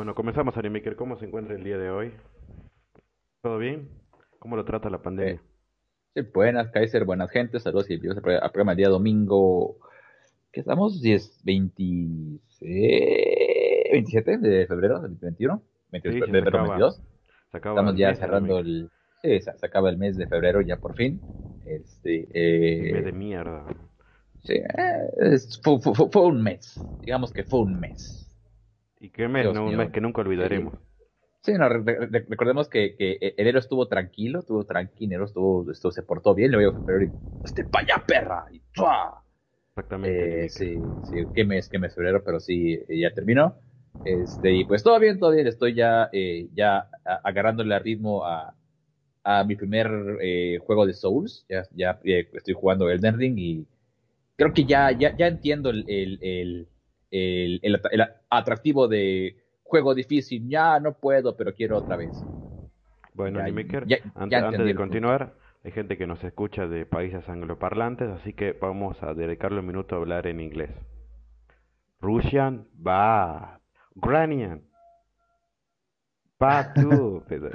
Bueno, comenzamos, Animaker. ¿Cómo se encuentra el día de hoy? ¿Todo bien? ¿Cómo lo trata la pandemia? Sí, buenas, Kaiser, buenas gentes, saludos y bienvenidos al programa el día domingo, ¿qué estamos? 10, 26, 27 de febrero, 21, 22, Sí, se febrero acaba. 22. Se acaba Estamos ya mes, cerrando el, sí, se, se acaba el mes de febrero ya por fin. Este, mes de eh, mierda. sí, eh, es- fue, fue- fue- fue un mes, digamos que fue un mes. ¿Y qué mes? No, un mes que nunca olvidaremos. Sí, no, re- re- recordemos que, que enero estuvo tranquilo, estuvo tranquilo, enero estuvo, esto se portó bien, luego febrero este, vaya perra, y ¡tua! Exactamente. Eh, sí, sí, qué mes, qué mes febrero, pero sí, eh, ya terminó. Este, y pues todo bien, todo bien, estoy ya, eh, ya agarrándole el ritmo a, a mi primer eh, juego de Souls, ya, ya eh, estoy jugando Elden Ring y creo que ya, ya, ya entiendo el, el, el, el, el el atractivo de juego difícil, ya no puedo, pero quiero otra vez. Bueno, Ya- Animaker, ya- ante- ya antes de continuar, hay gente que nos escucha de países angloparlantes, así que vamos a dedicarle un minuto a hablar en inglés. Russian, bad. Ukrainian, bad too. Pero-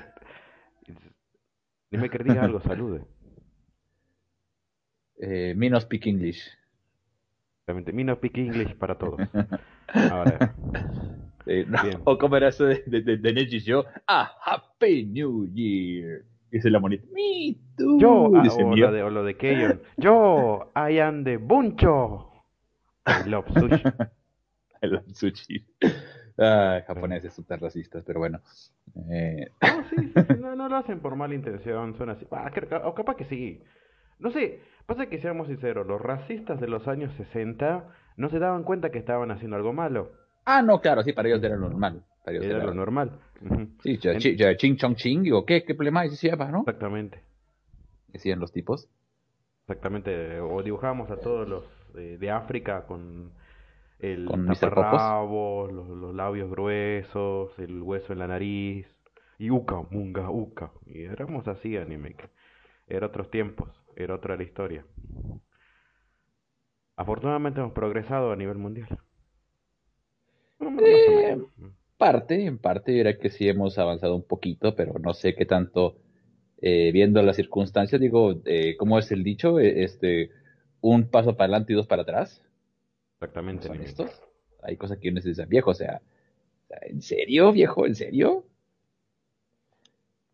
Animaker, diga algo, salude. Eh, me no speak English. Realmente, me no speak English para todos. Ahora, Eh, no, o como era eso de, de, de, de Neji Show, ah, Happy New Year. Dice la monita, me too. yo, ah, dice o, lo de, o lo de Keyon, yo, I am the buncho. I love sushi. El sushi. Ah, japoneses súper racistas, pero bueno. Eh, No, sí, sí, sí, no, no lo hacen por mala intención, son así. Ah, creo- o capaz que sí. No sé, pasa que seamos sinceros, los racistas de los años 60 no se daban cuenta que estaban haciendo algo malo. ah, no, claro, sí, para ellos era lo normal. Para ellos Era era lo normal. Sí, ya, ya, ching chong ching, digo, ¿qué, qué problema hay? Sí, ¿no? Exactamente, Decían los tipos. exactamente. O dibujábamos a todos los eh, de África con el Con taparrabos, los, los labios gruesos, el hueso en la nariz, y uka, munga, uka. Y éramos así, anime. Era otros tiempos, era otra la historia. Afortunadamente hemos progresado a nivel mundial. Eh, parte, en parte, diré que sí hemos avanzado un poquito, pero no sé qué tanto, eh, viendo las circunstancias, digo, eh, ¿cómo es el dicho? Eh, Este, un paso para adelante y dos para atrás. Exactamente, ¿Son estos? Hay cosas que uno se dice, viejo, o sea, ¿en serio, viejo? ¿En serio?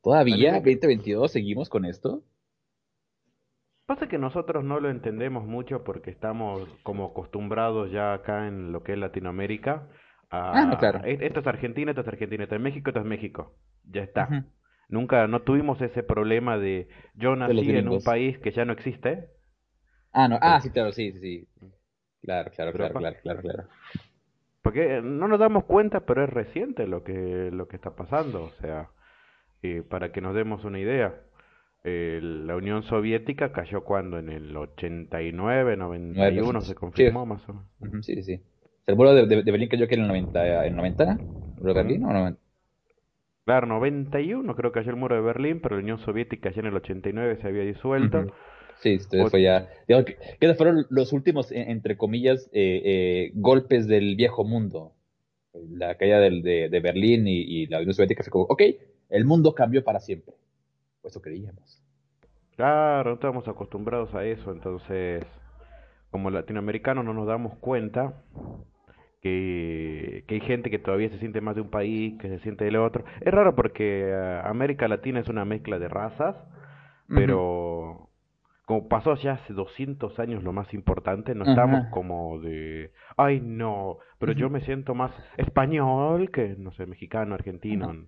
¿Todavía, Anime. 2022, seguimos con esto? Pasa que nosotros no lo entendemos mucho porque estamos como acostumbrados ya acá en lo que es Latinoamérica a Ah, no, claro. "E- esto es Argentina, esto es Argentina, esto es México, esto es México. Ya está. Nunca, no tuvimos ese problema de yo nací en un país que ya no existe. Ah, no, ah, sí, claro, sí, sí. Claro, claro, claro, claro, claro. Porque eh, no nos damos cuenta, pero es reciente lo que, lo que está pasando. O sea, eh, para que nos demos una idea, eh, la Unión Soviética cayó cuando en el 89, 91 Nueve, se sí. confirmó más o menos. Ujú, sí, sí, sí. El muro de, de, de Berlín cayó que en el 90, en 90 ¿El muro de Berlín o 90? Claro, 91 creo que cayó el muro de Berlín, pero la Unión Soviética ya en el 89 se había disuelto. Ujú. Sí, entonces O- fue ya. Digamos que, esos fueron los últimos, eh, entre comillas, eh, eh, golpes del viejo mundo. La caída del, de, de Berlín y, y la Unión Soviética fue como, ok, el mundo cambió para siempre. Pues eso creíamos. Claro, no estamos acostumbrados a eso, entonces, como latinoamericanos no nos damos cuenta que, que hay gente que todavía se siente más de un país, que se siente del otro. Es raro porque eh, América Latina es una mezcla de razas, pero como pasó ya hace 200 años lo más importante, no estamos como de, ay no, pero yo me siento más español que, no sé, mexicano, argentino.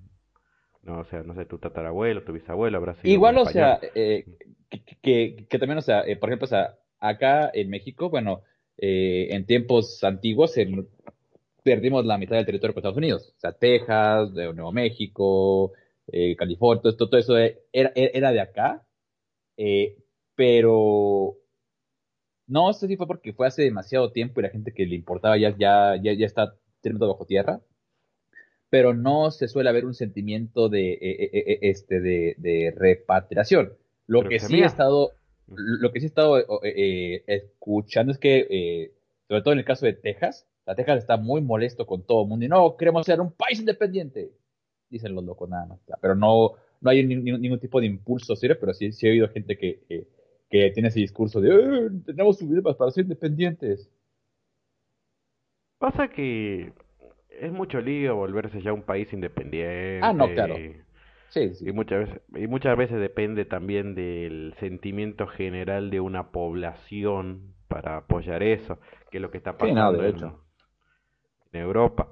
No, o sea, no sé, tu tatarabuelo, tu bisabuelo habrá sido Igual, o sea, eh, que, que, que también, o sea, eh, por ejemplo, o sea, acá en México, bueno, eh, en tiempos antiguos perdimos la mitad del territorio con Estados Unidos. O sea, Texas, de Nuevo México, eh, California, todo, todo eso eh, era, era de acá. pero no sé si fue porque fue hace demasiado tiempo y la gente que le importaba ya, ya, ya, ya está teniendo bajo tierra. Pero no se suele haber un sentimiento de, eh, eh, eh, este, de, de repatriación. Lo Pero que sí he estado, lo que sí he estado eh, escuchando es que sobre todo en el caso de Texas, la Texas está muy molesto con todo el mundo y no, queremos ser un país independiente, dicen los locos nada más, pero no, no hay ningún tipo de impulso, ¿sí? pero sí, sí he oído gente que, que, tiene ese discurso de eh, tenemos subidas para ser independientes. Pasa que es mucho lío volverse ya un país independiente. Ah, no, claro. Sí, sí. Y muchas veces, y muchas veces depende también del sentimiento general de una población para apoyar eso, que es lo que está pasando en, Europa.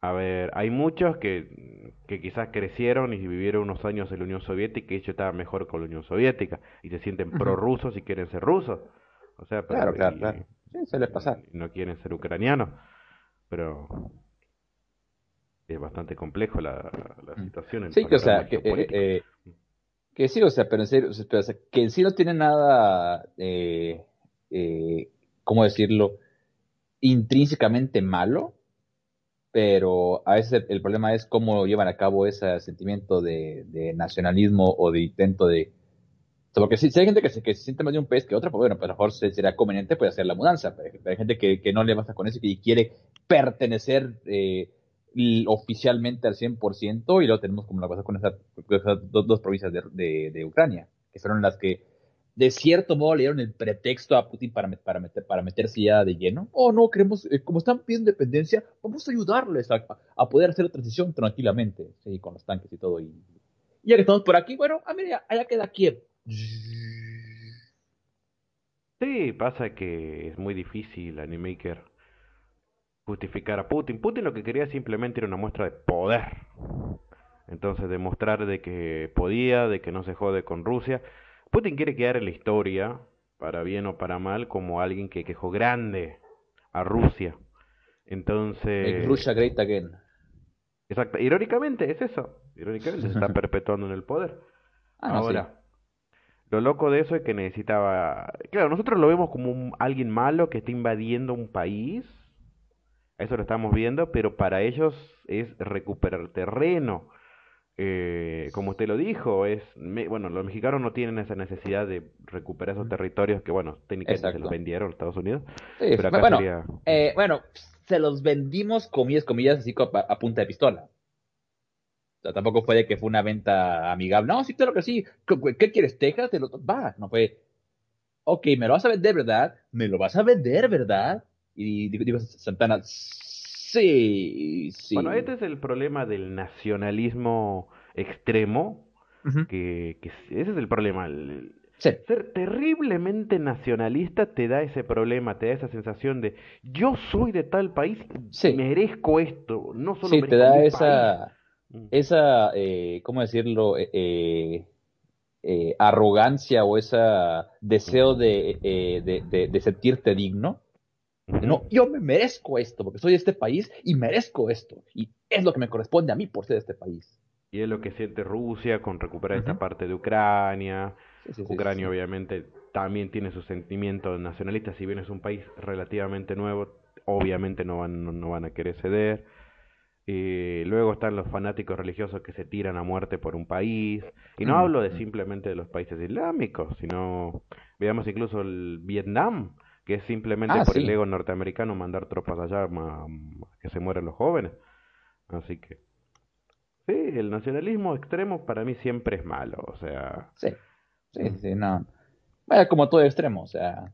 A ver, hay muchos que, que quizás crecieron y vivieron unos años en la Unión Soviética y ellos estaban mejor con la Unión Soviética y se sienten prorrusos y quieren ser rusos. O sea, pero, claro, claro, Sí, se les pasa. no quieren ser ucranianos. Pero es bastante complejo la, la mm. situación. sí, que, o sea, que, eh, eh, que, sí, o sea, pero en serio, que en sí no tiene nada, eh, eh, ¿cómo decirlo? Intrínsecamente malo, pero a veces el, problema es cómo llevan a cabo ese sentimiento de, de nacionalismo o de intento de porque si, hay gente que se, que se siente más de un pez que otra, pues bueno, pues a lo mejor sería conveniente pues, hacer la mudanza. Pero hay gente que, que no le basta con eso y quiere pertenecer eh, oficialmente al 100% y lo tenemos como la cosa con esas, dos, provincias de, Ucrania, que fueron las que de cierto modo le dieron el pretexto a Putin para, para, meter, para meterse ya de lleno. Oh, no, queremos, eh, como están pidiendo independencia, vamos a ayudarles a, poder hacer la transición tranquilamente, sí, con los tanques y todo. Y, ya que estamos por aquí, bueno, ah, mira, allá queda Kiev. Sí, pasa que es muy difícil, Animaker, justificar a Putin. Putin lo que quería simplemente era una muestra de poder. Entonces, demostrar de que podía, de que no se jode con Rusia. Putin quiere quedar en la historia, para bien o para mal, como alguien que quejó grande a Rusia. Entonces... Rusia great again. Exacto. Irónicamente, es eso. Irónicamente se está perpetuando en el poder. Ah, Ahora, lo loco de eso es que necesitaba... Claro, nosotros lo vemos como un, alguien malo que está invadiendo un país. Eso lo estamos viendo, pero para ellos es recuperar terreno. Eh, como usted lo dijo, es bueno, los mexicanos no tienen esa necesidad de recuperar esos territorios que, bueno, técnicamente se los vendieron a Estados Unidos. pero acá bueno, eh, bueno, se los vendimos, comillas, comillas, así a punta de pistola tampoco fue que fue una venta amigable. No, sí, claro que sí. ¿Qué, quieres, Texas? Te lo... Va, no fue. Ok, me lo vas a vender, ¿verdad? Me lo vas a vender, ¿verdad? Y digo, Santana, sí, sí. Bueno, este es el problema del nacionalismo extremo, que, que, ese es el problema. Ser terriblemente nacionalista te da ese problema, te da esa sensación de yo soy de tal país, merezco esto, no solo sí, te da esa esa, eh, ¿cómo decirlo? Eh, eh, arrogancia o ese deseo de, de, de, sentirte digno. No, yo me merezco esto porque soy de este país y merezco esto. Y es lo que me corresponde a mí por ser de este país. Y es lo que siente Rusia con recuperar esta parte de Ucrania. Ucrania obviamente también tiene su sentimiento nacionalista, si bien es un país relativamente nuevo, obviamente no van, no van a querer ceder. Y luego están los fanáticos religiosos que se tiran a muerte por un país. Y no mm, hablo de mm. simplemente de los países islámicos, sino veamos incluso el Vietnam, que es simplemente ah, por el ego norteamericano mandar tropas allá a, que se mueran los jóvenes. Así que sí, el nacionalismo extremo para mí siempre es malo, o sea. Sí, sí, sí, no. Vaya, como todo extremo, o sea.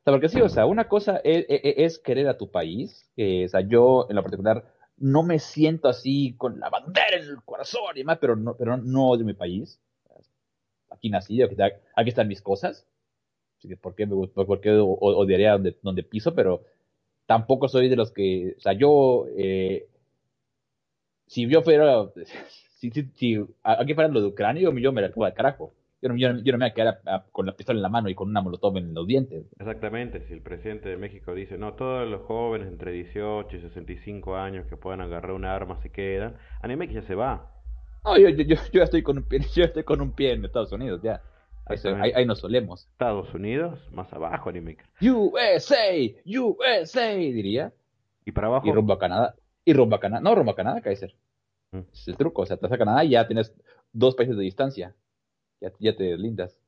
O sea, porque sí, o sea, una cosa es, es, es querer a tu país, que, o sea, yo en lo particular no me siento así con la bandera en el corazón y demás, pero no, pero no de mi país. Aquí nací, aquí, aquí están mis cosas. Así que, ¿por qué, me, por qué odiaría donde, donde piso? Pero tampoco soy de los que, o sea, yo, eh, si yo fuera, si, si, si aquí fuera lo de Ucrania, yo, yo me la pongo al carajo. Yo no, yo, no, me voy a quedar con la pistola en la mano y con una molotov en los dientes. Exactamente, si el presidente de México dice, no, todos los jóvenes entre 18 y 65 años que puedan agarrar un arma se quedan, Animex ya se va. No, yo, yo, yo, ya estoy con un pie, yo estoy con un pie en Estados Unidos, ya. Ahí, ahí, nos solemos. Estados Unidos, más abajo, Animex. USA, USA, diría. Y para abajo. Y rumbo a Canadá. Y rumbo a Canadá. No, rumbo a Canadá, Kaiser. Mm. Es el truco. O sea, te vas a Canadá y ya tienes dos países de distancia ya, te deslindas.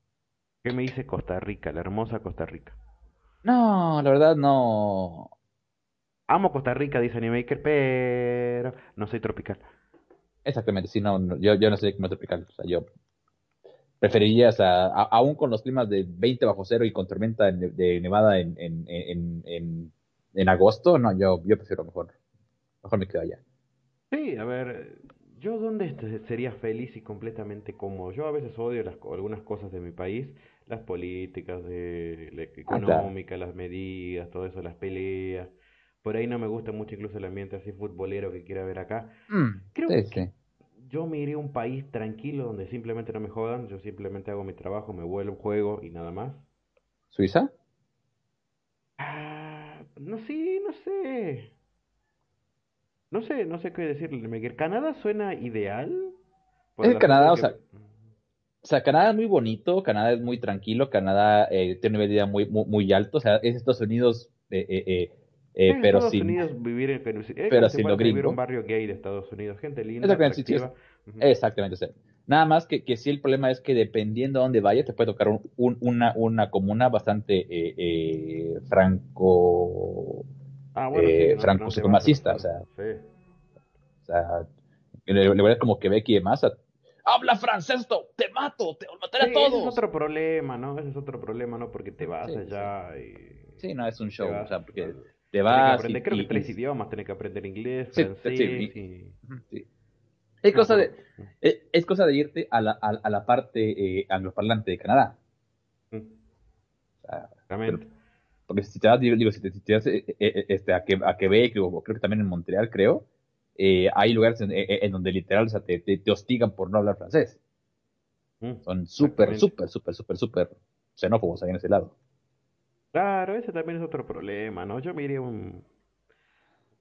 ¿Qué me dice Costa Rica, la hermosa Costa Rica? No, la verdad no. Amo Costa Rica, dice Animaker, pero no soy tropical. Exactamente, sí, no, no, yo, yo no soy tropical. O sea, yo preferiría, o sea, a- aún con los climas de 20 bajo cero y con tormenta de, de nevada en, en, en, en, agosto, no, yo, yo prefiero mejor. Mejor me quedo allá. Sí, a ver, yo dónde sería feliz y completamente cómodo. Yo a veces odio las, algunas cosas de mi país, las políticas, de, la Ah, económica, las medidas, todo eso, las peleas. Por ahí no me gusta mucho incluso el ambiente así futbolero que quiera ver acá. Mm, Creo sí, que sí. Yo me iría a un país tranquilo donde simplemente no me jodan, yo simplemente hago mi trabajo, me vuelvo, juego y nada más. ¿Suiza? Ah, no sé, no sé. No sé, no sé qué decirle. ¿Canadá suena ideal? Es Canadá, o que... sea, O sea, Canadá es muy bonito, Canadá es muy tranquilo, Canadá eh, tiene un nivel de vida muy, muy, muy alto, o sea, es Estados Unidos, eh, eh, eh, eh, Es pero Estados sin, Unidos vivir en... Es pero sin lo a vivir en un gringo. barrio gay de Estados Unidos. Gente linda, Exactamente, sí, atractiva. Ujú. exactamente. o sea, nada más que, que sí el problema es que dependiendo de dónde vayas, te puede tocar un, un- una, una comuna bastante eh, eh, franco, Ah, bueno, sí, eh, no, no o a... sea, Sí. o sea, le, le voy a como Quebec y demás, a- habla francés, te mato, te mataré Sí, a ese es todos. otro problema, ¿no? Ese es otro problema, ¿no? Porque te vas allá y... Sí, no, es un show, o vas... sea, porque Tenés te que vas y, creo que y- tres y- idiomas, tenés que aprender inglés, Sí, francés sí, y... Sí. Es cosa de, Ujú. es, es cosa de irte a la, a, a la parte eh, angloparlante de Canadá. Ujú. O sea, Exactamente. porque si te vas, digo, digo, si te, si te vas eh, eh, este, a, Que- a Quebec o creo que también en Montreal, creo, eh, hay lugares en, donde literal o sea, te, te, te hostigan por no hablar francés. Mm, Son súper, súper, súper, súper, súper xenófobos ahí en ese lado. Claro, ese también es otro problema, ¿no? Yo me iría a un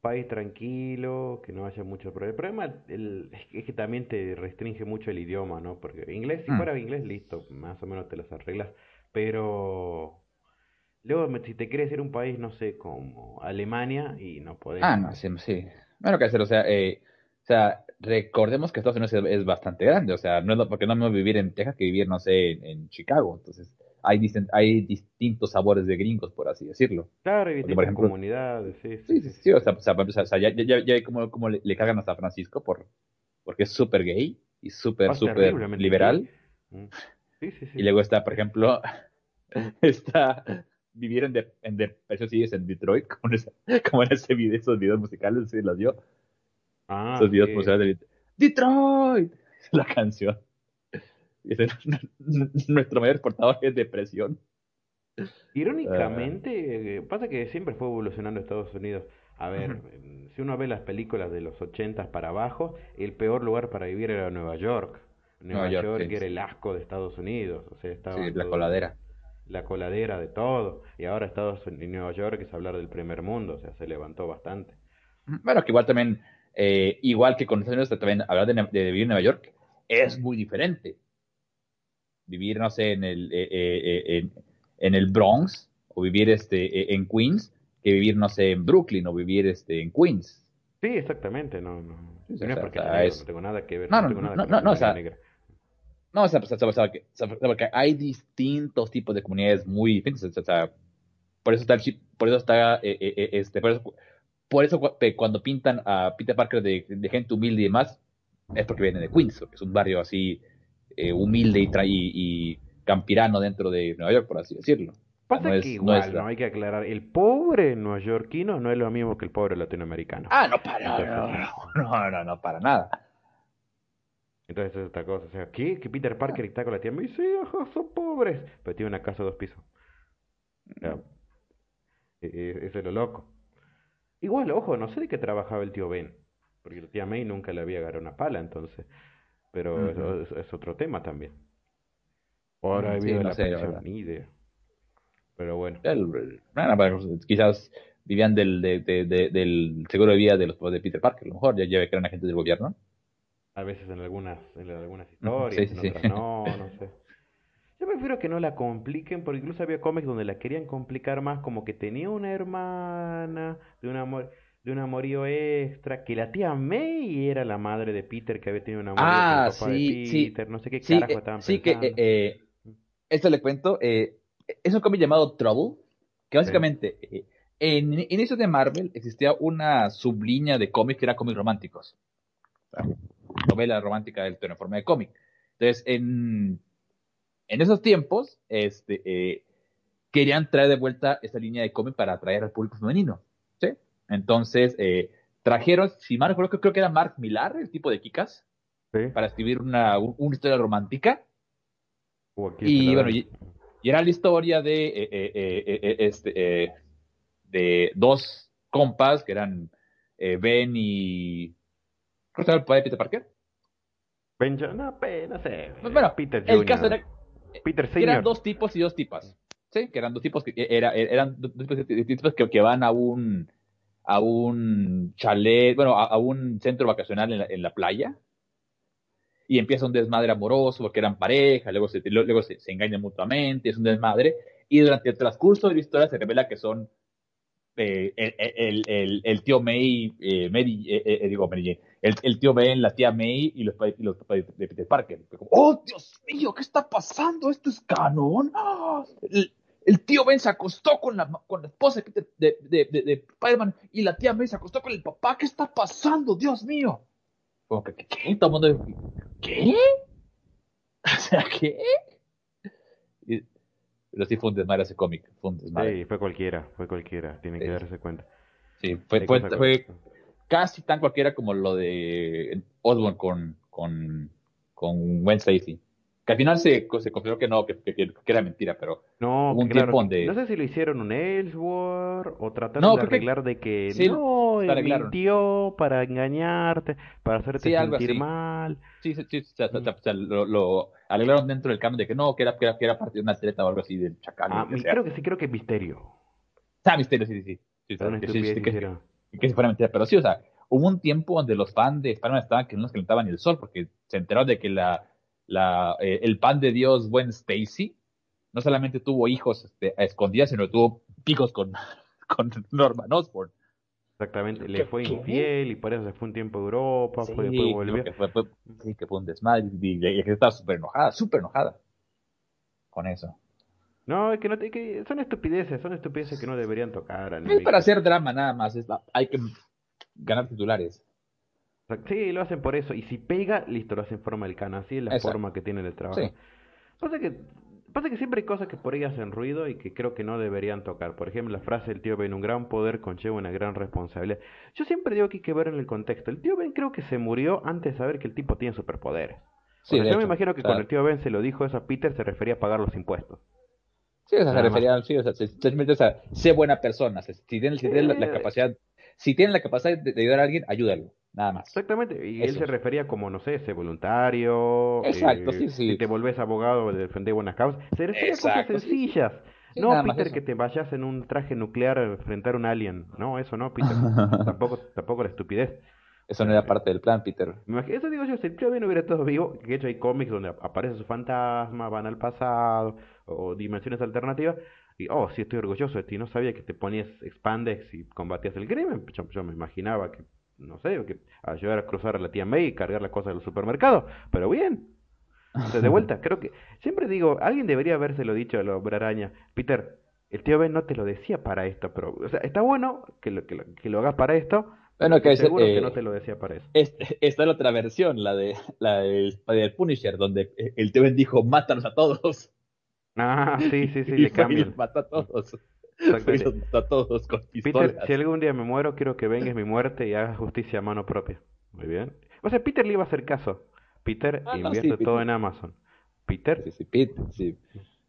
país tranquilo, que no haya mucho problema. El problema el- es que también te restringe mucho el idioma, ¿no? Porque inglés, si Mm. fuera inglés, listo, más o menos te las arreglas. Pero luego, me- si te quieres ir a un país, no sé, como Alemania, y no podés. Ah, no, sí, sí. Bueno, que hacer, o sea, eh, o sea, recordemos que Estados Unidos es, es bastante grande, o sea, no es lo- porque no es lo mismo vivir en Texas que vivir, no sé, en, en Chicago. Entonces, hay, hay distintos sabores de gringos, por así decirlo. Claro, por distintas ejemplo, comunidades, sí, sí, sí, sí, sí, sí, o sea, o sea, para empezar, o sea, ya, ya, como, como le, le cagan a San Francisco por, porque es súper gay y súper, súper liberal. Mm. Sí, sí, sí. Y luego está, por ejemplo, está vivir en, de, en depresión sí, es en Detroit, como en, ese, como en ese video, esos videos musicales, sí, los dio. Ah, esos videos musicales de Detroit, la canción. Y ese, nuestro mayor portador es depresión. Ah, Irónicamente, eh, pasa que siempre fue evolucionando Estados Unidos. A ver, eh, si uno ve las películas de los 80 para abajo, el peor lugar para vivir era Nueva York. Nueva Nueva York, sí. era el asco de Estados Unidos, o sea, estaba Sí, la todo- coladera. la coladera de todo. Y ahora Estados Unidos, Nueva York es hablar del primer mundo, o sea, se levantó bastante. Bueno, que igual también, eh, igual que con Estados Unidos, también hablar de, de vivir en Nueva York es muy diferente. Vivir, no sé, en el, eh, eh, eh, en, en el Bronx o vivir este, eh, en Queens que vivir, no sé, en Brooklyn o vivir este, en Queens. Sí, exactamente, no, no. Sí, no o es sea, porque o sea sea, negro, es- no tengo nada que ver, No, no no, no, o sea, negra. No, o sea, porque hay distintos tipos de comunidades muy diferentes. O sea, por eso está por eso está, eh, eh, eh, este, por eso, por eso cuando pintan a Peter Parker de, de gente humilde y demás, es porque viene de Queens, que es un barrio así eh, humilde y, tra- y, y campirano dentro de Nueva York, por así decirlo. Pasa no es- que no igual, es no, hay que aclarar, el pobre neoyorquino no es lo mismo que el pobre latinoamericano. Ah, no, para, Entonces, no, no, no, no, para nada. entonces es otra cosa, o sea, ¿qué? Que Peter Parker está con la tía May, sí, ajá, son pobres, pero tiene una casa de dos pisos. O sea, e- e- eso es lo loco. Igual, ojo, no sé de qué trabajaba el tío Ben, porque la tía May nunca le había agarrado una pala, entonces, pero eso es, es otro tema también. Ahora sí, vivido no la sé, pensión, idea. Pero bueno. El- bueno, quizás vivían del, de- de- de- del seguro de vida de los de Peter Parker, a lo mejor, ya, que eran agentes del gobierno. A veces en algunas, en algunas historias, sí, en sí, otras sí. no, no sé. Yo prefiero que no la compliquen, porque incluso había cómics donde la querían complicar más, como que tenía una hermana de un amor, de un amorío extra, que la tía May era la madre de Peter, que había tenido un amorío con Ah, el papá de sí, sí. Peter, no sé qué Sí, carajo eh, estaban sí que pensando. eh, eh, esto le cuento. eh, es un cómic llamado Trouble, Que básicamente, eh, en inicios de Marvel existía una sublínea de cómics que era cómics románticos. novela romántica del en forma de cómic. Entonces, en, en esos tiempos, este, eh, querían traer de vuelta esa línea de cómic para atraer al público femenino. ¿Sí? Entonces, eh, trajeron, si mal recuerdo, creo que era Mark Millar, el tipo de Kikas, para escribir una, una historia romántica. y bueno, y, era la historia de, eh, eh, este, de dos compas que eran Ben y... ¿Cómo se llama el padre de Peter Parker? Ben, no, no sé. Pues bueno, Peter El caso era, Peter Eran dos tipos y dos tipas. Sí, que eran dos tipos que era, eran dos tipos que, que van a un a un chalet, bueno, a, un centro vacacional en la, en la, playa y empieza un desmadre amoroso porque eran pareja, luego se, luego se, engañan mutuamente, es un desmadre y durante el transcurso de la historia se revela que son eh, el, el, el, tío May, eh, Mary, eh, eh digo Mary el, el, tío Ben, la tía May y los, y los papás de, Peter Parker. ¡Oh, Dios mío! ¿Qué está pasando? ¿Esto es canon? ¡Ah! El tío Ben se acostó con la, con la esposa de, de, de, de, Spider-Man y la tía May se acostó con el papá. ¿Qué está pasando? Dios mío. Como que, ¿qué? Todo el mundo, ¿qué? O sea, ¿qué? pero sí fue un desmadre ese cómic. Fue un desmadre. Sí, fue cualquiera, fue cualquiera. Tienen que darse cuenta. Sí, fue, fue, fue casi tan cualquiera como lo de Osborn con, con, con Gwen Stacy. Que al final se, se confirmó que no, que, que, era mentira, pero no, un tiempo donde... No sé si lo hicieron un Ellsworth o trataron de arreglar de que no, mintió para engañarte, para hacerte sentir mal. Sí, sí, sí, o sea, lo, lo, arreglaron dentro del cambio de que no, que era, que era, que era parte de una atleta o algo así del chacal. Ah, creo que sí, creo que es Misterio. Ah, Misterio, sí, sí, sí. sí, sí, que, que, fuera mentira, pero sí, o sea, hubo un tiempo donde los fans de Spider-Man estaban que no nos calentaban ni el sol porque se enteraron de que la la, eh, el pan de Dios buen Stacy no solamente tuvo hijos este, a escondidas, sino tuvo hijos con, con Norman Osborn. Exactamente, le fue infiel y por eso se fue un tiempo a Europa, sí, después volvió. Que fue, sí, que fue un desmadre y, que estaba súper enojada, súper enojada con eso. No, es que, no que son estupideces, son estupideces que no deberían tocar. Es para hacer drama nada más, hay que ganar titulares. Sí, lo hacen por eso. Y si pega, listo, lo hacen en forma del cano. Así es la forma que tienen el trabajo. Pasa que pasa que siempre hay cosas que por ahí hacen ruido y que creo que no deberían tocar. Por ejemplo, la frase del tío Ben, un gran poder conlleva una gran responsabilidad. Yo siempre digo que hay que ver en el contexto. El tío Ben creo que se murió antes de saber que el tipo tiene superpoderes. yo me imagino que cuando el tío Ben se lo dijo eso a Peter se refería a pagar los impuestos. Sí, o sea, se refería, sí, o sea, o sea, sé buena persona, si tiene, si tiene la, capacidad, si tiene la capacidad de ayudar a alguien, ayúdalo nada más. Exactamente, y él se refería como, no sé, ese voluntario. Exacto, eh, sí, sí. Si te volvés abogado de defender buenas causas. Se refiere a cosas sencillas. no, Peter, que te vayas en un traje nuclear a enfrentar a un alien. No, eso no, Peter. tampoco, tampoco la estupidez. Eso no era parte del plan, Peter. Eso digo yo, si el no hubiera estado vivo, que de hecho hay cómics donde aparece su fantasma, van al pasado, o dimensiones alternativas, y oh, sí estoy orgulloso de ti, no sabía que te ponías expandex y combatías el crimen, yo me imaginaba que no sé, que ayudar a cruzar a la tía May y cargar las cosas del supermercado, pero bien. de vuelta, creo que siempre digo, alguien debería habérselo dicho a la hombre araña, Peter, el tío Ben no te lo decía para esto, pero o sea, está bueno que lo, que que lo hagas para esto, bueno, que seguro que eh, no te lo decía para eso. esta es la otra versión, la de la del, Punisher, donde el tío Ben dijo, mátanos a todos. Ah, sí, sí, sí, le cambian. Mata a todos. A todos con Peter, si algún día me muero, quiero que vengas mi muerte y hagas justicia a mano propia. Muy bien. O sea, Peter le iba a hacer caso. Peter ah, invierte todo en Amazon. Peter. Sí, sí, Peter, sí.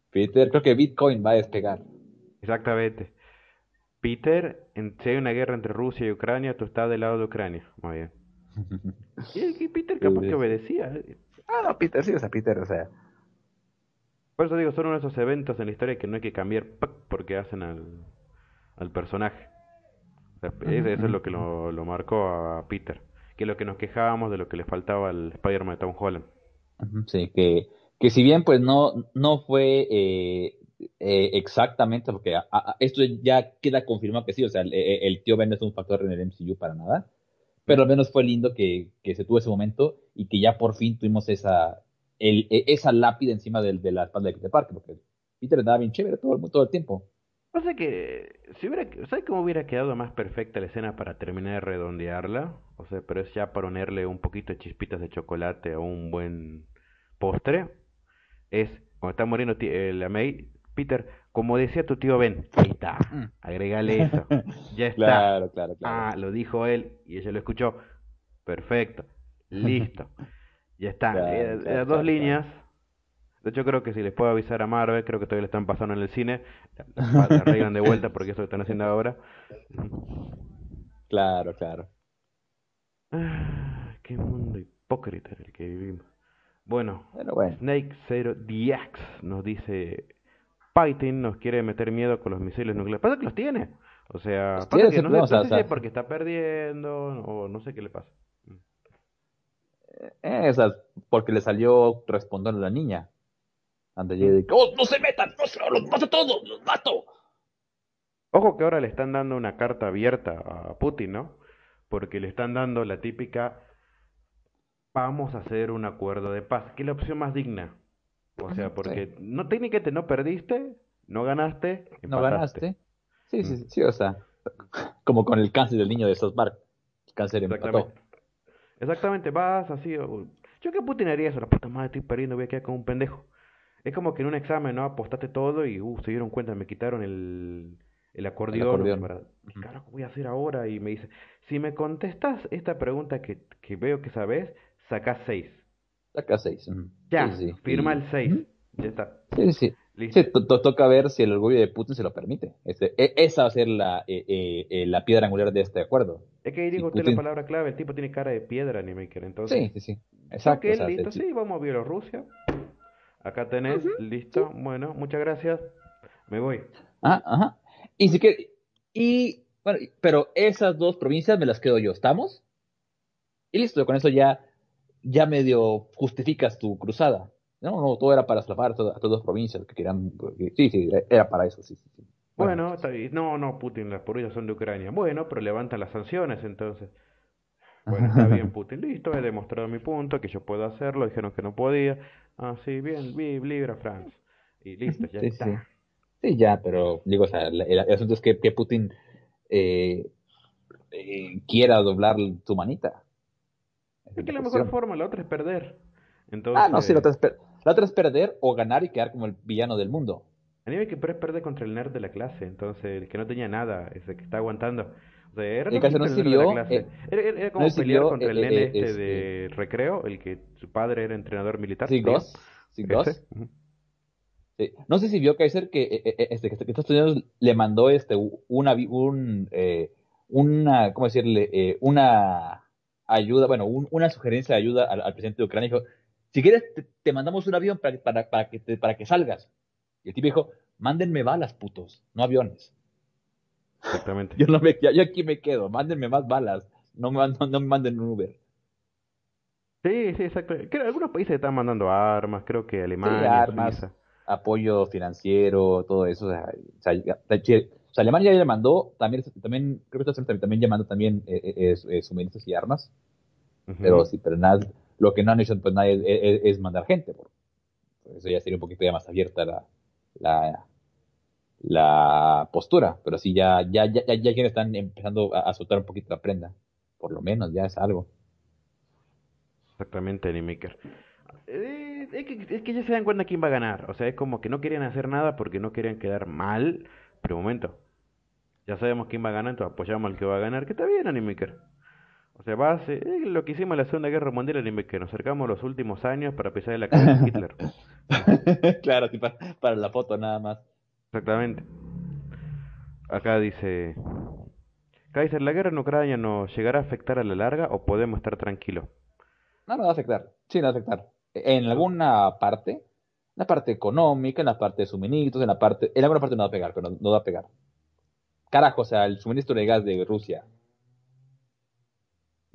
Peter, creo que Bitcoin va a despegar. Exactamente. Peter, en, si hay una guerra entre Rusia y Ucrania, tú estás del lado de Ucrania. Muy bien. y, Peter capaz que obedecía. Ah, no, Peter, sí, o sea, Peter, o sea, por eso digo, son uno de esos eventos en la historia que no hay que cambiar porque hacen al, al personaje. eso, es lo que lo, lo, marcó a Peter. Que es lo que nos quejábamos de lo que le faltaba al Spider-Man de Tom Holland. Sí, que, que si bien pues no, no fue eh, eh, exactamente, porque esto ya queda confirmado que sí, o sea, el, tío Ben no es un factor en el MCU para nada, pero al menos fue lindo que, que se tuvo ese momento y que ya por fin tuvimos esa, el, e, esa lápida encima de, de la espalda de Peter Parker, porque Peter andaba bien chévere todo, todo el tiempo. O sea que, si hubiera, ¿sabes cómo hubiera quedado más perfecta la escena para terminar de redondearla? O sea, pero es ya ponerle un poquito de chispitas de chocolate a un buen postre. Es, cuando está muriendo eh, la May, Peter, como decía tu tío Ben, ahí está, mm. agregale eso, ya está. Claro, claro, claro. Ah, lo dijo él y ella lo escuchó. Perfecto, listo, ya está. Eh, dos líneas de hecho, creo que si les puedo avisar a Marvel, creo que todavía le están pasando en el cine, la, arreglan de vuelta porque eso lo están haciendo ahora. Claro, claro. Ah, qué mundo hipócrita en el que vivimos. Bueno, Snake Zero DX nos dice: Python nos quiere meter miedo con los misiles nucleares. Pasa que los tiene. O sea, pasa que no, sé, si es porque está perdiendo o no sé qué le pasa. Eh, Esa, porque le salió responder a la niña. Anda de ¡Oh, no se metan! ¡No se los mato todos! ¡Los mato! Ojo que ahora le están dando una carta abierta a Putin, ¿no? Porque le están dando la típica vamos a hacer un acuerdo de paz, que es la opción más digna. O sea, porque no técnicamente no perdiste, no ganaste, no ganaste. Sí, sí, mm. sí, o sea, como con el cáncer del niño de South Park. El cáncer Exactamente. Exactamente, vas así. Yo que Putin haría eso, la puta madre estoy perdiendo, voy a quedar como un pendejo. Es como que en un examen, ¿no? Apostaste todo y uh, se dieron cuenta, me quitaron el, el acordeón. ¿Qué carajo voy a hacer ahora? Y me dice, si me contestas esta pregunta que, que veo que sabes, sacás seis. Sacás seis. Ya, firma el seis. Ya está. Sí, sí. Sí, toca ver si el orgullo de Putin se lo permite. Este, e, esa va a ser la, eh, eh, eh, la piedra angular de este acuerdo. Es que ahí dijo usted la palabra clave, el tipo tiene cara de piedra, Animaker, entonces... Sí, sí, sí. Exacto. listo, sí, vamos a Bielorrusia. Acá tenés, listo. Bueno, muchas gracias. Me voy. Ah, ajá. Y si que, y bueno, pero esas dos provincias me las quedo yo, ¿estamos? Y listo, con eso ya, ya medio justificas tu cruzada. No, no, todo era para salvar a todas, las provincias que querían. Sí, sí, era para eso, sí, sí. Bueno, no, no, Putin, las provincias son de Ucrania. Bueno, pero levantan las sanciones entonces. Bueno, está bien, Putin, listo, he demostrado mi punto, que yo puedo hacerlo, dijeron que no podía. Ah, sí, bien, Libra France. Y listo, ya está. Sí. ya, pero digo, o sea, el, asunto es que, que Putin eh, eh, quiera doblar tu manita. Es que la mejor forma, la otra es perder. Entonces, ah, no, sí, la otra, es la otra es perder o ganar y quedar como el villano del mundo. A nivel que es perder contra el nerd de la clase, entonces el que no tenía nada, ese que está aguantando. O sea, era, caso no sirvió, eh, era, como pelear contra el nene este de recreo, el que su padre era entrenador militar. Sí, Goss. Sí, No sé si vio Kaiser que, eh, eh, este, que Estados Unidos le mandó este una un una cómo decirle una ayuda bueno una sugerencia de ayuda al, presidente de Ucrania dijo si quieres te, mandamos un avión para, para, para que para que salgas y el tipo dijo mándenme balas putos no aviones Exactamente. Yo, no me, yo aquí me quedo, mándenme más balas, no me, no, me manden un Uber. Sí, sí, exacto. Creo, algunos países están mandando armas, creo que Alemania, armas, apoyo financiero, todo eso. O sea, Alemania ya le mandó, también, también creo que Estados también ya mandó también eh, eh, suministros y armas. Pero sí, pero nada, lo que no han hecho pues nada es, mandar gente. Por, eso ya sería un poquito ya más abierta la, la, la postura, pero sí ya, ya, ya, ya, ya están empezando a, soltar un poquito la prenda, por lo menos ya es algo. Exactamente, Animaker. Eh, es, que, es que ya se dan cuenta quién va a ganar, o sea, es como que no querían hacer nada porque no querían quedar mal, pero un momento, ya sabemos quién va a ganar, entonces apoyamos al que va a ganar, que está bien, Animaker. O sea, va a ser, lo que hicimos en la Segunda Guerra Mundial, Animaker, nos acercamos los últimos años para pisar en la cabeza de Hitler. claro, para la foto nada más. Exactamente. Acá dice, Kaiser, ¿la guerra en Ucrania nos llegará a afectar a la larga o podemos estar tranquilos? No, no va a afectar. Sí, no va a afectar. En alguna parte, en la parte económica, en la parte de suministros, en la parte, en alguna parte no va a pegar, pero no, va a pegar. Carajo, o sea, el suministro de gas de Rusia.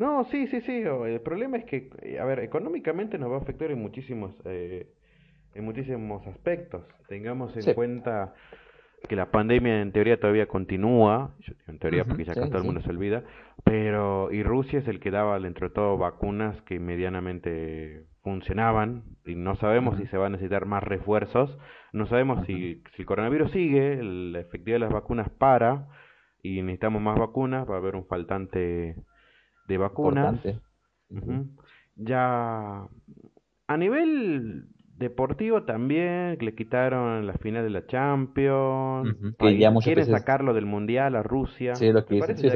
No, sí, sí, sí. El problema es que, a ver, económicamente nos va a afectar en muchísimos eh, en muchísimos aspectos. Tengamos en cuenta que la pandemia en teoría todavía continúa, en teoría porque ya todo el mundo se olvida, pero y Rusia es el que daba entre todo vacunas que medianamente funcionaban y no sabemos si se van a necesitar más refuerzos No sabemos si, si el coronavirus sigue, la efectividad de las vacunas para y necesitamos más vacunas, va a haber un faltante de vacunas. Ya a nivel deportivo también, le quitaron la final de la Champions, que ya quieren sacarlo del Mundial a Rusia. Sí, lo que dicen, sí,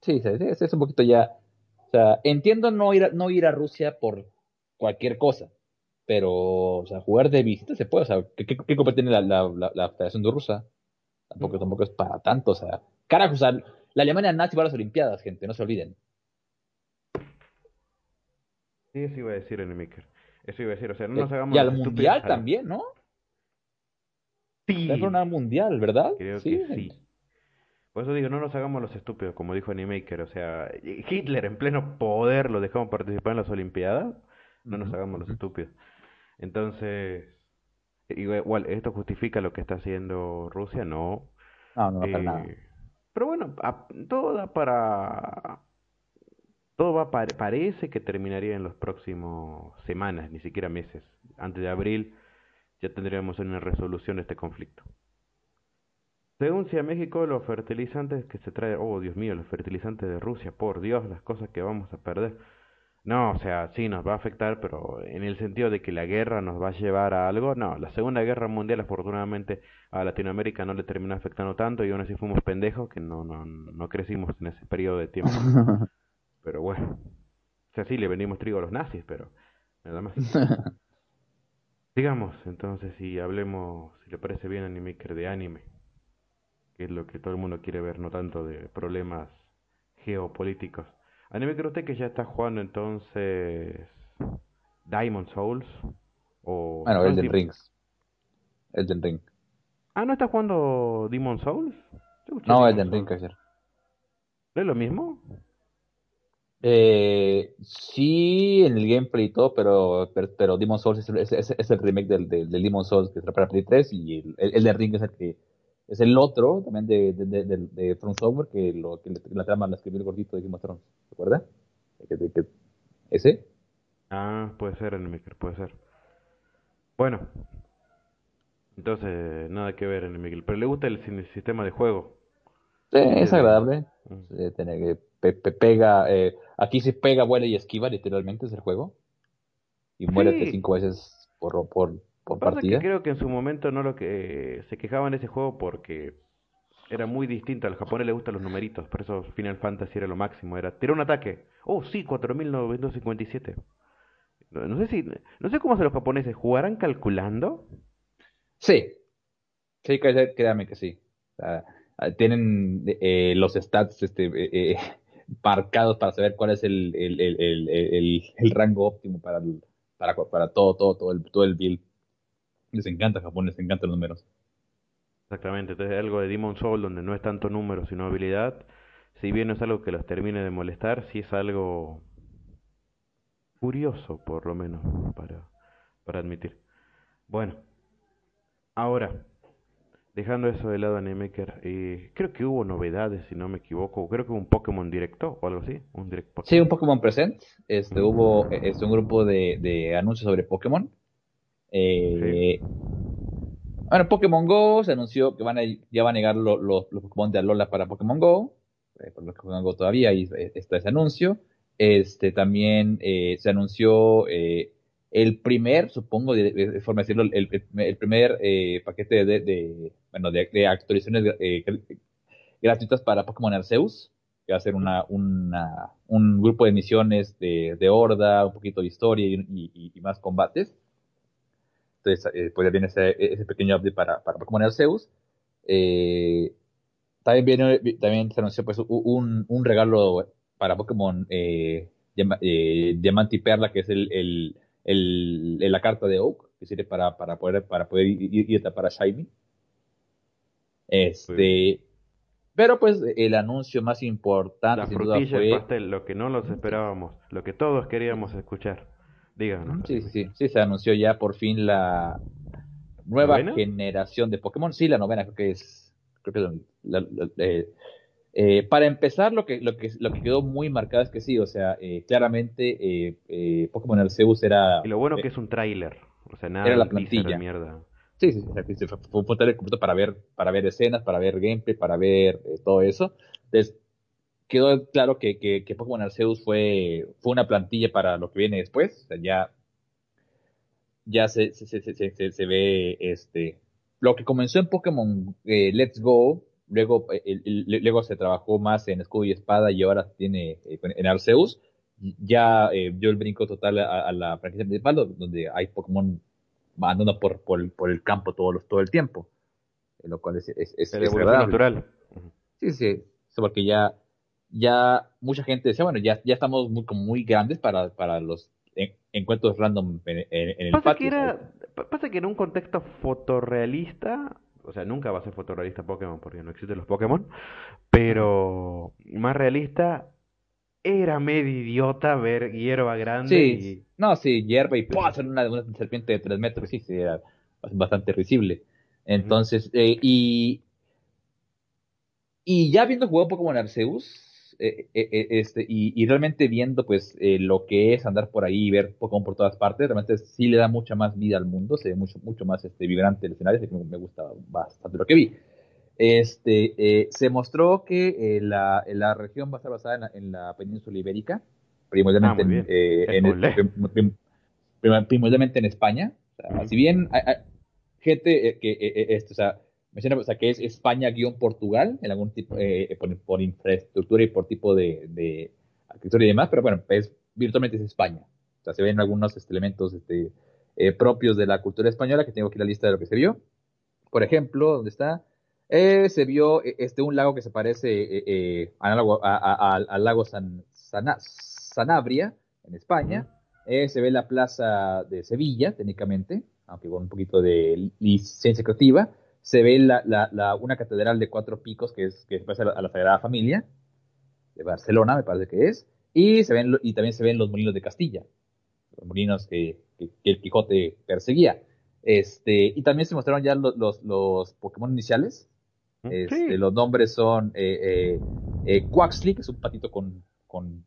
sí, sí, es un poquito ya, o sea, entiendo no ir a, no ir a Rusia por cualquier cosa, pero, o sea, jugar de visita se puede, o sea, ¿qué, qué, qué tiene la, la, la, Federación de Rusia? Tampoco, tampoco es para tanto, o sea, carajo, o sea, la Alemania nazi va a las Olimpiadas, gente, no se olviden. Sí, eso iba a decir Enemiker. Eso iba a decir, o sea, no nos hagamos. Y al mundial también, ¿no? Sí. Es una mundial, ¿verdad? Creo sí. que sí. Por eso digo, no nos hagamos los estúpidos, como dijo Animaker. O sea, Hitler en pleno poder lo dejamos participar en las Olimpiadas. No nos hagamos los estúpidos. Entonces, igual, ¿esto justifica lo que está haciendo Rusia? No. No, no, para nada. Eh, pero bueno, todo da para todo va, parece que terminaría en los próximos semanas, ni siquiera meses. Antes de abril ya tendríamos una resolución de este conflicto. Según a México, los fertilizantes que se traen, oh Dios mío, los fertilizantes de Rusia, por Dios, las cosas que vamos a perder. No, o sea, sí nos va a afectar, pero en el sentido de que la guerra nos va a llevar a algo, no, la Segunda Guerra Mundial afortunadamente a Latinoamérica no le terminó afectando tanto y aún así fuimos pendejos que no, no, no crecimos en ese periodo de tiempo. Pero bueno, o sea, sí, le vendimos trigo a los nazis, pero nada más. Digamos, entonces, si hablemos, si le parece bien, Animaker de anime, que es lo que todo el mundo quiere ver, no tanto de problemas geopolíticos. Animaker, usted que ya está jugando entonces Diamond Souls o... Bueno, Elden Rings. Elden Ring. Ah, ¿no está jugando Demon Souls? No, Elden Ring, ayer. ¿No es lo mismo? Eh, sí, en el gameplay y todo, pero, pero, pero Demon Souls es, es, es, el remake del, del, Demon Souls que está para Play 3 y el, el, Ring es el que es el otro también de, de, de, de From Software que, lo, que la trama la escribió el gordito de Game of Thrones, ¿recuerda? ¿Ese? Ah, puede ser, Enemiker, puede ser. Bueno, entonces nada que ver, Enemiker, pero le gusta el, sistema de juego. Sí, es agradable. Mm. tener que pega, eh, Aquí se pega, vuela y esquiva, literalmente, es el juego. Y muérete cinco veces por, por, por partida. Que creo que en su momento no lo que se quejaban de ese juego porque era muy distinto. Al japonés le gustan los numeritos, por eso Final Fantasy era lo máximo. Era tirar un ataque. Oh, sí, 4957. No sé si, no sé cómo hacen los japoneses. ¿Jugarán calculando? Sí. Sí, créame que sí. tienen eh, los stats este, eh, eh marcados para saber cuál es el, el, el, el rango óptimo para, para, para todo, todo, todo el, todo el build. Les encanta Japón, les encantan los números. Exactamente, entonces algo de Demon Soul donde no es tanto número sino habilidad, si bien no es algo que los termine de molestar, sí es algo curioso por lo menos para, para admitir. Bueno, ahora, Dejando eso de lado, Animaker, eh, creo que hubo novedades, si no me equivoco. Creo que hubo un Pokémon directo o algo así. Un direct Sí, un Pokémon Present. Este, Hubo este, un grupo de, de anuncios sobre Pokémon. Eh, Bueno, Pokémon Go se anunció que van a, ya van a llegar los, Pokémon de Alola para Pokémon Go. Eh, por los que Pokémon Go todavía ahí está ese anuncio. Este, también se anunció el primer, supongo, de, forma de decirlo, el, el primer eh, paquete de, de, bueno, de, actualizaciones eh, gratuitas para Pokémon Arceus, que va a ser una, una, un grupo de misiones de, de horda, un poquito de historia y, más combates. Entonces, eh, pues ya viene ese, ese pequeño update para, para Pokémon Arceus. Eh, también, viene, también se anunció pues, un, un regalo para Pokémon eh, Diamante y Perla, que es el, el el, la carta de Oak, que sirve para, para poder, para poder ir, a tapar a Shiny. Este, pero pues el anuncio más importante, la sin duda fue... pastel, lo que no los esperábamos, lo que todos queríamos escuchar. Díganos. Sí, sí, sí, se anunció ya por fin la nueva generación de Pokémon. Sí, la novena creo que es, creo que la, eh, eh, para empezar, lo que, lo, que, lo que quedó muy marcado es que sí, o sea, eh, claramente Pokémon Arceus era... Y lo bueno que es un tráiler, o sea, nada era la plantilla. mierda. Sí, sí, fue un portal completo para ver, para ver escenas, para ver gameplay, para ver todo eso. Entonces, quedó claro que, que, que, Pokémon Arceus fue, fue una plantilla para lo que viene después. O sea, ya, ya se, se, se, se, se ve este, lo que comenzó en Pokémon eh, Let's Go, luego, eh, luego se trabajó más en Escudo y Espada y ahora tiene eh, en Arceus, ya dio el brinco total a, la franquicia principal, donde hay Pokémon andando por, por, por, el campo todo, todo el tiempo. Lo cual es, es, es, es natural. Sí, sí, porque ya, ya mucha gente decía, bueno, ya, ya estamos muy, como muy grandes para, para los encuentros random en, el pasa patio. Que pasa que en un contexto fotorrealista, o sea, nunca va a ser fotorrealista Pokémon porque no existen los Pokémon, pero más realista, era medio idiota ver hierba grande. Sí, no, sí, hierba y ¡pum! una, una serpiente de 3 metros, sí, sí, era bastante risible. Entonces, eh, y, y ya viendo jugado Pokémon Arceus, eh, eh, eh, este, y, y, realmente viendo pues eh, lo que es andar por ahí y ver Pokémon por todas partes, realmente sí le da mucha más vida al mundo, se ve mucho, mucho más este, vibrante el escenario, que me, me gusta bastante lo que vi. Este, eh, se mostró que eh, la, la, región va a estar basada en la, en la península ibérica, primordialmente, ah, en, en, primordialmente en España. O sea, Si bien hay, hay gente que, esto, o sea, menciona o sea, que es España-Portugal, en algún tipo, por, por, infraestructura y por tipo de, de, arquitectura y demás, pero bueno, es, virtualmente es España. O sea, se ven algunos este, elementos este, propios de la cultura española, que tengo aquí la lista de lo que se vio. Por ejemplo, ¿dónde está? Eh, se vio eh, este, un lago que se parece eh, eh al lago San, Sanabria, en España. se ve la plaza de Sevilla, técnicamente, aunque con un poquito de licencia creativa. Se ve la, la, una catedral de cuatro picos que, es, que se parece a la, Sagrada Familia, de Barcelona, me parece que es. Y, se ven, y también se ven los molinos de Castilla, los molinos que, que, que el Quijote perseguía. Este, y también se mostraron ya los, los, los Pokémon iniciales, este, Los nombres son eh, eh, eh, Quaxley, que es un patito con, con,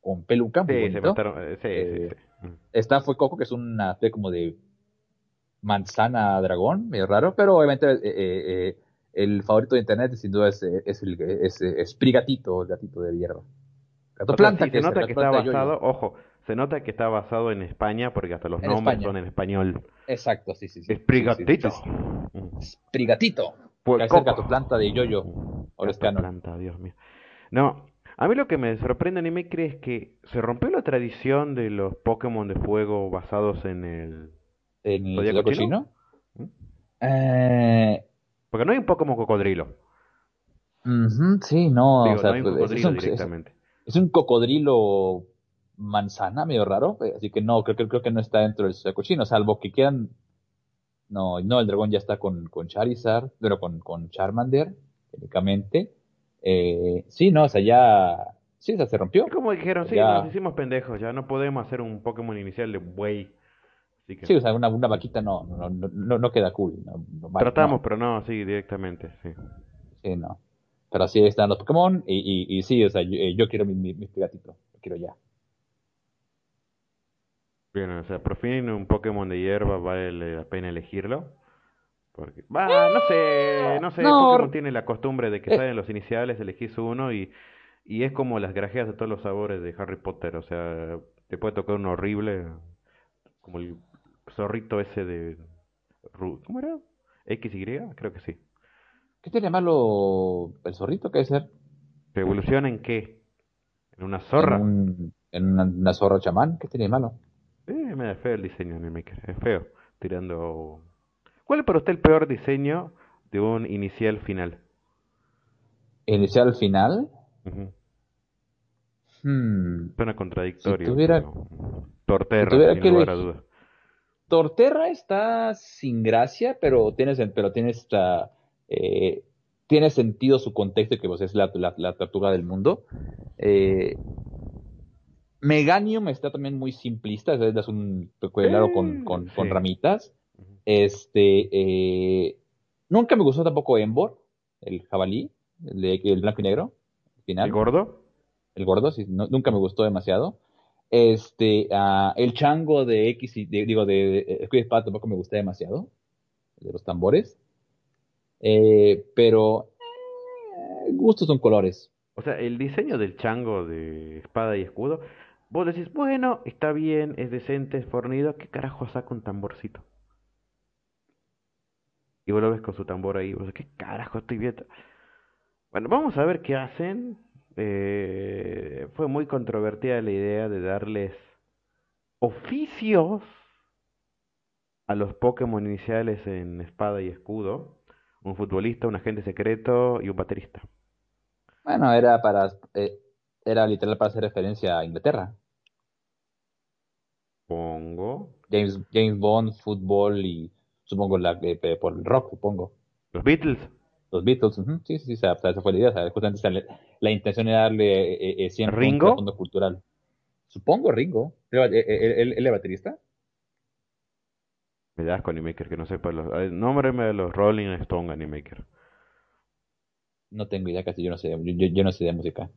con peluca. Muy sí, eh, sí, sí, Está Fue Coco, que es una especie como de manzana dragón, medio raro, pero obviamente el favorito de internet sin duda es, es, el, es, es Prigatito, el gatito de hierba. Gato planta, que se nota que está basado, ojo, se nota que está basado en España porque hasta los nombres son en español. Exacto, sí, sí. sí. Es Prigatito. Prigatito. Pues, acerca tu planta de yoyo. planta, Dios mío. No, a mí lo que me sorprende me es que se rompió la tradición de los Pokémon de fuego basados en el. ¿En el cochino? ¿Mm? Eh... Porque no hay un Pokémon cocodrilo. sí, no. o sea, no hay un cocodrilo es, directamente. Es, un cocodrilo manzana, medio raro. Eh, así que no, creo, creo, creo que no está dentro del cochino, salvo que quieran no, no, el dragón ya está con, con Charizard, pero con, con Charmander, técnicamente. Eh, sí, no, o sea, ya. Sí, o sea, se rompió. Como dijeron, sí, nos hicimos pendejos, ya no podemos hacer un Pokémon inicial de buey. Sí, o sea, una, una vaquita no, no, no, no queda cool. Tratamos, pero no, sí, directamente, sí. Sí, no. Pero así están los Pokémon y, y, y sí, o sea, yo, eh, yo quiero mi, mi, mi gatito, lo quiero ya. Bien, o sea, por fin un Pokémon de hierba vale la pena elegirlo. Porque, va, no sé, no sé, Pokémon tiene la costumbre de que eh. salen los iniciales, elegís uno y, y es como las grajeas de todos los sabores de Harry Potter, o sea, te puede tocar uno horrible, como el zorrito ese de... ¿Cómo era? ¿XY? Creo que sí. ¿Qué tiene malo el zorrito? ¿Qué debe ser? ¿Te evoluciona en qué? ¿En una zorra? En, una, una, zorra chamán? ¿Qué tiene malo? Eh, me da feo el diseño en el Maker, es feo. Tirando. ¿Cuál es para usted el peor diseño de un inicial final? ¿Inicial final? hmm. Suena contradictorio. Si tuviera... Torterra, sin lugar a dudas. Torterra está sin gracia, pero tienes, pero tienes, eh, tiene sentido su contexto, que pues, es la, la, la tortuga del mundo. Eh, Meganium está también muy simplista, es, un peculiar con, con, con, ramitas. Este, eh, nunca me gustó tampoco Embor, el jabalí, el, de, el blanco y negro, final. ¿El gordo? El gordo, sí, nunca me gustó demasiado. Este, el chango de X, y, de, digo, de, de, tampoco me gustó demasiado. de los tambores. Eh, pero eh, gustos son colores. O sea, el diseño del chango de espada y escudo, vos decís, bueno, está bien, es decente, es fornido, ¿qué carajo saca un tamborcito? Y vos lo ves con su tambor ahí, vos ¿qué carajo estoy viendo? Bueno, vamos a ver qué hacen. Eh, fue muy controvertida la idea de darles oficios a los Pokémon iniciales en espada y escudo. Un futbolista, un agente secreto y un baterista. Bueno, era para eh, era literal para hacer referencia a Inglaterra. Pongo. James, James Bond, fútbol y supongo la, eh, por el rock, supongo. Los Beatles. Los Beatles, sí, sí, sí, esa, fue la idea. justamente la, intención era darle eh, eh siempre ¿Ringo? un fondo cultural. Supongo Ringo. ¿Él, él, es baterista? Me das con Animaker, que no sepa los... Nómbreme de los Rolling Stone Animaker. No tengo idea, casi yo no sé, yo, yo, no sé de música.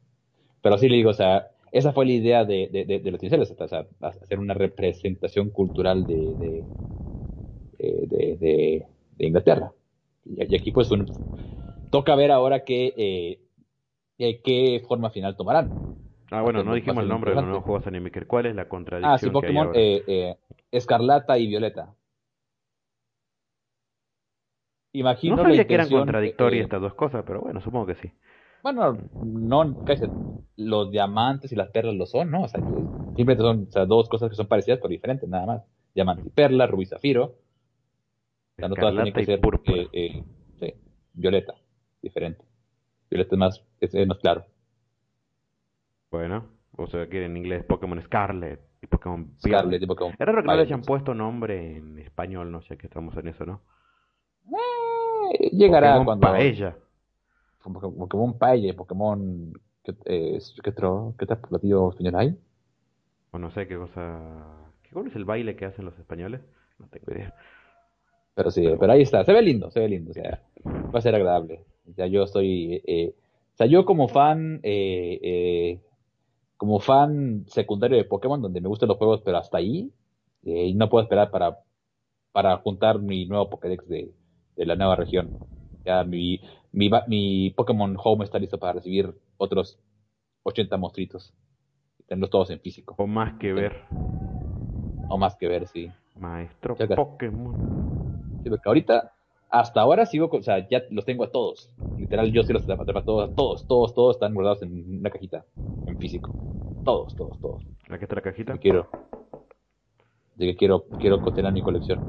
Pero sí le digo, o sea, esa fue la idea de, de, de, los iniciales, o sea, hacer una representación cultural de, de, de, Inglaterra. Y, aquí pues toca ver ahora qué, eh, eh, qué forma final tomarán. Ah, bueno, no dijimos el nombre de los nuevos juegos Animaker. ¿Cuál es la contradicción? Ah, sí, Pokémon eh, Escarlata y Violeta. Imagino no sabía que eran contradictorias estas dos cosas, pero bueno, supongo que sí. Bueno, no, casi los diamantes y las perlas lo son, ¿no? O sea, simplemente son dos cosas que son parecidas pero diferentes, nada más. Diamante y perla, rubí zafiro. O sea, no todas tienen que ser eh, eh, sí, violeta, diferente. Violeta es más, es, más claro. Bueno, o sea, que en inglés Pokémon Scarlet y Pokémon Scarlet y Pokémon. Es raro que no le hayan puesto nombre en español, no sé, que estamos en eso, ¿no? Eh, llegará Pokémon cuando. Paella. Pokémon Paella, Pokémon. ¿Qué, eh, ¿qué otro, qué otro platillo español hay? O no sé qué cosa. ¿Qué cuál es el baile que hacen los españoles? No tengo idea. Pero sí, pero, ahí está, se ve lindo, se ve lindo, o sea, va a ser agradable. O sea, yo estoy, eh, o sea, yo como fan, eh, eh, como fan secundario de Pokémon, donde me gustan los juegos, pero hasta ahí, eh, no puedo esperar para, para juntar mi nuevo Pokédex de, de la nueva región. Ya mi, mi, mi Pokémon Home está listo para recibir otros 80 monstruitos. Y tenerlos todos en físico. O más que ver. O más que ver, sí. Maestro Pokémon. Sí, porque ahorita, hasta ahora sigo, o sea, ya los tengo a todos. Literal, yo sí los tengo a todos, todos, todos, todos están guardados en una cajita, en físico. Todos, todos, todos. ¿La que está la cajita? quiero. De que quiero, quiero contener mi colección.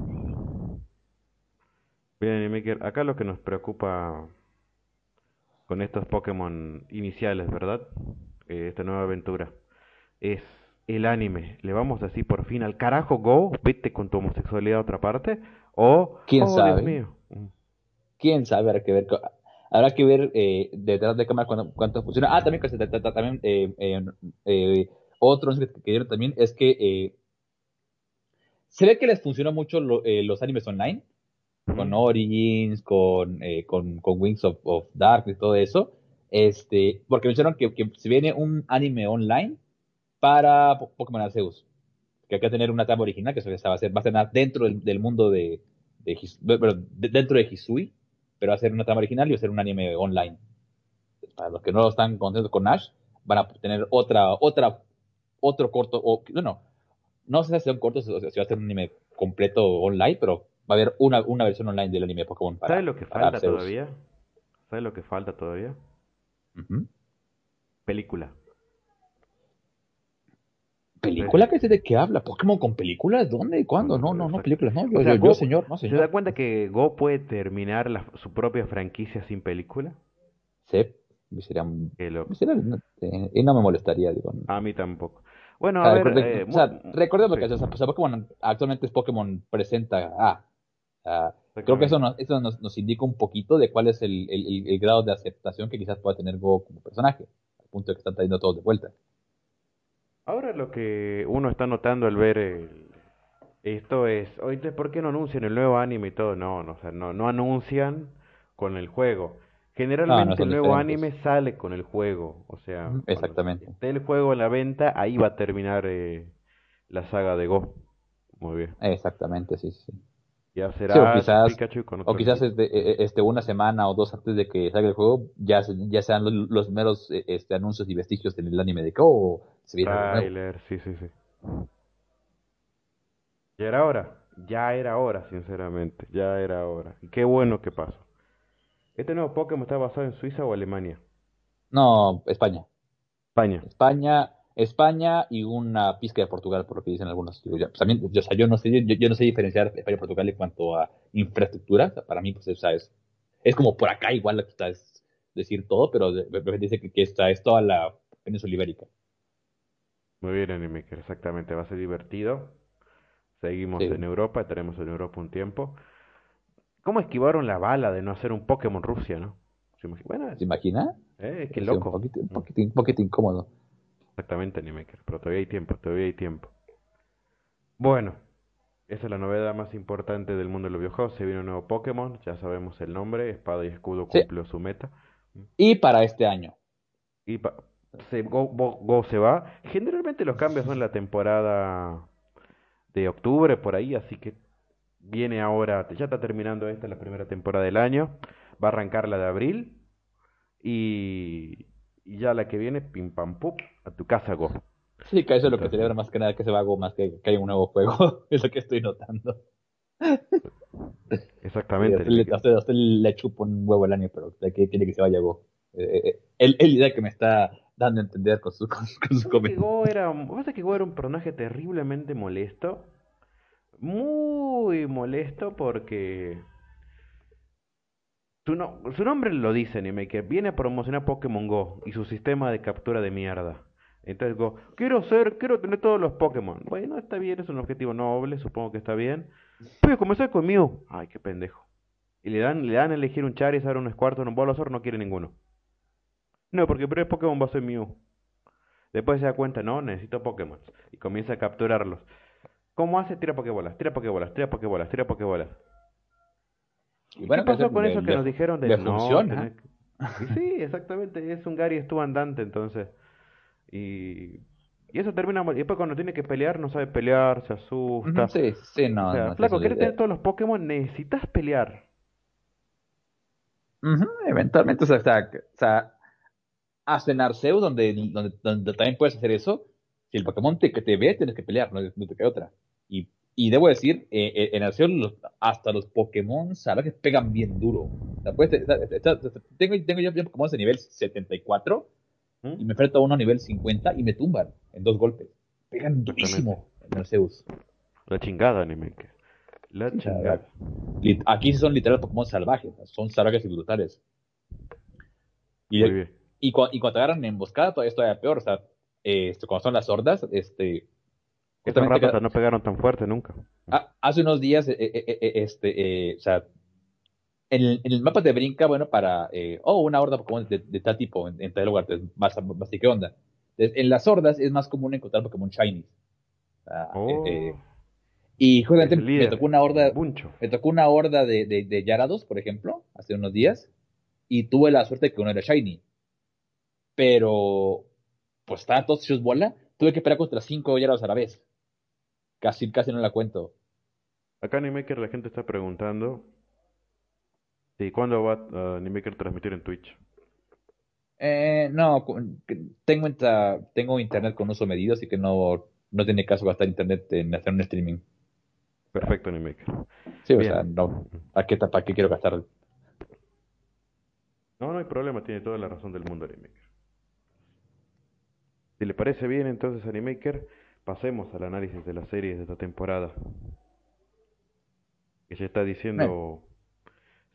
Bien, Maker, acá lo que nos preocupa con estos Pokémon iniciales, ¿verdad? Eh, esta nueva aventura, es el anime. ¿Le vamos así por fin al carajo Go? Vete con tu homosexualidad a otra parte. ¿O, quién oh, sabe? mío. Mm. ¿Quién sabe? Habrá que ver, habrá que ver eh, detrás de cámara cuánto, funciona. Ah, también, también eh, eh, eh, otro que quiero también es que se ve que les funciona mucho los animes online con Origins, con, eh, con, con, Wings of, of, Dark y todo eso, este, porque mencionaron que, que se viene un anime online para Pokémon Arceus, que hay que tener una tabla original, que eso va a ser, va a dentro del, del mundo de, de, dentro de Hisui, pero va a ser una tabla original y va a ser un anime online. Para los que no están contentos con Ash, van a tener otra, otra, otro corto, o, no, no sé si un corto, si va a ser un anime completo online, pero va a haber una, una versión online del anime Pokémon para ¿Sabes lo que falta todavía? ¿Sabes lo que falta todavía? Película. ¿Película? ¿Qué ¿De qué habla? ¿Pokémon con películas? ¿Dónde? ¿Cuándo? No, no, no, películas. No, yo, yo, señor, no, señor. ¿Se da cuenta que Go puede terminar la, su propia franquicia sin película? Sí, sería, sería, y no me molestaría, digo. A mí tampoco. Bueno, a ver, eh, o sea, recordemos que o sea, Pokémon actualmente es Pokémon presenta a creo que eso, nos, eso nos, indica un poquito de cuál es el, el, grado de aceptación que quizás pueda tener Go como personaje, al punto de que están trayendo todos de vuelta. Ahora lo que uno está notando al ver esto es, oye, ¿por qué no anuncian el nuevo anime y todo? No, no, o sea, no, no anuncian con el juego. Generalmente el nuevo anime sale con el juego, o sea, exactamente. Esté el juego en la venta, ahí va a terminar eh, la saga de Go. Muy bien. Exactamente, sí, sí. Ya será o quizás, Pikachu con o otro quizás equipo. este, e- e- este, una semana o dos antes de que salga el juego, ya, ya sean los, los meros eh, este, anuncios y vestigios del anime de que, oh, se viene. Trailer, sí, sí, sí. Ya era hora, ya era hora, sinceramente, ya era hora. Y qué bueno que pasó. ¿Este nuevo Pokémon está basado en Suiza o Alemania? No, España. España. España, España y una pizca de Portugal, por lo que dicen algunos. Yo, pues, también, yo, o sea, yo no sé, yo, yo no sé diferenciar España y Portugal en cuanto a infraestructura. O sea, para mí, pues, o sea, es, es como por acá igual lo que está es decir todo, pero de- de- dice que, que esta es toda la península ibérica. Muy bien, Animaker, exactamente, va a ser divertido. Seguimos Sí. en Europa, estaremos en Europa un tiempo. ¿Cómo esquivaron la bala de no hacer un Pokémon Rusia, no? ¿Se imagi- Bueno, ¿Se imagina? eh, qué Un loco. poquito, un Mm. poquito, un poquito incómodo. Exactamente, Animaker, pero todavía hay tiempo, todavía hay tiempo. Bueno, esa es la novedad más importante del mundo de los videojuegos. Se viene un nuevo Pokémon, ya sabemos el nombre, Espada y Escudo Sí. cumplió su meta. Y para este año. Y pa- se, Go, Go- Go se va. Generalmente los cambios son en la temporada de octubre, por ahí, así que viene ahora, ya está terminando esta, la primera temporada del año, va a arrancar la de abril y, y ya la que viene, pim pam pum, a tu casa Go. Sí, que eso es lo que celebra más que nada que se va algo más que, que haya un nuevo juego. es lo que estoy notando. Exactamente. a, usted, le- a usted- a usted le chupa un huevo el año, pero que quiere que se vaya Go. Eh, eh, el, el idea que me está dando a entender con su, con, con su que. Go era, pasa que Go era un personaje terriblemente molesto. Muy molesto porque su, no- su nombre lo dice anime, que viene a promocionar Pokémon Go y su sistema de captura de mierda. Entonces Go, quiero ser, quiero tener todos los Pokémon. Bueno, está bien, es un objetivo noble, supongo que está bien. A comenzar con Mew. Ay, qué pendejo. Y le dan, le dan a elegir un Charizard, un Squirtle, un Bulbasaur, no quiere ninguno. No, porque el primer Pokémon va a ser Mew. Después se da cuenta, no, necesito Pokémon. Y comienza a capturarlos. ¿Cómo hace? Tira Pokébolas, tira Pokébolas, tira Pokébolas, tira Pokébolas. Y ¿Y bueno, qué pasó pues, con le- eso que nos dijeron de le no funciona. que- sí, exactamente, es un Gary estuvo andante entonces. Y, y eso termina. Y después cuando tiene que pelear, no sabe pelear, se asusta. Sí, sí, no. o sea, no, flaco, eso ¿quieres de- tener todos los Pokémon? Necesitas pelear. Ujú, eventualmente, o sea, o sea, o sea, hasta en Arceus, donde, donde, donde también puedes hacer eso, si el Pokémon te, que te ve, tienes que pelear, no, no te queda otra. Y, y debo decir, eh, eh, en Arceus los- hasta los Pokémon salvajes pegan bien duro. O sea, puedes- tengo, tengo yo Pokémon de nivel 74 ¿Mm? y me enfrento a uno a nivel 50 y me tumban en dos golpes. Pegan durísimo en Arceus. La chingada, Animeke. La chingada. Aquí sí son literal Pokémon salvajes, son salvajes y brutales. Y, Muy bien. y, cua- y cuando te agarran en emboscada todavía es todavía peor, o sea, eh, este, cuando son las hordas, este... Justamente ratas que- no pegaron tan fuerte nunca. ah, hace unos días, eh, eh, eh, eh, este, eh, o sea, en el, en el mapa te brinca, bueno, para, eh, oh, una horda Pokémon de, de tal tipo, en, en tal lugar, entonces vas a- ¿qué onda? Entonces, en las hordas es más común encontrar Pokémon Shiny. O sea, Oh, eh, eh, y justamente me tocó una horda, me tocó una horda de, de, de Yarados, por ejemplo, hace unos días, y tuve la suerte de que uno era Shiny. Pero, pues estaban todos hechos bola, tuve que pelear contra cinco Yarados a la vez. Casi, casi no la cuento. Acá Animaker la gente está preguntando si cuándo va a Animaker transmitir en Twitch. Eh, no, tengo, tengo internet con uso medido, así que no, no tiene caso gastar internet en hacer un streaming. Perfecto, Animaker. Sí, o sea, no, ¿a qué, ¿para qué quiero gastar? No, no hay problema, tiene toda la razón del mundo Animaker. Si le parece bien, entonces Animaker, pasemos al análisis de las series de esta temporada. Que ya está diciendo...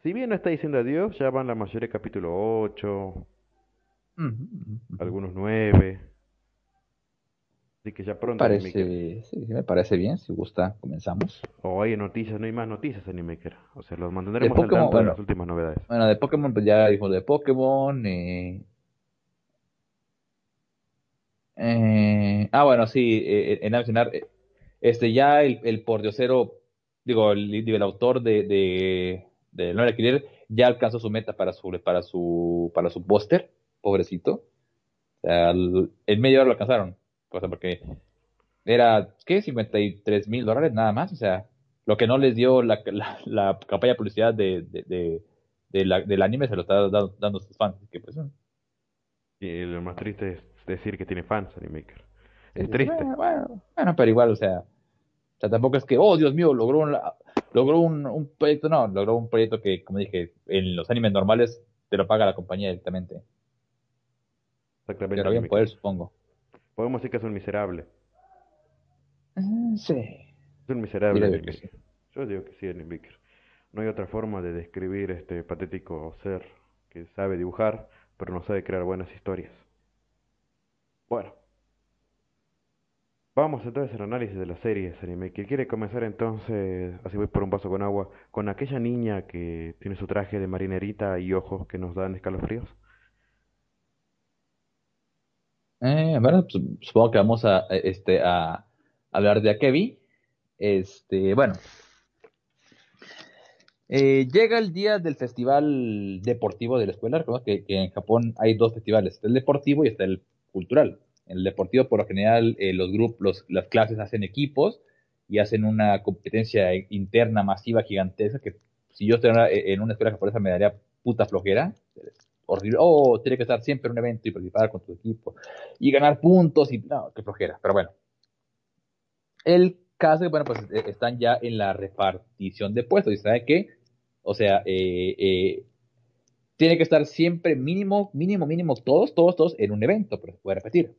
Si bien no está diciendo adiós, ya van la mayoría capítulo 8, Ujú, ujú, ujú. algunos 9. Así que ya pronto. Parece, sí, me parece bien, si gusta, comenzamos. O hay noticias, no hay más noticias Animaker. O sea, los mantendremos al Pokémon, tanto de bueno. las últimas novedades. Bueno, de Pokémon, pues ya dijimos de Pokémon. Eh... eh, Ah, bueno, sí, eh, en mencionar, eh, este ya el, el pordiosero, digo, el, digo, el autor de, de, de No Alquiler ya alcanzó su meta para su, para su, para su póster, pobrecito. O sea, el- en media hora lo alcanzaron. O sea, porque era, ¿qué? 53 mil dólares nada más. O sea, lo que no les dio la, la, campaña de publicidad de, de, de, la, del anime se lo está dando, sus fans. Que pues, y lo más triste es decir que tiene fans Animaker. Es triste. Bueno, bueno, pero igual, o sea, o sea, tampoco es que, oh, Dios mío, logró un, logró un, un proyecto, no, logró un proyecto que, como dije, en los animes normales te lo paga la compañía directamente. Exactamente. Pero bien por supongo. Podemos decir que es un miserable. Mm, sí. Es un miserable. Yo digo que sí, Annie No hay otra forma de describir este patético ser que sabe dibujar, pero no sabe crear buenas historias. Bueno. Vamos entonces al análisis de la serie anime. Que quiere comenzar entonces, así voy por un vaso con agua, con aquella niña que tiene su traje de marinerita y ojos que nos dan escalofríos. Eh, bueno, pues, supongo que vamos a, este, a hablar de Akebi. Este, bueno. Eh, llega el día del festival deportivo de la escuela. Recuerda que, en Japón hay dos festivales: está el deportivo y está el cultural. En el deportivo, por lo general, eh, los grupos, las clases hacen equipos y hacen una competencia interna masiva gigantesca que si yo estuviera en una escuela japonesa me daría puta flojera. Horrible. Oh, tiene que estar siempre en un evento y participar con tu equipo y ganar puntos y no, qué flojera. Pero bueno, el caso es bueno, pues eh, están ya en la repartición de puestos. ¿Y sabe qué? O sea, eh, eh, tiene que estar siempre mínimo, mínimo, mínimo, todos, todos, todos en un evento, pero se puede repetir.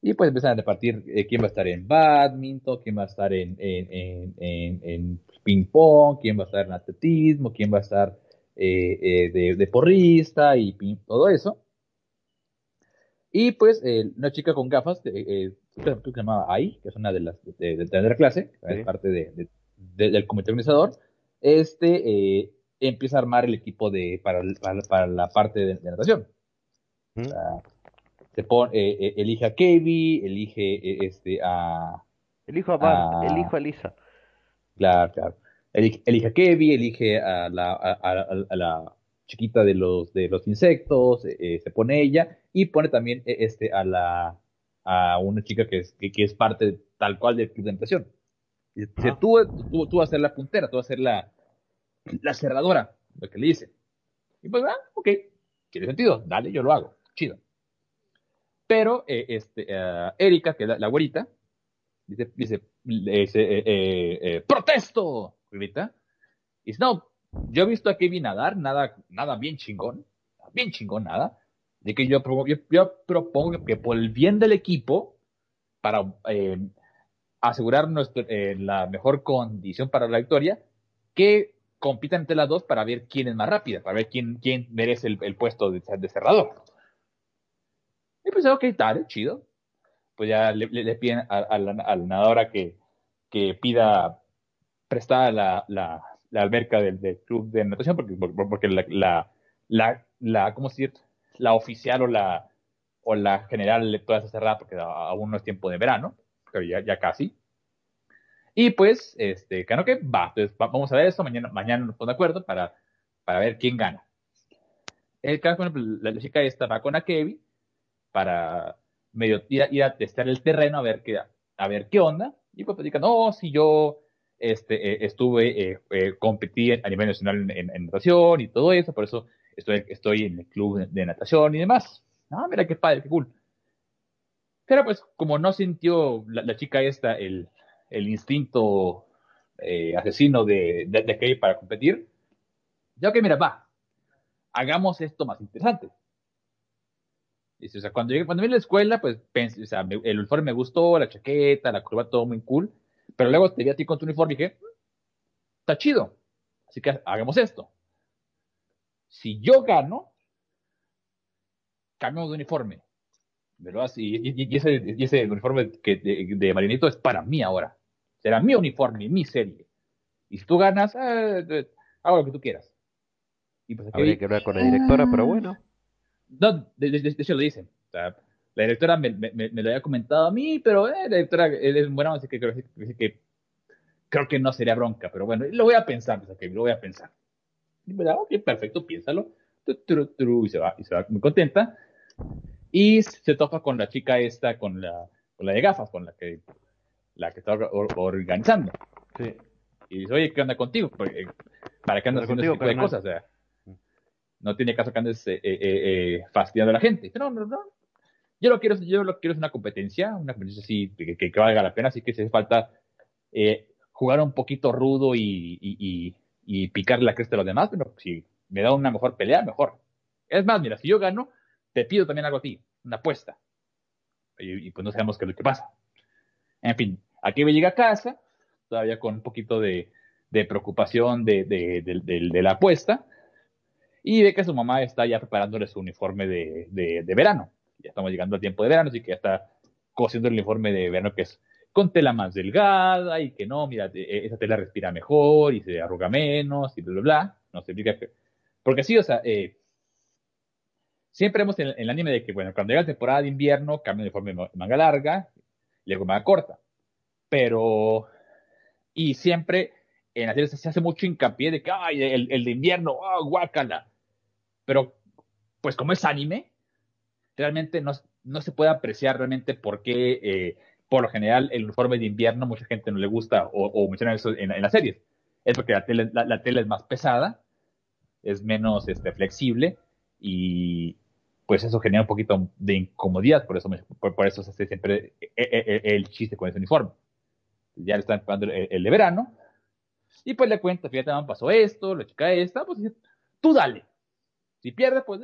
Y pues empiezan a repartir quién va a estar en badminton, quién va a estar en, en, en, ping pong, quién va a estar en atletismo, quién va a estar de, de, porrista y todo eso. Y pues una chica con gafas, que se llamaba AI, que es una de las de, de, clase, es parte de, del comité organizador, este eh, empieza a armar el equipo de para, para, la parte de, natación. Se pone, eh, eh, elige a Kevin, elige este a elijo a Bart, elijo a Lisa. Claro, claro. Elige, a Kevin, elige a la, a, la chiquita de los de los insectos, se pone ella y pone también este a la a una chica que es, que, es parte tal cual del club de. Dice, tú, tú, tú, vas a ser la puntera, tú vas a ser la, la cerradora, lo que le dice. Y pues, ah, ok, tiene sentido, dale, yo lo hago, chido. Pero, eh, este, uh, Erika, que es la, la güerita, dice, dice, dice eh, eh, eh, protesto, grita. Y dice, no, yo he visto a Kevin nadar, nada, nada bien chingón, bien chingón, nada de que yo, yo, propongo que por el bien del equipo, para eh, asegurar la mejor condición para la victoria, que compitan entre las dos para ver quién es más rápida, para ver quién, quién merece el, puesto de, cerrador. Y pues, ok, tal, chido. Pues ya le, piden a, la, nadadora que, que pida prestada la, la, la alberca del, club de natación, porque, porque la, la, la, la ¿cómo decir? la oficial o la, o la general toda está cerrada porque aún no es tiempo de verano, pero ya, ya casi. Y pues, este, claro que va, entonces vamos a ver eso, mañana, mañana nos ponemos de acuerdo para, para ver quién gana. El caso, la, la chica esta va con a Kevin para medio ir, a testar el terreno a ver qué, a ver qué onda. Y pues platican, no, si yo este, eh, estuve, eh, eh, competí a nivel nacional en, natación y todo eso, por eso estoy, estoy en el club de, natación y demás. Ah, mira qué padre, qué cool. Pero pues, como no sintió la, chica esta el, el instinto eh, asesino de, de, de para competir, ya que mira, va, hagamos esto más interesante. Dice, o sea, cuando llegué, cuando vine a la escuela, pues pensé, o sea, el uniforme me gustó, la chaqueta, la curva, todo muy cool. Pero luego te vi a ti con tu uniforme y dije, está chido. Así que hagamos esto. Si yo gano, cambio de uniforme. ¿verdad? Y, y, ese, y ese, uniforme que de, Marinito es para mí ahora. Será mi uniforme, mi serie. Y si tú ganas, eh, hago lo que tú quieras. Y pues Habría que hablar con la directora, pero bueno. No, de, de, de hecho lo dicen. O sea, la directora me, me, me, lo había comentado a mí, pero eh, la directora es buena, así que creo, que creo que no sería bronca. Pero bueno, lo voy a pensar, pues, lo voy a pensar. Ok, perfecto, piénsalo. Y se va, y se va muy contenta. Y se topa con la chica esta, con la, con la de gafas, con la que, la que está organizando. Sí. Y dice, oye, ¿qué onda contigo? ¿Para qué andas haciendo ese tipo de cosas? O sea, no tiene caso que andes eh, eh, fastidiando a la gente. no, no, no. Yo lo quiero, yo lo quiero es una competencia, una competencia así que, que, valga la pena, así que si hace falta jugar un poquito rudo y, y, y, picarle la cresta a los demás, pero si me da una mejor pelea, mejor. Es más, mira, si yo gano, te pido también algo a ti, una apuesta. Y, pues no sabemos qué es lo que pasa. En fin, aquí me llega a casa, todavía con un poquito de, de preocupación de, de, de, la apuesta, y ve que su mamá está ya preparándole su uniforme de, de, verano. Ya estamos llegando al tiempo de verano, así que ya está cosiendo el uniforme de verano que es con tela más delgada y que no, mira, e, esa tela respira mejor y se arruga menos y bla, bla, bla. No se explica que... Porque sí, o sea, eh, siempre vemos en, el anime de que, bueno, cuando llega la temporada de invierno, cambia de forma de manga larga y luego manga corta. Pero, y siempre en la serie se hace mucho hincapié de que, ay, el, el de invierno, oh, guácala. Pero, pues como es anime, realmente no, no se puede apreciar realmente por qué eh, por lo general el uniforme de invierno mucha gente no le gusta o, o menciona eso en, las series. Es porque la tela, la, tela, es más pesada, es menos este, flexible y pues eso genera un poquito de incomodidad, por eso, por, eso se hace siempre e, e, e, el, chiste con ese uniforme. Ya le están pagando el, de verano y pues le cuenta, fíjate, me pasó esto, la chica esta, pues tú dale. Si pierdes, pues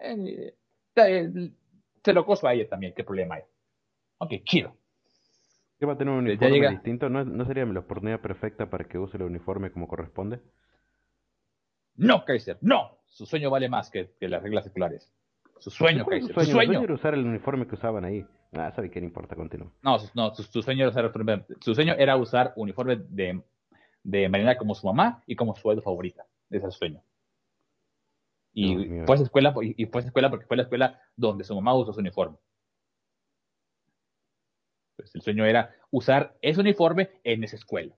eh, eh, se lo coso a ella también, qué problema hay. Ok, chido. ¿Qué va a tener un uniforme distinto? ¿No, sería la oportunidad perfecta para que use el uniforme como corresponde? No, Kaiser, no. Su sueño vale más que, las reglas seculares. Su sueño, Kaiser. Su sueño. era usar el uniforme que usaban ahí. Ah, sabe que no importa, continúa. No, no su, sueño era usar, su sueño era usar uniforme de, de Marina como su mamá y como su sueldo favorita. Ese es su sueño. Y fue a escuela, y fue a escuela porque fue la escuela donde su mamá usó su uniforme. Pues el sueño era usar ese uniforme en esa escuela.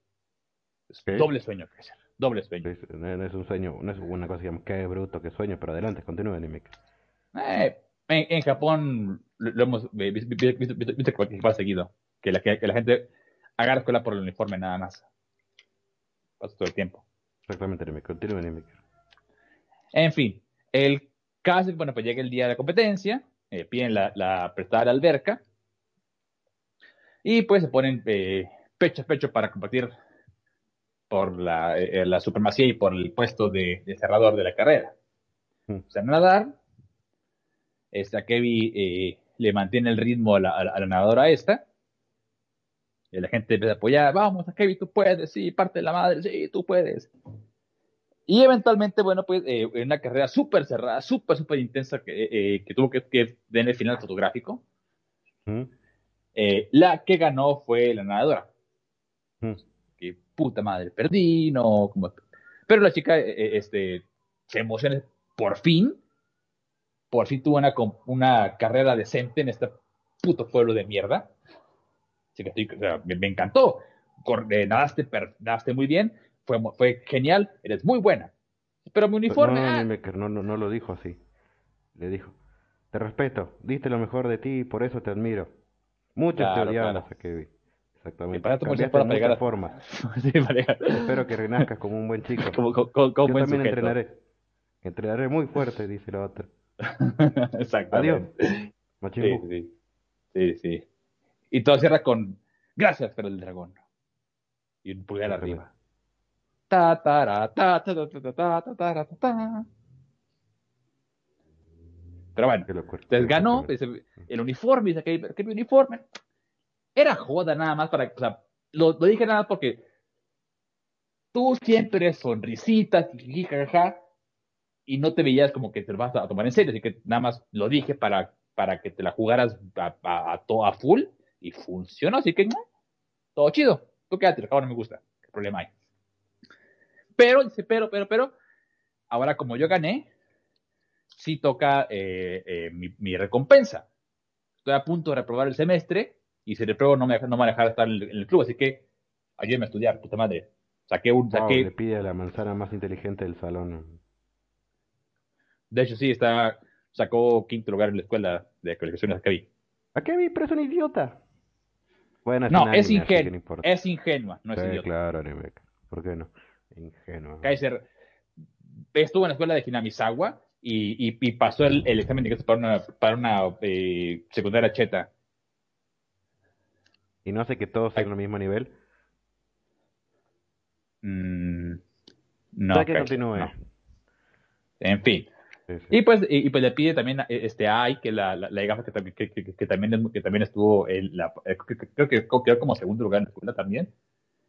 Doble sueño, crecer. Doble sueño. No es un sueño, no es una cosa que llama qué bruto, qué sueño, pero adelante, continúe, Nimik. Eh, en, Japón lo, hemos visto, visto, visto, seguido. Que la, que, la gente haga la escuela por el uniforme nada más. Pasa todo el tiempo. Exactamente, Nimik. Continúe, Nimik. En fin, el caso bueno, pues llega el día de la competencia, eh, piden la, la prestada alberca y pues se ponen eh, pecho a pecho para combatir por la, eh, la, supremacía y por el puesto de, cerrador de la carrera. Mm. O sea, nadar, esta Kevin eh, le mantiene el ritmo a la, a la, nadadora esta, y la gente empieza a apoyar, vamos, a Kevin, tú puedes, sí, parte de la madre, sí, tú puedes. Y eventualmente, bueno, pues en una carrera súper cerrada, súper, súper intensa que, que tuvo que, que en el final fotográfico, mm. Eh, la que ganó fue la nadadora. Mm. Que puta madre, perdí, no. Como... Pero la chica eh, eh, este, se emociona por fin. Por fin tuvo una, una carrera decente en este puto pueblo de mierda. Así que me, encantó. nadaste, nadaste muy bien. Fue, fue genial. Eres muy buena. Pero mi uniforme. No, no, no, no lo dijo así. Le dijo: Te respeto, diste lo mejor de ti y por eso te admiro. Muchas teorías claro. que Exactamente. Para pues, para pegar formas. sí, para Espero que renazcas como un buen chico. como, como, como Yo también entrenaré. Entrenaré muy fuerte, dice la otra. Exactamente. Adiós. Sí, sí. sí, sí. Y todo cierra con gracias, pero el dragón. Y un pulgar arriba. Ta, ta, ta, Pero bueno, les ganó el uniforme, dice que mi uniforme. Era joda nada más para, o sea, lo, dije nada más porque tú siempre eres sonrisitas, y no te veías como que te lo vas a tomar en serio, así que nada más lo dije para, para que te la jugaras a, a, a, full y funcionó, así que no. todo chido, tú quédate, el no me gusta, qué problema hay. Pero, dice, pero, pero, pero, ahora como yo gané, sí toca eh, eh, mi, recompensa. Estoy a punto de reprobar el semestre y si repruebo no me, no me va a dejar estar en el, club, así que ayúdame a estudiar, puta madre. Saqué un... Saqué... le pide la manzana más inteligente del salón. De hecho, sí, está sacó quinto lugar en la escuela de calificaciones a Kevin. A Kevin, pero es un idiota. Bueno, es No, un es, anime, ingenua, no es ingenua, no es Sí, idiota. claro, anime. ¿Por qué no? Ingenuo. Kaiser estuvo en la escuela de Hinamizawa y, y, y pasó el, el examen de ingreso para una, para una eh, secundaria cheta. Y no sé que todos Ay. en el mismo nivel. Mm, no, Para que Kaiser, continúe. no. En fin. Sí, sí. Y pues, y, y pues le pide también a este Ai, que la, la, la gafa que, también- que, que, que también, que también estuvo en la, eh, creo que creo que quedó como segundo lugar en la escuela también,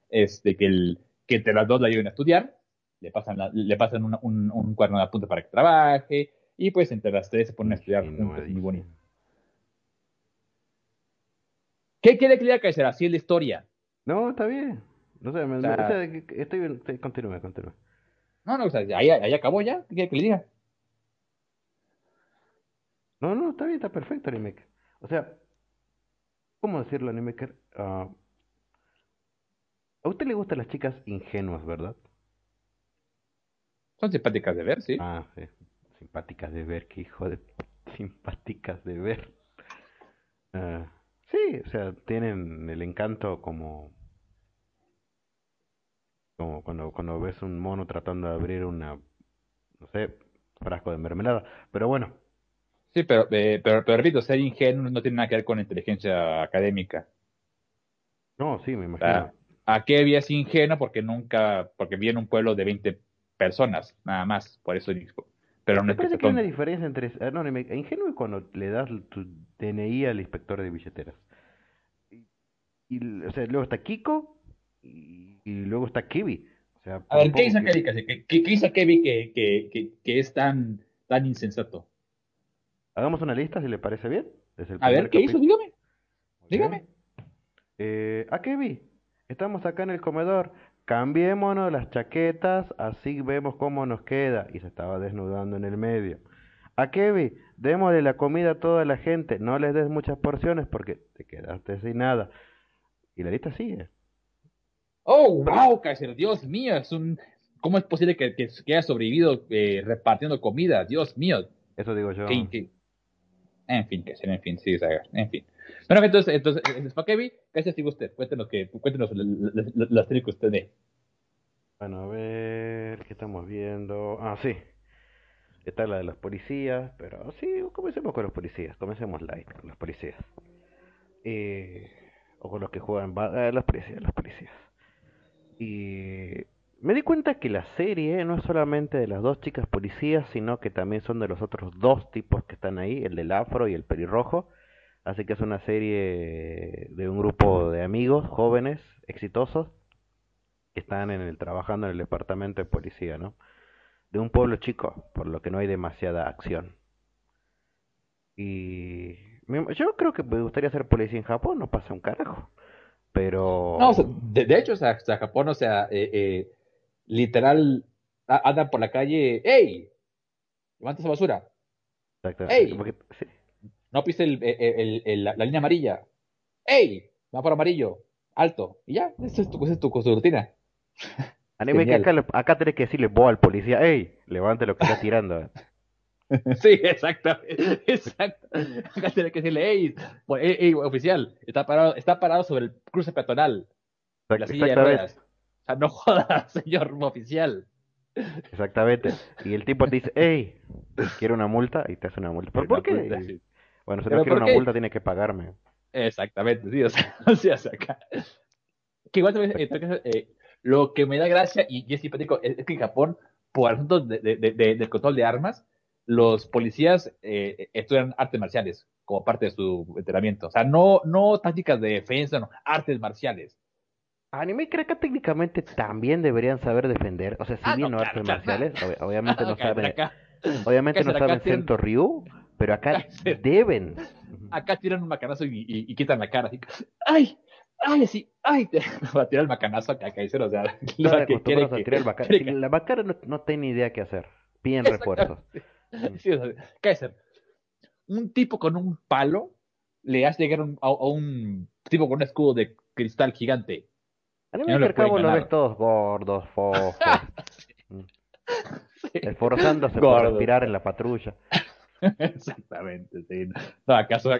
este, que, el, que entre las dos la ayuden a estudiar, le pasan, la- le pasan una- un, un cuaderno de apuntes para que trabaje, y pues entre las tres se ponen a estudiar juntas, muy bonito. ¿Qué quiere que le diga Kaiser? Así es la historia. No, está bien. No sé, me, O sea- o sea, estoy bien. Continúe, continúe. No, no, o sea, ahí, ahí acabó ya. ¿Qué quiere que le diga? No, no, está bien, está perfecto, Animaker. O sea, ¿cómo decirlo, Animaker? Ah, a usted le gustan las chicas ingenuas, ¿verdad? Son simpáticas de ver, sí. Ah, sí. Simpáticas de ver, qué hijo de... Simpáticas de ver. Ah, sí, o sea, tienen el encanto como... Como cuando, cuando ves un mono tratando de abrir una, no sé, frasco de mermelada. Pero bueno, Sí, pero, eh, pero, pero repito, ser ingenuo no tiene nada que ver con inteligencia académica. no, sí, me O imagino. sea, ¿A qué es ingenuo? Porque nunca, porque vive en un pueblo de 20 personas, nada más. Por eso dijo. Pero no parece que hay una diferencia entre... ah, no, Animaker, ingenuo es cuando le das tu DNI al inspector de billeteras. Y, y, o sea, luego está Kiko y, y luego está Kiwi. O sea, A ver, ¿qué hizo que- Kevin? ¿Qué, hizo Kevin que, que, que, que es tan, tan insensato? Hagamos una lista si le parece bien. Desde el A ver, ¿qué hizo? Dígame. Dígame. Eh, ¿a qué vi? Estamos acá en el comedor. Cambiémonos las chaquetas, así vemos cómo nos queda. Y se estaba desnudando en el medio. ¿A vi? Démosle la comida a toda la gente. No les des muchas porciones porque te quedaste sin nada. Y la lista sigue. Oh, wow, Kaiser, Dios mío, es un... ¿Cómo es posible que, que, que haya sobrevivido eh, repartiendo comida? Dios mío. Eso digo yo. En fin, Kaiser, en fin, sí, en fin. Bueno, entonces, entonces, entonces ¿para qué sigue usted. Cuéntenos, que, cuéntenos la, la, la- la serie que usted ve. Bueno, a ver, ¿qué estamos viendo? Ah, sí. Está la de los policías, pero sí, comencemos con los policías, comencemos light con los policías. Eh, o con los que juegan, eh, los policías, los policías. Y me di cuenta que la serie no es solamente de las dos chicas policías, sino que también son de los otros dos tipos que están ahí, el del afro y el pelirrojo. Así que es una serie de un grupo de amigos jóvenes, exitosos, que están en el, trabajando en el departamento de policía, ¿no? De un pueblo chico, por lo que no hay demasiada acción. Y yo creo que me gustaría ser policía en Japón, no pasa un carajo. Pero No, de, de hecho, o sea, o sea, Japón, o sea, eh, eh, literal, andan por la calle, ¡Ey! Levanta esa basura. Exactamente, ¡Ey! porque- sí, No pise el, el- el- el- la, la línea amarilla. ¡Ey! Va por amarillo. Alto. Y ya, esa es tu, esa es tu, tu rutina. anime que acá, acá tenés que decirle vos al policía, ¡Ey! Levante lo que está tirando. Sí, exactamente. Exacto. Acá tiene que decirle, ¡Ey! pues, ey, ey, oficial! Está parado, está parado sobre el cruce peatonal. La silla de ruedas. O sea, no joda, señor oficial. exactamente. Y el tipo te dice, ¡Ey! ¿Quiere una multa? Y te hace una multa. ¿Pero por qué? Bueno, si ¿Pero no quiere una qué? multa, tiene que pagarme. Exactamente, sí, o sea, o sea, o sea, acá. Que igual también, eh, eh, lo que me da gracia y, y es simpático es, es que en Japón, por asuntos de, de- de- de- del control de armas, los policías eh, estudian artes marciales como parte de su entrenamiento. O sea, no, no tácticas de defensa, no, artes marciales. Anime creo que técnicamente también deberían saber defender. O sea, si Ah, bien no, no claro, artes claro. marciales, ob- obviamente no Acá, pero saben, obviamente no saben Sento Ryu, pero acá deben. acá tiran un macanazo y, y- y quitan la cara. Así, ¡Ay! ¡Ay! Así, ¡ay! Te va a tirar el macanazo acá, acá, o sea, Están lo que quiere a que- tirar el Si que- la bacara no, no tiene idea qué hacer. Piden refuerzos. Sí, o sea, Kaiser, un tipo con un palo le hace llegar un- a, a un tipo con un escudo de cristal gigante. Anime no que le al cabo lo ves todos gordos, fofos, Sí. esforzándose por Gordo. respirar en la patrulla. Exactamente, sí. No, acá son,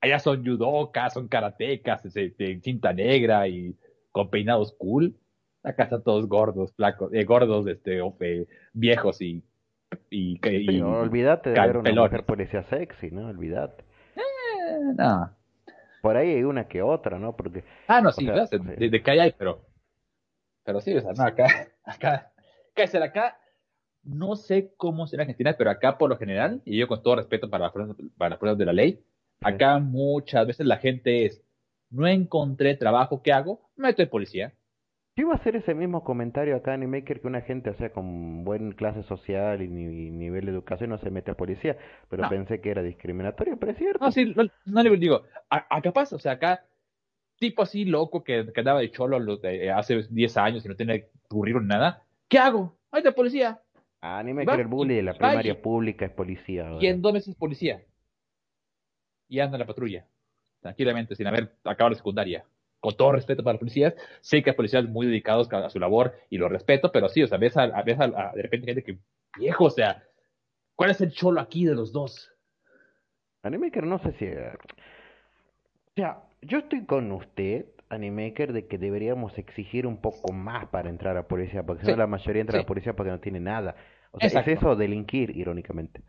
allá son judocas, son karatecas, de cinta negra y con peinados cool. Acá están todos gordos, flacos, eh, gordos, este, viejos y y, y olvídate de ver una mujer policía sexy, ¿no? Olvídate. Eh, no. Por ahí hay una que otra, ¿no? Porque Ah, no, sí, de, de, que hay, pero pero sí, o sea, no, acá acá acá, acá no sé cómo será en Argentina, pero acá por lo general, y yo con todo respeto para las pruebas, para las pruebas de la ley, acá muchas veces la gente es, no encontré trabajo, ¿qué hago? Me meto de policía. Yo iba a hacer ese mismo comentario acá en Animaker que una gente, o sea, con buen clase social y, nivel de educación no se mete a policía, pero pensé que era discriminatorio, pero es cierto. No, sí, no, le digo, acá pasa, o sea, acá, tipo así loco que, que andaba de cholo hace 10 años y no tiene currículum nada, ¿qué hago? Ahí de policía. Ah, Animaker, el bully de la primaria pública es policía. Y en dos meses es policía. Y anda en la patrulla, tranquilamente, sin haber acabado la secundaria con todo respeto para los policías, sé que hay policías muy dedicados a su labor y lo respeto, pero sí, o sea, ves a, ves a, de repente gente que, viejo, o sea, ¿cuál es el cholo aquí de los dos? Animaker, no sé si... O sea, yo estoy con usted, Animaker, de que deberíamos exigir un poco más para entrar a policía, porque si no la mayoría entra a la policía porque no tiene nada. O sea, es eso delinquir, irónicamente.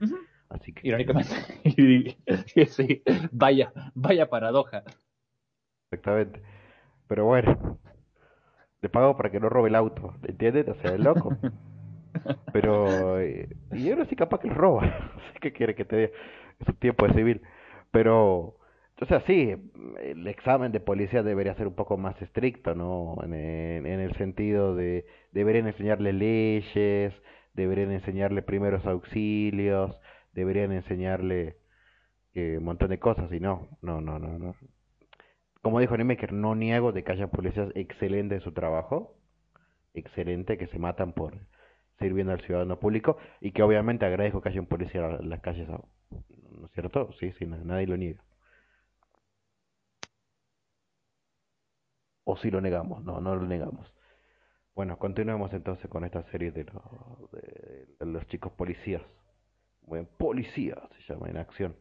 Así que... Irónicamente. sí, vaya, vaya paradoja. Exactamente. Pero bueno, le pago para que no robe el auto, ¿entiendes? O sea, es loco. Pero, eh, y yo no soy capaz que lo roba, que quiere que te dé su tiempo de civil. Pero, sea, sí, el examen de policía debería ser un poco más estricto, ¿no? En, el sentido de, deberían enseñarle leyes, deberían enseñarle primeros auxilios, deberían enseñarle eh, un montón de cosas, y no, no, no, no, no como dijo Nimeker, no niego de que haya policías excelentes en su trabajo, excelente, que se matan por sirviendo al ciudadano público y que obviamente agradezco que haya un policía en las calles, ¿no es cierto? Sí, sí, nadie lo niega. O si lo negamos, no, no lo negamos. Bueno, continuemos entonces con esta serie de, de los chicos policías. Buen policía se llama en acción.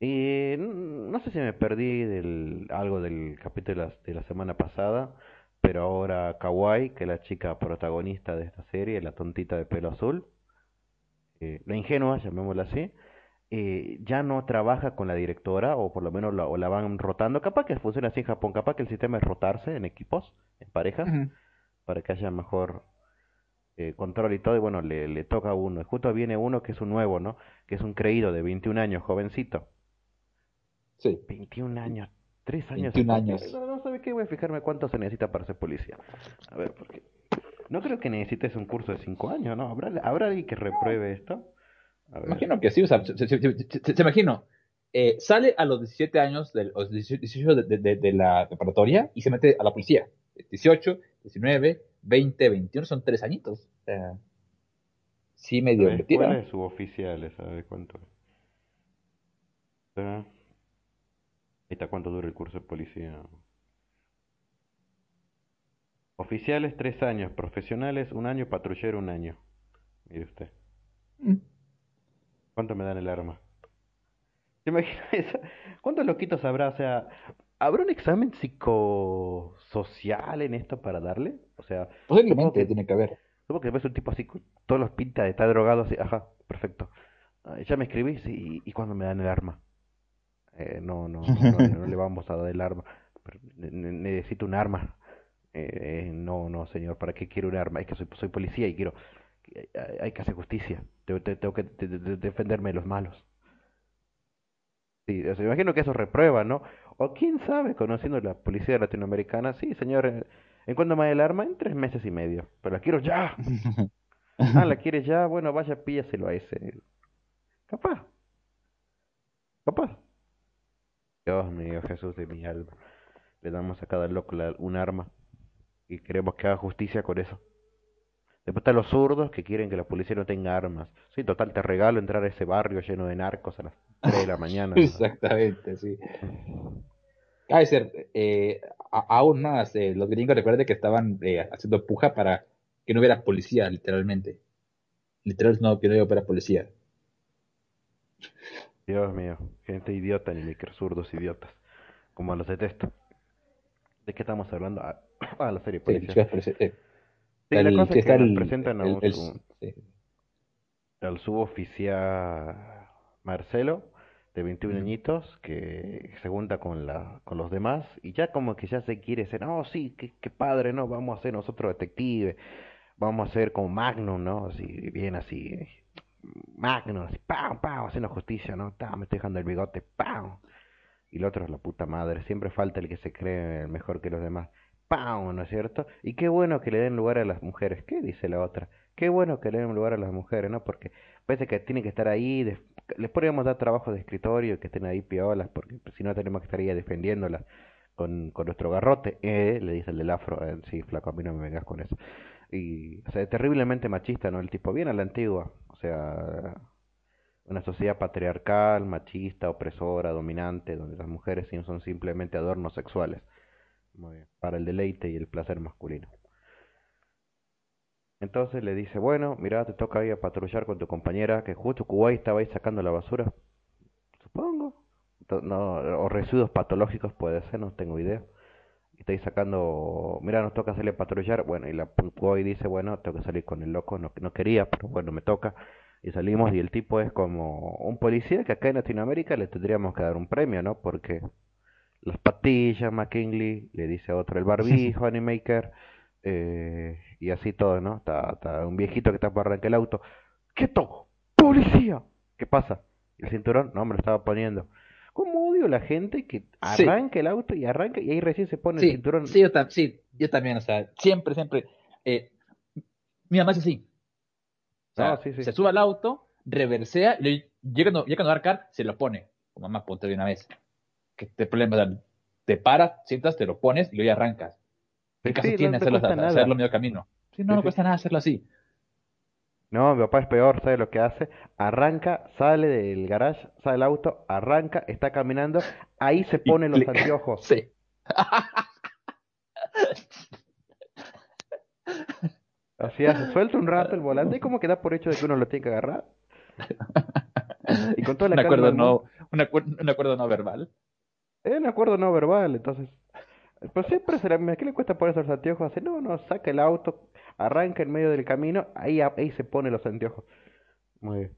Y no sé si me perdí del, algo del capítulo de la, semana pasada, pero ahora Kawaii, que es la chica protagonista de esta serie, la tontita de pelo azul, eh, la ingenua, llamémosla así, eh, ya no trabaja con la directora, o por lo menos la, o la van rotando. Capaz que funciona así en Japón, capaz que el sistema es rotarse en equipos, en parejas, para que haya mejor eh, control y todo, y bueno, le, le toca a uno. Y justo viene uno que es un nuevo, ¿no? Que es un creído de 21 años, jovencito Sí. 21 años. 3 años. 21 años. No, no sabe qué, voy a fijarme cuánto se necesita para ser policía. A ver, porque no creo que necesites un curso de 5 años, ¿no? ¿Habrá, ¿Habrá alguien que repruebe esto? Imagino que sí, o sea, se, se, imagino. Eh, sale a los 17 años, de, los 18 de, de, de, la preparatoria y se mete a la policía. 18, 19, 20, 21, son 3 añitos. sí, medio ¿Cuál es su oficial? ¿Sabe cuánto? Está cuánto dura el curso de policía. Oficiales tres años, profesionales un año, patrullero un año. Mire usted. Mm. ¿Cuánto me dan el arma? ¿Se imagina eso? ¿Cuántos loquitos habrá? O sea, ¿habrá un examen psicosocial en esto para darle? O sea, posiblemente tiene que haber. Supongo que ves un tipo así, todos los pinta de estar drogado, así, ajá, perfecto. ya me escribís y, y cuándo me dan el arma. Eh, no, no, no, le vamos a dar el arma. necesito un arma. Eh, no, no, señor, ¿para qué quiero un arma? Es que soy, soy policía y quiero... Hay, que hacer justicia. Tengo, tengo que defenderme de los malos. Sí, o imagino que eso reprueba, ¿no? O quién sabe, conociendo la policía latinoamericana, sí, señor, eh, ¿en cuándo me da el arma? En tres meses y medio. Pero la quiero ya. ah, la quieres ya, bueno, vaya, píllaselo a ese. Capaz. Capaz. Dios mío, Jesús de mi alma. Le damos a cada loco un arma y queremos que haga justicia con eso. Después están los zurdos que quieren que la policía no tenga armas. Sí, total, te regalo entrar a ese barrio lleno de narcos a las 3 de la mañana. Exactamente, sí. Kaiser, eh, aún más, eh, los gringos recuerden que estaban eh, haciendo puja para que no hubiera policía, literalmente. literal no quiero ir para policía. Dios mío, gente idiota ni microsurdos idiotas, como los detesto. ¿De qué estamos hablando? Ah, ah la serie policía. Sí, sí, la cosa es que nos presentan a un, al suboficial Marcelo, de 21 añitos, que se junta con, la, con los demás y ya como que ya se quiere ser, no, sí, qué, qué padre, ¿no? Vamos a ser nosotros detectives, vamos a ser como Magnum, ¿no? Así, bien así, Magnum, así, ¡pam, pam! Haciendo justicia, ¿no? me estoy dejando el bigote, ¡pam! Y el otro es la puta madre, siempre falta el que se cree mejor que los demás. ¡Pam! ¿No es cierto? Y qué bueno que le den lugar a las mujeres. ¿Qué dice la otra? Qué bueno que le den lugar a las mujeres, ¿no? Porque parece que tienen que estar ahí. Les podríamos dar trabajo de escritorio y que estén ahí piolas, porque si no tenemos que estar ahí defendiéndolas con, con nuestro garrote. Eh, le dice el del afro. Eh, sí, flaco, a mí no me vengas con eso. Y, o sea, terriblemente machista, ¿no? El tipo, bien a la antigua. O sea, una sociedad patriarcal, machista, opresora, dominante, donde las mujeres son simplemente adornos sexuales. Para el deleite y el placer masculino. Entonces le dice, bueno, mira, te toca ir a patrullar con tu compañera, que justo Kuwait estaba ahí sacando la basura. Supongo. No, o residuos patológicos puede ser, no tengo idea. Y está ahí sacando, mira, nos toca salir a patrullar. Bueno, y la Kuwait dice, bueno, tengo que salir con el loco, no, no quería, pero bueno, me toca. Y salimos y el tipo es como un policía que acá en Latinoamérica le tendríamos que dar un premio, ¿no? Porque las patillas, McKinley, le dice a otro el barbijo, Animaker, eh, y así todo, ¿no? Está, un viejito que está por arrancar el auto. ¡Quieto! ¡Policía! ¿Qué pasa? ¿El cinturón? No, me lo estaba poniendo. ¿Cómo odio la gente que arranca el auto y arranca y ahí recién se pone el cinturón? Sí yo, sí, yo también, o sea, siempre, siempre. Eh, mi mamá es así. O sea, se sube al auto, reversea, y llega, llega a arcar, se lo pone. Como mamá, ponte de una vez. Que te problema, te paras, sientas, te lo pones y luego ya arrancas. ¿Qué caso tiene hacerlo, hacerlo medio camino? Sí, no, no cuesta nada hacerlo así. No, mi papá es peor, ¿sabe lo que hace? Arranca, sale del garage, sale del auto, arranca, está caminando, ahí se pone los anteojos. Sí. Así hace, suelta un rato el volante y como queda por hecho de que uno lo tiene que agarrar. Y con toda la un acuerdo no, un, acuerdo, no verbal. Es un acuerdo no verbal, entonces. Pues siempre será, ¿qué le cuesta ponerse los anteojos? Hace, no, no, saca el auto, arranca en medio del camino, ahí, ahí se pone los anteojos. Muy bien.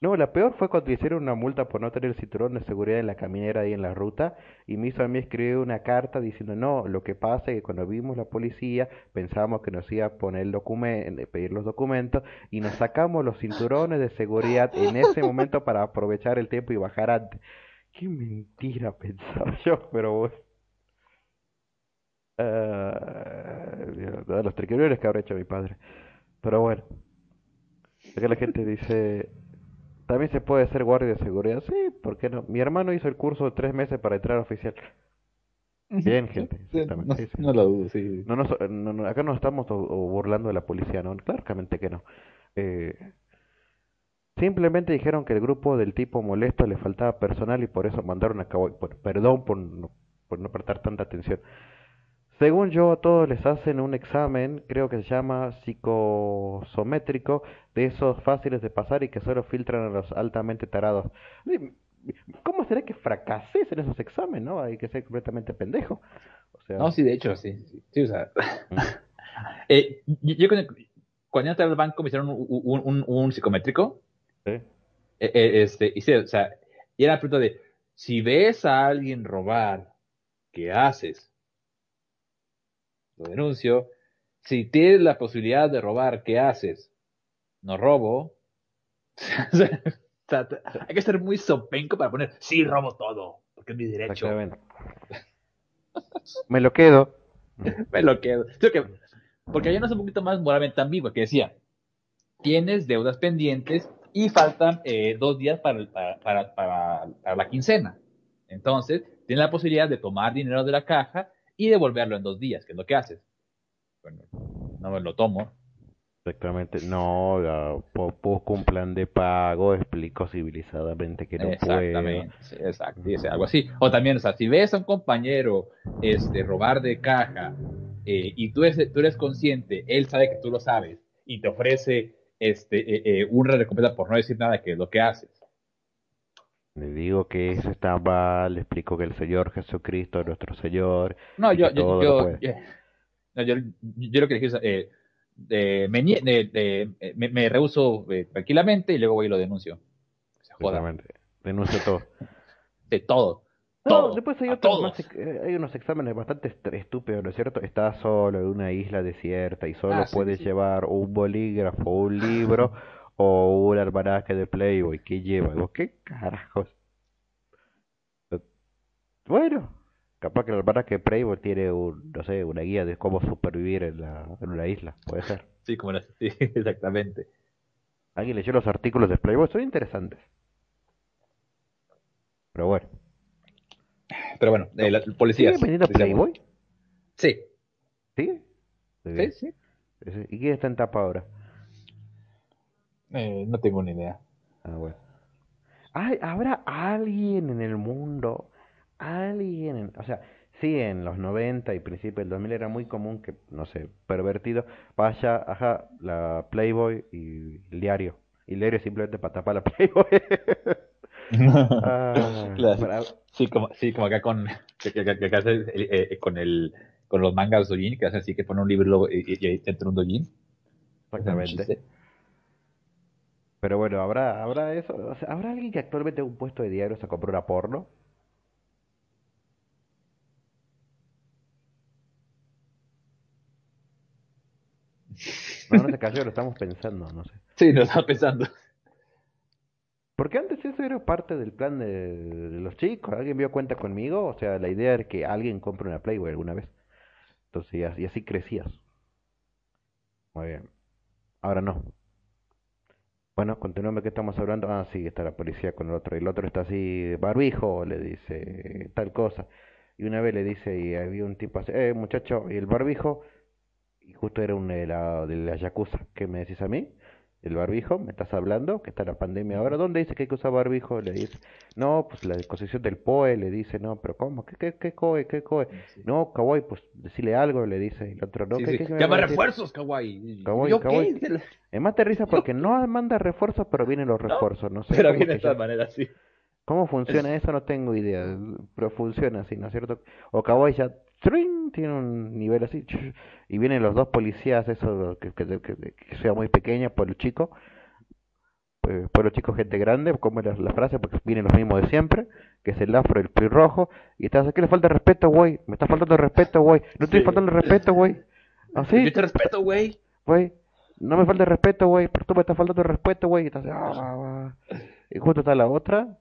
No, la peor fue cuando hicieron una multa por no tener el cinturón de seguridad en la caminera ahí en la ruta y me hizo a mí escribir una carta diciendo no, lo que pasa es que cuando vimos la policía pensábamos que nos iba a poner el documento, pedir los documentos y nos sacamos los cinturones de seguridad en ese momento para aprovechar el tiempo y bajar antes. Qué mentira pensaba yo, pero bueno. Uh, los triquiñones que habrá hecho mi padre. Pero bueno. Acá la gente dice, también se puede ser guardia de seguridad. Sí, ¿por qué no? Mi hermano hizo el curso de tres meses para entrar oficial. Bien, gente. no, lo dudo, sí. No, no, acá no estamos burlando de la policía, ¿no? Claramente que no. Eh, simplemente dijeron que el grupo del tipo molesto le faltaba personal y por eso mandaron a cabo. Perdón por por no prestar tanta atención. Según yo, a todos les hacen un examen, creo que se llama psicosométrico, de esos fáciles de pasar y que solo filtran a los altamente tarados. ¿Cómo será que fracases en esos exámenes, no? Hay que ser completamente pendejo. O sea... No, sí, de hecho, sí. sí, o sea... eh, yo, cuando entré al banco me hicieron un, un, psicométrico. Sí. Eh, eh, este, y o sea, y era la pregunta de, si ves a alguien robar, ¿qué haces? lo denuncio. Si tienes la posibilidad de robar, ¿qué haces? No robo. hay que ser muy sopenco para poner, sí, robo todo, porque es mi derecho. Me lo quedo. Me lo quedo. porque allá no es un poquito más moralmente ambiguo, que decía, tienes deudas pendientes y faltan eh, dos días para, para, para, la quincena. Entonces, tienes la posibilidad de tomar dinero de la caja y devolverlo en dos días, que es lo que haces. Bueno, no me lo tomo. Exactamente, no, poco un plan de pago, explico civilizadamente que no Exactamente, exacto, algo así. O también, o sea, si ves a un compañero este, robar de caja eh, y tú eres, tú eres consciente, él sabe que tú lo sabes y te ofrece este, eh, eh, una recompensa por no decir nada que es lo que haces. Le digo que eso está mal, le explico que el Señor Jesucristo es nuestro Señor. No, yo, yo, yo, yo, no, yo, yo lo que dije es, eh, eh, me, de- eh, me, me rehuso eh, tranquilamente y luego voy y lo denuncio. Se joda. Denuncio todo. De todo. No, Todo. después hay otros más, eh, hay unos exámenes bastante est- estúpidos, ¿no es cierto? Estás solo en una isla desierta y solo Ah, sí, puedes sí. llevar un bolígrafo, un libro o un almanaque de Playboy. ¿Qué lleva? Digo, ¿qué carajos? Bueno, capaz que el almanaque de Playboy tiene un, no sé, una guía de cómo supervivir en la, en una isla, puede ser. Sí, como las- sí, exactamente. ¿Alguien leyó los artículos de Playboy? Son interesantes. Pero bueno. Pero bueno, eh, la- policías. ¿Sigue vendiendo. Playboy? Sí, ¿Sí? Muy sí, sí. ¿Y quién está en tapa ahora? Eh, no tengo ni idea. Ah, bueno. Ay, ¿habrá alguien en el mundo? Alguien, en- o sea, sí, en los 90 y principios del 2000 era muy común que, no sé, pervertido, vaya, ajá, la Playboy y el diario. Y el diario simplemente para tapar la Playboy. Ah, Claro. Sí, como, sí, como acá con, que, que- que- hace el- eh, con el, con los mangas doujin, que hacen así que pone un libro y, y, y ahí entra un doujin. Exactamente. Pero bueno, ¿habrá, habrá eso? O sea, ¿habrá alguien que actualmente en un puesto de diario se compró una porno? No, no se cayó, lo estamos pensando, no sé. Sí, no estaba pensando. Porque antes eso era parte del plan de, los chicos. ¿Alguien vio cuenta conmigo? O sea, la idea era que alguien compre una Playboy alguna vez. Entonces, y así, y así crecías. Muy bien. Ahora no. Bueno, continuando que estamos hablando. Ah, sí, está la policía con el otro. Y el otro está así, barbijo, le dice tal cosa. Y una vez le dice, y había un tipo así, eh, muchacho, y el barbijo, y justo era un de la, de la Yakuza. ¿Qué me decís a mí? El barbijo, ¿me estás hablando? Que está la pandemia ahora. ¿Dónde dice que hay que usar barbijo? Le dice, no, pues la disposición del POE. Le dice, no, pero ¿cómo? ¿Qué, qué, qué COE? ¿Qué COE? Sí. No, Kawaii, pues decirle algo, le dice. El otro, no, Sí, ¿qué, sí. qué Llama refuerzos, kawaii. Kawaii, ¿Yo kawaii. qué? La- Es más te risa porque no manda refuerzos, pero vienen los refuerzos. No sé Pero viene de llama. maneras, sí. ¿Cómo funciona eso? No tengo idea, pero funciona así, ¿no es cierto? O Kawaii ya ¡trin! Tiene un nivel así, y vienen los dos policías, eso que, que, que- que sea muy pequeña, pueblo chico, pues, pueblo chico, gente grande, como era la frase, porque vienen los mismos de siempre, que es el afro, el pelirrojo, y estás, ¿qué le falta respeto, güey? Me está faltando respeto, güey. No estoy Sí. faltando respeto, güey. ¿Así? Yo te respeto, güey. güey. No me falta respeto, güey, pero tú me estás faltando respeto, güey. Y, estás, ah, ah, ah. Y justo está la otra,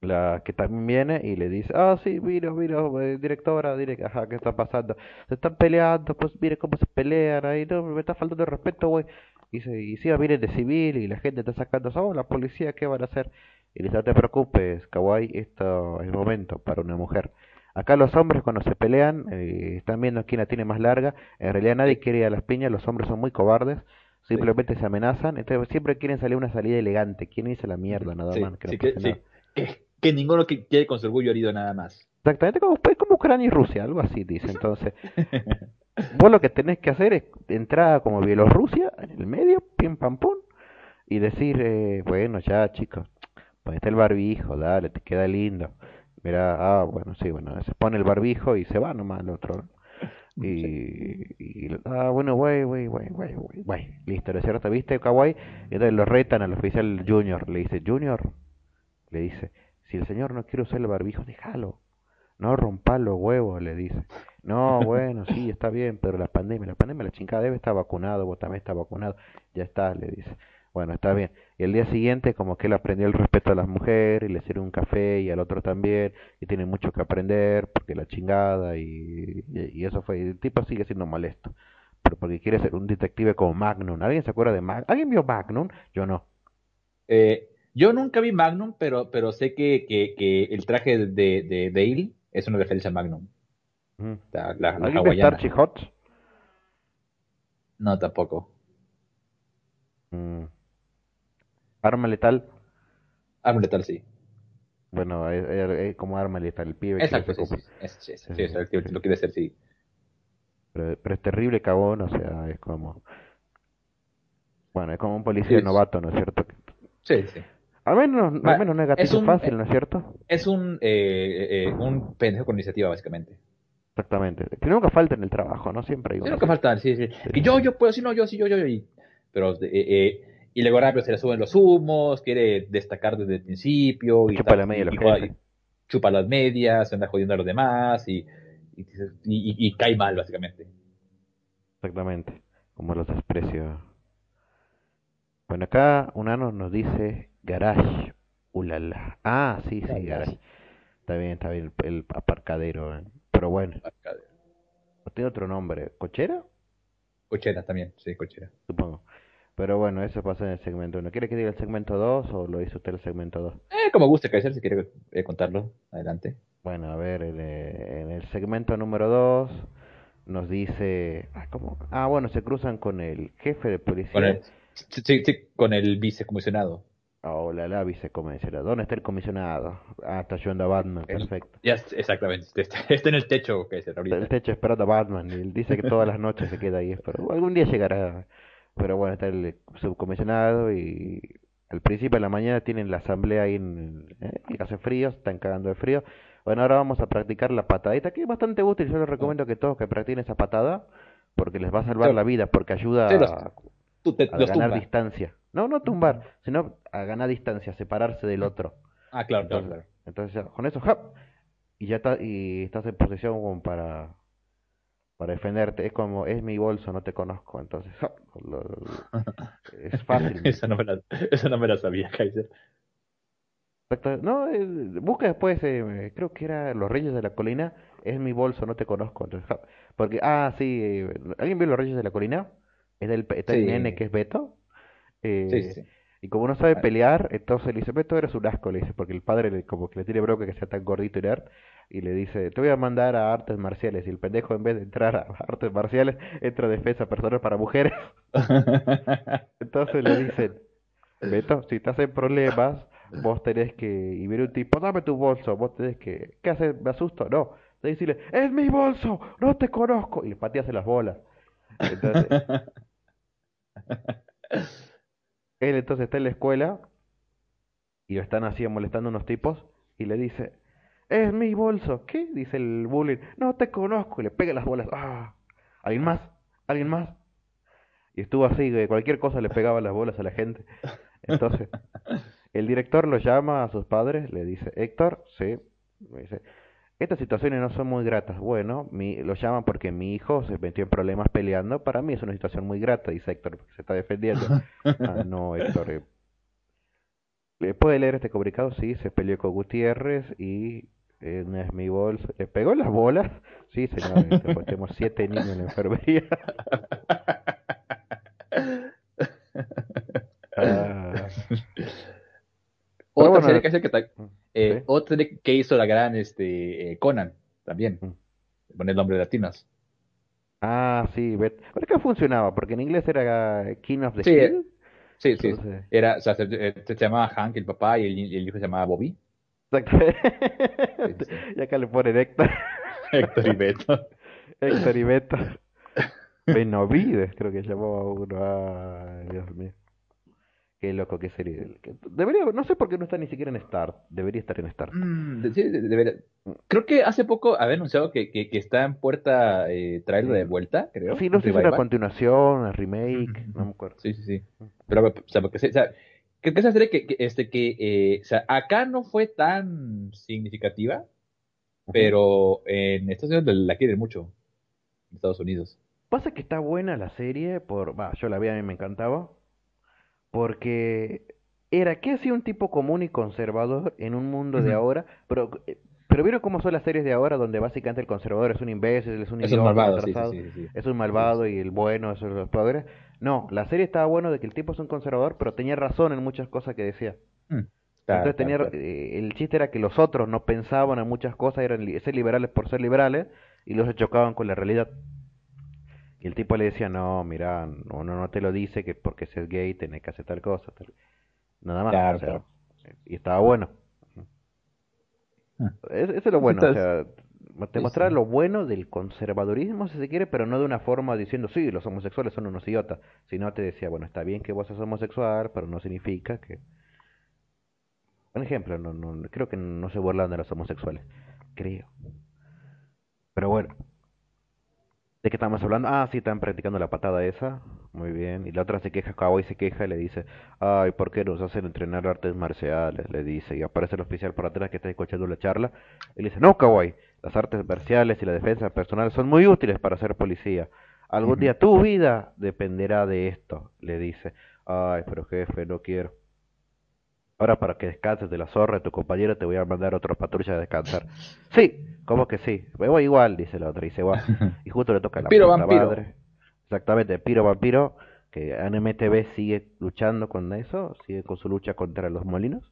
la que también viene y le dice, ah, sí, mira, mira, eh, directora, direct, ajá, ¿qué está pasando? Se están peleando, pues mire cómo se pelean ahí, no, me está faltando de respeto, güey. Y dice, y si vienen de civil y la gente está sacando, oh, la policía, ¿qué van a hacer? Y dice, no te preocupes, kawaii, esto es el momento para una mujer. Acá los hombres cuando se pelean, eh, están viendo quién la tiene más larga. En realidad nadie quiere ir a las piñas, los hombres son muy cobardes, simplemente se amenazan, entonces siempre quieren salir una salida elegante. ¿Quién dice la mierda nada Sí, más? Que no sí, que, pase sí. nada. Que, que ninguno que quiere con su orgullo herido nada más. Exactamente como, pues, como Ucrania y Rusia, algo así dice. Entonces, vos lo que tenés que hacer es entrar como Bielorrusia en el medio, pim pam pum, y decir, eh, bueno, ya chicos, ponete el barbijo, dale, te queda lindo. Mira, ah, bueno, sí, bueno, se pone el barbijo y se va nomás el otro. Y, y ah, bueno, güey, güey, güey, güey, güey, güey, listo, ¿no es cierto? ¿Viste, Kawaii? Y entonces lo retan al oficial Junior, le dice, Junior, le dice, si el señor no quiere usar el barbijo, déjalo. No rompa los huevos, le dice. No, bueno, sí, está bien, pero la pandemia, la pandemia, la chingada debe estar vacunado, vos también estás vacunado. Ya está, le dice. Bueno, está bien. Y el día siguiente, como que él aprendió el respeto a las mujeres, y le sirve un café, y al otro también, y tiene mucho que aprender, porque la chingada, y, y, y eso fue. El tipo sigue siendo molesto, pero porque quiere ser un detective como Magnum. ¿Alguien se acuerda de Magnum? ¿Alguien vio Magnum? Yo no. Eh, yo nunca vi Magnum, pero, pero sé que, que, que el traje de, de Dale es una referencia a Magnum. Ujú. La, la, la ¿Alguien vio hawaiana. Hot? No, tampoco. Mm. Arma letal. Arma letal, sí. Bueno, es, es- es como arma letal, el pibe Exacto, sí, sí. Es, sí, sí, es el lo quiere hacer, sí. Pero, pero es terrible cagón, o sea, es como... Bueno, es como un policía novato, ¿no es cierto? Sí, sí. Al menos, al Va, menos no es un- fácil, ¿no es cierto? Es un, eh, eh, un pendejo con iniciativa, básicamente. Exactamente. Que nunca falta en el trabajo, ¿no? Siempre hay Sí, uno. nunca falta, sí, sí. Que yo, yo puedo, sí, no, yo, sí, yo, yo, yo. Y, pero, eh, eh, y luego rápido se le suben los humos, quiere destacar desde el principio. Y Chupa tal, la media los y- chupa las medias, se anda jodiendo a los demás y, y, y- cae mal, básicamente. Exactamente. Como los desprecio. Bueno, acá un ano nos dice garage. Ulala. Ah, sí, sí, Garage. Está bien, está bien el, el aparcadero. ¿eh? Pero bueno, tiene otro nombre. ¿Cochera? Cochera también, sí, cochera. Supongo. Pero bueno, eso pasa en el segmento 1. ¿Quiere que diga el segmento 2 o lo hizo usted el segmento 2? Eh, como guste, Kaiser, si quiere eh, contarlo, adelante. Bueno, a ver, en, eh, en el segmento número 2 nos dice... Ah, ¿cómo? Ah, bueno, se cruzan con el jefe de policía. Con el, sí, sí, sí, con el vicecomisionado. Oh, la la vicecomisionado. ¿Dónde está el comisionado? Ah, está ayudando a Batman, perfecto. Ya, exactamente, está, está en el techo, Kaiser, Está ahorita. en el techo esperando a Batman y él dice que todas las noches se queda ahí. Pero algún día llegará. Pero bueno, está el subcomisionado y al principio de la mañana tienen la asamblea ahí en, eh, y hace frío, están cagando de frío. Bueno, ahora vamos a practicar la patadita, que es bastante útil. Yo les recomiendo que todos que practiquen esa patada porque les va a salvar Sí. la vida, porque ayuda Sí, los- a, ganar tumba. distancia. No, no tumbar, sino a ganar distancia, separarse del otro. Ah, claro, Entonces, claro. entonces con eso, y ya está, y estás en posición como para, para defenderte. Es como, es mi bolso, no te conozco. Entonces, ¡jap! Lo- lo- es fácil. Esa no me la, esa no me la sabía, Kaiser. No, eh, busca después, eh, creo que era Los Reyes de la Colina, es mi bolso, no te conozco. Entonces, porque, ah, sí, eh, ¿alguien vio Los Reyes de la Colina? Es del, está el nene que es Beto. Eh, Sí, sí, sí. Y como no sabe Ah. pelear, entonces le dice, Beto eres un asco, le dice, porque el padre le, como que le tiene bronca que sea tan gordito y nerd, y le dice, te voy a mandar a artes marciales, y el pendejo en vez de entrar a artes marciales, entra a defensa personal para mujeres. Entonces le dicen, Beto, si estás en problemas, vos tenés que, y viene un tipo, dame tu bolso, vos tenés que, ¿qué haces? ¿Me asusto? No, que decirle, es mi bolso, no te conozco, y le pateas en las bolas. Entonces, él entonces está en la escuela y lo están así molestando unos tipos y le dice, es mi bolso. ¿Qué? Dice el bullying. No te conozco. Y le pega las bolas. Ah, ¿alguien más? ¿Alguien más? Y estuvo así, que cualquier cosa le pegaba las bolas a la gente. Entonces, el director lo llama a sus padres, le dice, Héctor, sí, le dice, estas situaciones no son muy gratas. Bueno, mi, lo llaman porque mi hijo se metió en problemas peleando. Para mí es una situación muy grata, dice Héctor, porque se está defendiendo. Ah, no, Héctor. eh, ¿le ¿Puede leer este comunicado? Sí, se peleó con Gutiérrez y eh, no es mi bolsa. ¿Le pegó las bolas? Sí, señor. este, tenemos siete niños en la enfermería. Ah, Otra bueno, serie que, hace que ta- eh, sí. que hizo la gran este eh, Conan también con el nombre de latinos ah, sí. Bet- ¿Pero qué funcionaba? Porque en inglés era King of the Sí, Hill. sí sí Entonces- era o sea, se, eh, se llamaba Hank el papá y el, el hijo se llamaba Bobby Exactamente. Sí, sí. Y acá le ponen Héctor. Héctor y Beto Héctor y Beto. Benovides, creo que llamaba uno. Ay, Dios mío. Qué loco que sería. Que- Debería, no sé por qué no está ni siquiera en Start. Debería estar en Start. Mm, de- de- creo que hace poco había anunciado que, que, que está en puerta eh, traerlo de vuelta creo Sí, no sé si es una continuación, una remake, no me acuerdo. Sí, sí, sí. Pero, o sea, porque, o sea, creo que esa serie que, que, este, que, eh, o sea, acá no fue tan significativa, pero en Estados Unidos la quieren mucho. En Estados Unidos. Pasa que está buena la serie, por, va, yo la vi, a mí me encantaba, porque era que hacía un tipo común y conservador en un mundo de ahora, pero, eh, pero vieron cómo son las series de ahora donde básicamente el conservador es un imbécil, es un Es un idiota, malvado, sí, atrasado, sí, sí, sí. es un malvado y el bueno es los poderes. No, la serie estaba bueno de que el tipo es un conservador, pero tenía razón en muchas cosas que decía. Mm, claro, Entonces tenía, claro, claro. eh, el chiste era que los otros no pensaban en muchas cosas, eran ser liberales por ser liberales y los chocaban con la realidad. Y el tipo le decía, no, mira, uno no te lo dice que porque seas gay tenés que hacer tal cosa. tal". Nada más. Claro, o sea, claro. Y estaba bueno. Ah. Es- Eso es lo bueno, o sea, Te mostraba lo bueno del conservadurismo, si se quiere, pero no de una forma diciendo, sí, los homosexuales son unos idiotas, sino te decía, bueno, está bien que vos seas homosexual, pero no significa que... Un ejemplo, no, no, creo que no se burlan de los homosexuales, creo. Pero bueno, ¿de qué estamos hablando? Ah, sí, están practicando la patada esa, muy bien. Y la otra se queja, Kawaii se queja y le dice, ay, ¿por qué nos hacen entrenar artes marciales? Le dice, y aparece el oficial por atrás que está escuchando la charla, y le dice, no, Kawaii, las artes marciales y la defensa personal son muy útiles para ser policía. Algún día tu vida dependerá de esto, le dice. Ay, pero jefe, no quiero. Ahora para que descanses de la zorra de tu compañero te voy a mandar otra patrulla a descansar. Sí, ¿cómo que sí? Me voy igual, dice la otra, y se va. Y justo le toca la Piro vampiro. madre. Exactamente, Piro Vampiro, que NMTV sigue luchando con eso, sigue con su lucha contra los molinos.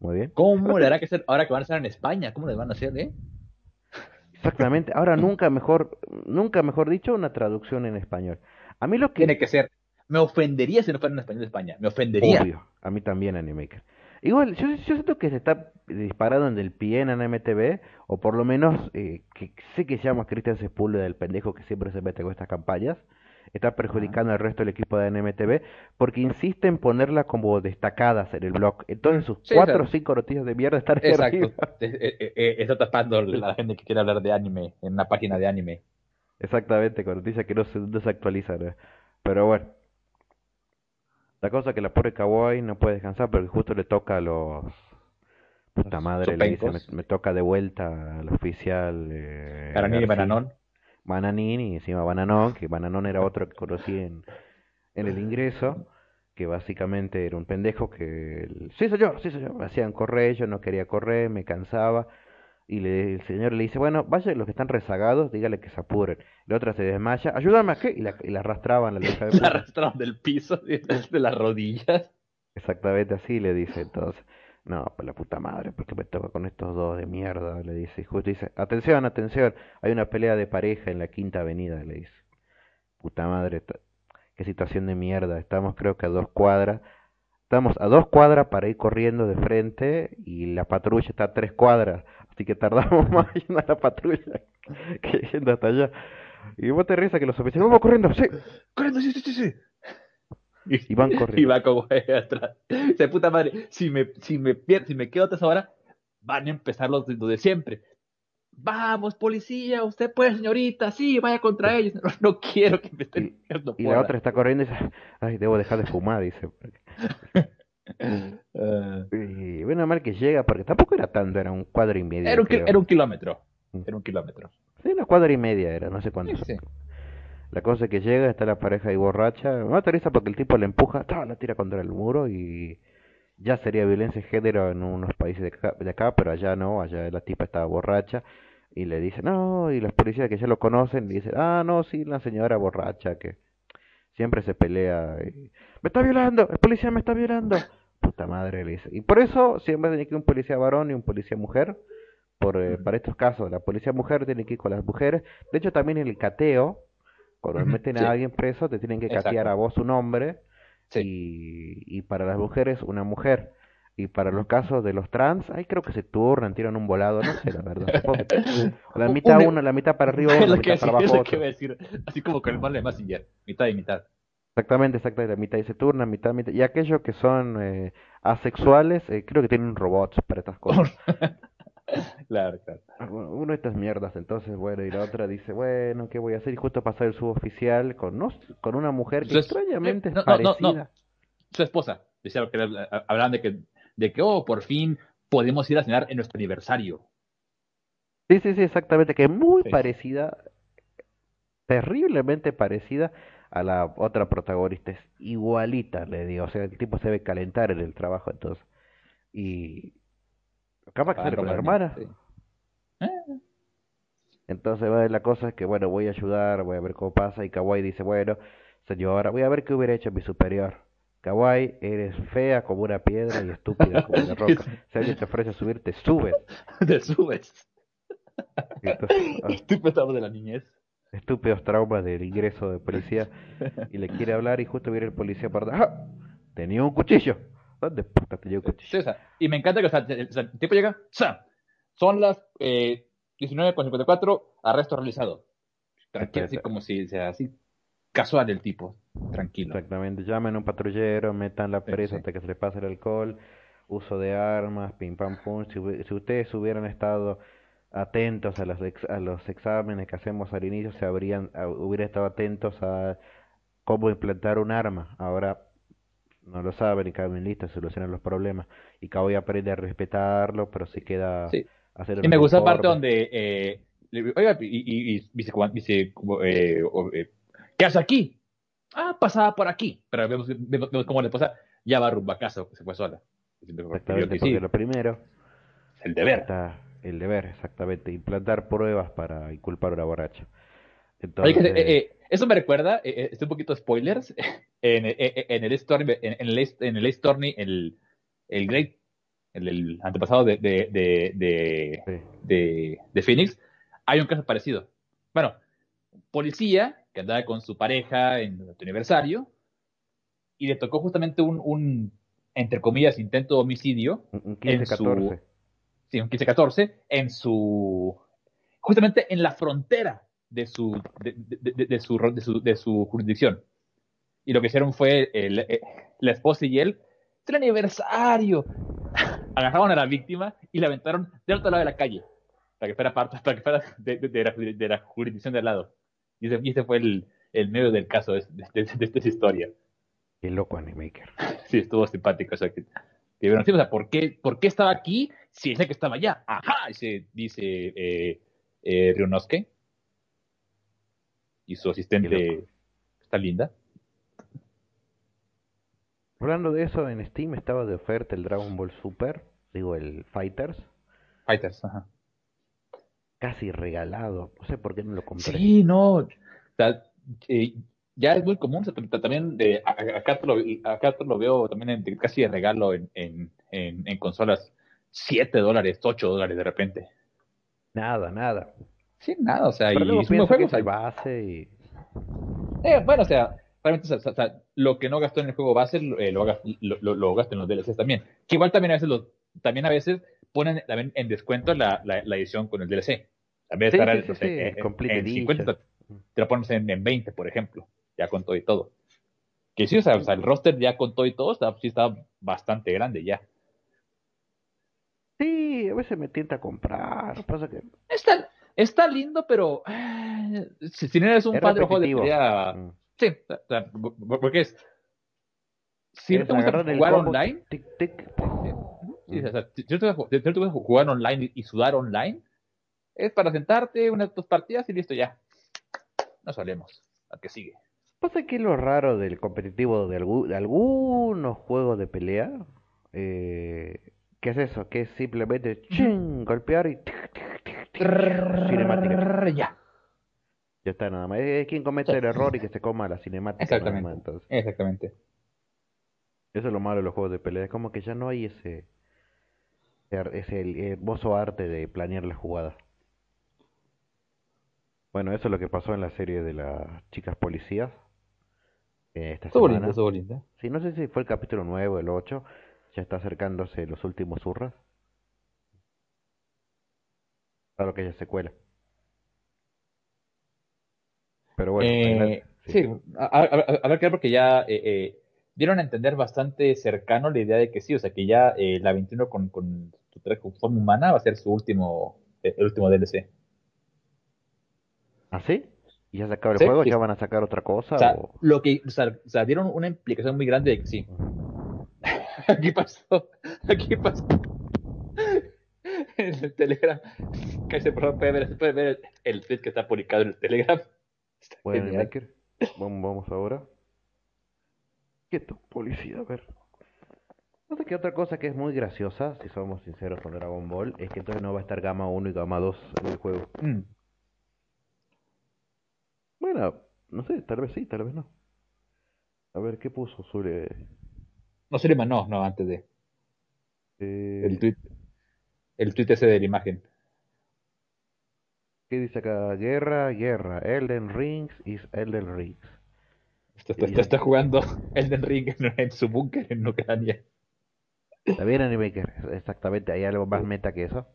Muy bien. ¿Cómo le hará que ser ahora que van a estar en España? ¿Cómo le van a hacer, eh? Exactamente. Ahora nunca mejor, nunca mejor dicho, una traducción en español. A mí lo que Tiene que ser. Me ofendería si no fuera en español de España. Me ofendería. obvio, a mí también Animaker. Igual, yo, yo siento que se está disparando en el pie en NMTV, o por lo menos, eh, que sé que se llama Christian Sepúlveda, del pendejo que siempre se mete con estas campañas, está perjudicando al resto del equipo de NMTV, porque insiste en ponerla como destacadas en el blog. Entonces sus Sí, cuatro o cinco noticias de mierda están ahí Exacto. Eh, eh, eh, está tapando a la gente que quiere hablar de anime en una página de anime. Exactamente, con noticias que no se, no se actualizan. Pero bueno. La cosa es que la pobre Kawaii no puede descansar porque justo le toca a los... Puta Los madre, le dice, me, toca de vuelta al oficial... Eh, García. Bananón. Bananín y encima Bananón, que Bananón era otro que conocí en, en el ingreso, que básicamente era un pendejo que... el- Sí, soy yo, sí, soy yo. Me hacían correr, yo no quería correr, me cansaba. Y le- el señor le dice, bueno, vaya los que están rezagados, dígale que se apuren. La otra se desmaya, ayúdame a qué, y la, y la arrastraban la de arrastraron del piso, de, de las rodillas. Exactamente así le dice entonces. No, pues la puta madre, ¿por qué me toca con estos dos de mierda? Le dice. Y justo dice, atención, atención, hay una pelea de pareja en la quinta avenida, le dice. Puta madre, qué situación de mierda. Estamos creo que a dos cuadras. Estamos a dos cuadras para ir corriendo de frente y la patrulla está a tres cuadras. Así que tardamos más yendo a la patrulla que yendo hasta allá. Y vos te risa que los oficiales, vamos corriendo, sí. Corriendo, sí, sí, sí, sí. Y van corriendo. Y va como atrás. Dice, puta madre, si me, si me pierdo, si me quedo tres horas, van a empezar los los de siempre. Vamos, policía, usted puede, señorita, sí, vaya contra ellos. No, no quiero que me estén echando Y la otra está corriendo y dice, ay, debo dejar de fumar, dice. Eh, Y bueno, mal que llega, porque tampoco era tanto, era un cuadro y medio. era, un, era un kilómetro. Mm. Era un kilómetro. Sí, una cuadra y media era, no sé Sí, cuánto. sí. La cosa es que llega, está la pareja ahí borracha. Me aterriza porque el tipo le empuja, ¡ta! la tira contra el muro y ya sería violencia de género en unos países de acá, de acá, pero allá no, allá la tipa estaba borracha y le dice, no, y los policías que ya lo conocen le dicen, ah, no, sí, la señora borracha que siempre se pelea. y, me está violando, el policía me está violando. Puta madre, le dice. Y por eso siempre tiene que ir un policía varón y un policía mujer. Por, eh, para estos casos, la policía mujer tiene que ir con las mujeres. De hecho, también en el cateo, cuando meten sí. a alguien preso, te tienen que Exacto. catear a vos un hombre Sí. y, y para las mujeres una mujer. Y para los casos de los trans, ahí creo que se turnan, tiran un volado, no sé, la verdad. La mitad un- uno, la mitad para arriba uno, la mitad para abajo. Así como con el mal de Massinger. Mitad y mitad. Exactamente, exactamente, la mitad y se turnan, mitad, mitad. Y aquellos que son eh, asexuales, eh, creo que tienen robots para estas cosas. Claro, claro. Ah, bueno, Uno de estas mierdas, entonces, bueno, y la otra dice, bueno, ¿qué voy a hacer? Y justo pasa el suboficial con, no, con una mujer que extrañamente es no, no. parecida. Su esposa. Decía que hablaban de que, de que, oh, por fin podemos ir a cenar en nuestro aniversario. Sí, sí, sí, exactamente, que es muy Sí. parecida, terriblemente parecida a la otra protagonista, es igualita, le digo, o sea, el tipo se debe calentar en el trabajo, entonces, y capaz que Ah, con la hermana, sí. entonces va, la cosa es que, bueno, voy a ayudar, voy a ver cómo pasa, y Kawaii dice, bueno, señora, voy a ver qué hubiera hecho mi superior. Kawaii, eres fea como una piedra y estúpida como una roca. Si alguien te ofrece subir, te subes. Te subes. Entonces, ah, Estoy pensando de la niñez. Estúpidos traumas del ingreso de policía y le quiere hablar y justo viene el policía para ¡Ah! tenía un cuchillo ¿dónde puta tenía un Sí, cuchillo? o sea, y me encanta que o sea, el, tipo llega, sea, son las eh, 19 con 54, arresto realizado. Tranquilo, así como si sea así casual el tipo, tranquilo. Exactamente, llamen a un patrullero, metan la presa hasta que se le pase el alcohol, uso de armas, pim pam pum. Si, si ustedes hubieran estado atentos a los, a los exámenes que hacemos al inicio, se habrían, hubieran estado atentos a cómo implantar un arma. Ahora no lo saben y caben listos, solucionan los problemas. Y Cowboy aprende a respetarlo, pero se queda sí. hacer Y me gusta la parte donde, eh, oiga, y, y, dice, dice eh, eh, ¿qué hace aquí? Ah, pasaba por aquí. Pero vemos, vemos, cómo le pasa, ya va rumbo a casa, se fue sola. Exactamente, porque lo primero... El deber. El deber, exactamente. Implantar pruebas para inculpar a una borracha. Entonces... Oye, eh, eh, eso me recuerda, eh, eh un poquito spoilers, en, en, el Stormy, en, el, en el Stormy, el, el Great, el, el antepasado de, de, de, de, de, Phoenix, hay un caso parecido. Bueno, policía que andaba con su pareja en su aniversario y le tocó justamente un, un entre comillas, intento de homicidio. Un 15-14. Sí, un 15-14 en su, justamente en la frontera de su, de, de, de, su, de, su, de su jurisdicción. Y lo que hicieron fue el, eh, la esposa y él, el aniversario. Agarraron a la víctima y la aventaron del otro lado de la calle, para que fuera parte, para que fuera de, la, de la jurisdicción de al lado. Y ese, y ese fue el, el medio del caso de, esta historia. Qué loco Animaker. Sí, estuvo simpático. O sea, que, o sea, ¿por qué, ¿por qué estaba aquí si es el que estaba allá? Ajá, dice, dice eh, eh, Ryunosuke y su asistente está linda. Hablando de eso, en Steam estaba de oferta el Dragon Ball Super, digo el Fighters. Fighters, ajá. Casi regalado, no sé por qué no lo compré. Sí, no, o sea, eh, ya es muy común, también de, acá, te lo, acá te lo veo también en, casi de regalo en, en, en, en consolas, 7 dólares, 8 dólares de repente. Nada, nada. Sí, nada, o sea, y luego juegos que base y... Eh, bueno, o sea, realmente, o sea, lo que no gastó en el juego base eh, lo, lo, lo, gastó en los DLCs también. Que igual también a veces los, también a veces ponen también en descuento la, la, la edición con el DLC. También estará sí, sí, en, en 50, te lo pones en, en 20, por ejemplo, ya con todo y todo. Que sí, o sea, o sea el roster ya con todo y todo está, sí está bastante grande ya. Sí, a veces me tienta a comprar. Pasa que... Está, Está lindo, pero eh, si, si, no eres un padre de de pelea, mm. sí, porque es si no te gusta jugar online, tic, tic. Sí, o sea, si no te gusta jugar online y sudar online, es para sentarte unas dos partidas y listo ya. No solemos. Al que sigue. Pasa que lo raro del competitivo de, de algunos juegos de pelea, eh, ¿qué es eso? Que es simplemente ching, golpear y cinemática. Ya. Ya está nada más. Es quien comete el error y que se coma la cinemática. Exactamente. Exactamente. Eso es lo malo de los juegos de pelea. Es como que ya no hay ese ese hermoso arte de planear la jugada. Bueno, eso es lo que pasó en la serie de las chicas policías. Eh, esta estuvo linda. Sí, no sé si fue el capítulo 9 o el 8. Ya está acercándose los últimos zurras. Claro que ella secuela. Pero bueno. Eh, sí, a, ver, qué porque ya eh, eh, dieron a entender bastante cercano la idea de que sí, o sea, que ya eh, la 21 con, con su con forma humana va a ser su último, eh, el último DLC. ¿Ah, sí? ¿Y ya se acaba el juego? ¿Ya van a sacar otra cosa? O sea, lo que, o sea, o sea, dieron una implicación muy grande de que sí. aquí pasó, aquí pasó en el Telegram. Que se puede ver, se puede ver el tweet que está publicado en el Telegram. bueno, vamos, vamos ahora. Quieto, policía, a ver. No sé qué otra cosa que es muy graciosa, si somos sinceros con Dragon Ball, es que entonces no va a estar Gama 1 y Gama 2 en el juego. Mm. Bueno, no sé, tal vez sí, tal vez no. A ver, ¿qué puso sobre...? No, Suleiman no, no, antes de... Eh... El tweet el tweet ese de la imagen. ¿Qué dice acá? Guerra, guerra. Elden Rings is Elden Rings. Está, está, jugando Elden Ring en, su búnker en Ucrania. Está bien, Animaker. Exactamente. ¿Hay algo más meta que eso?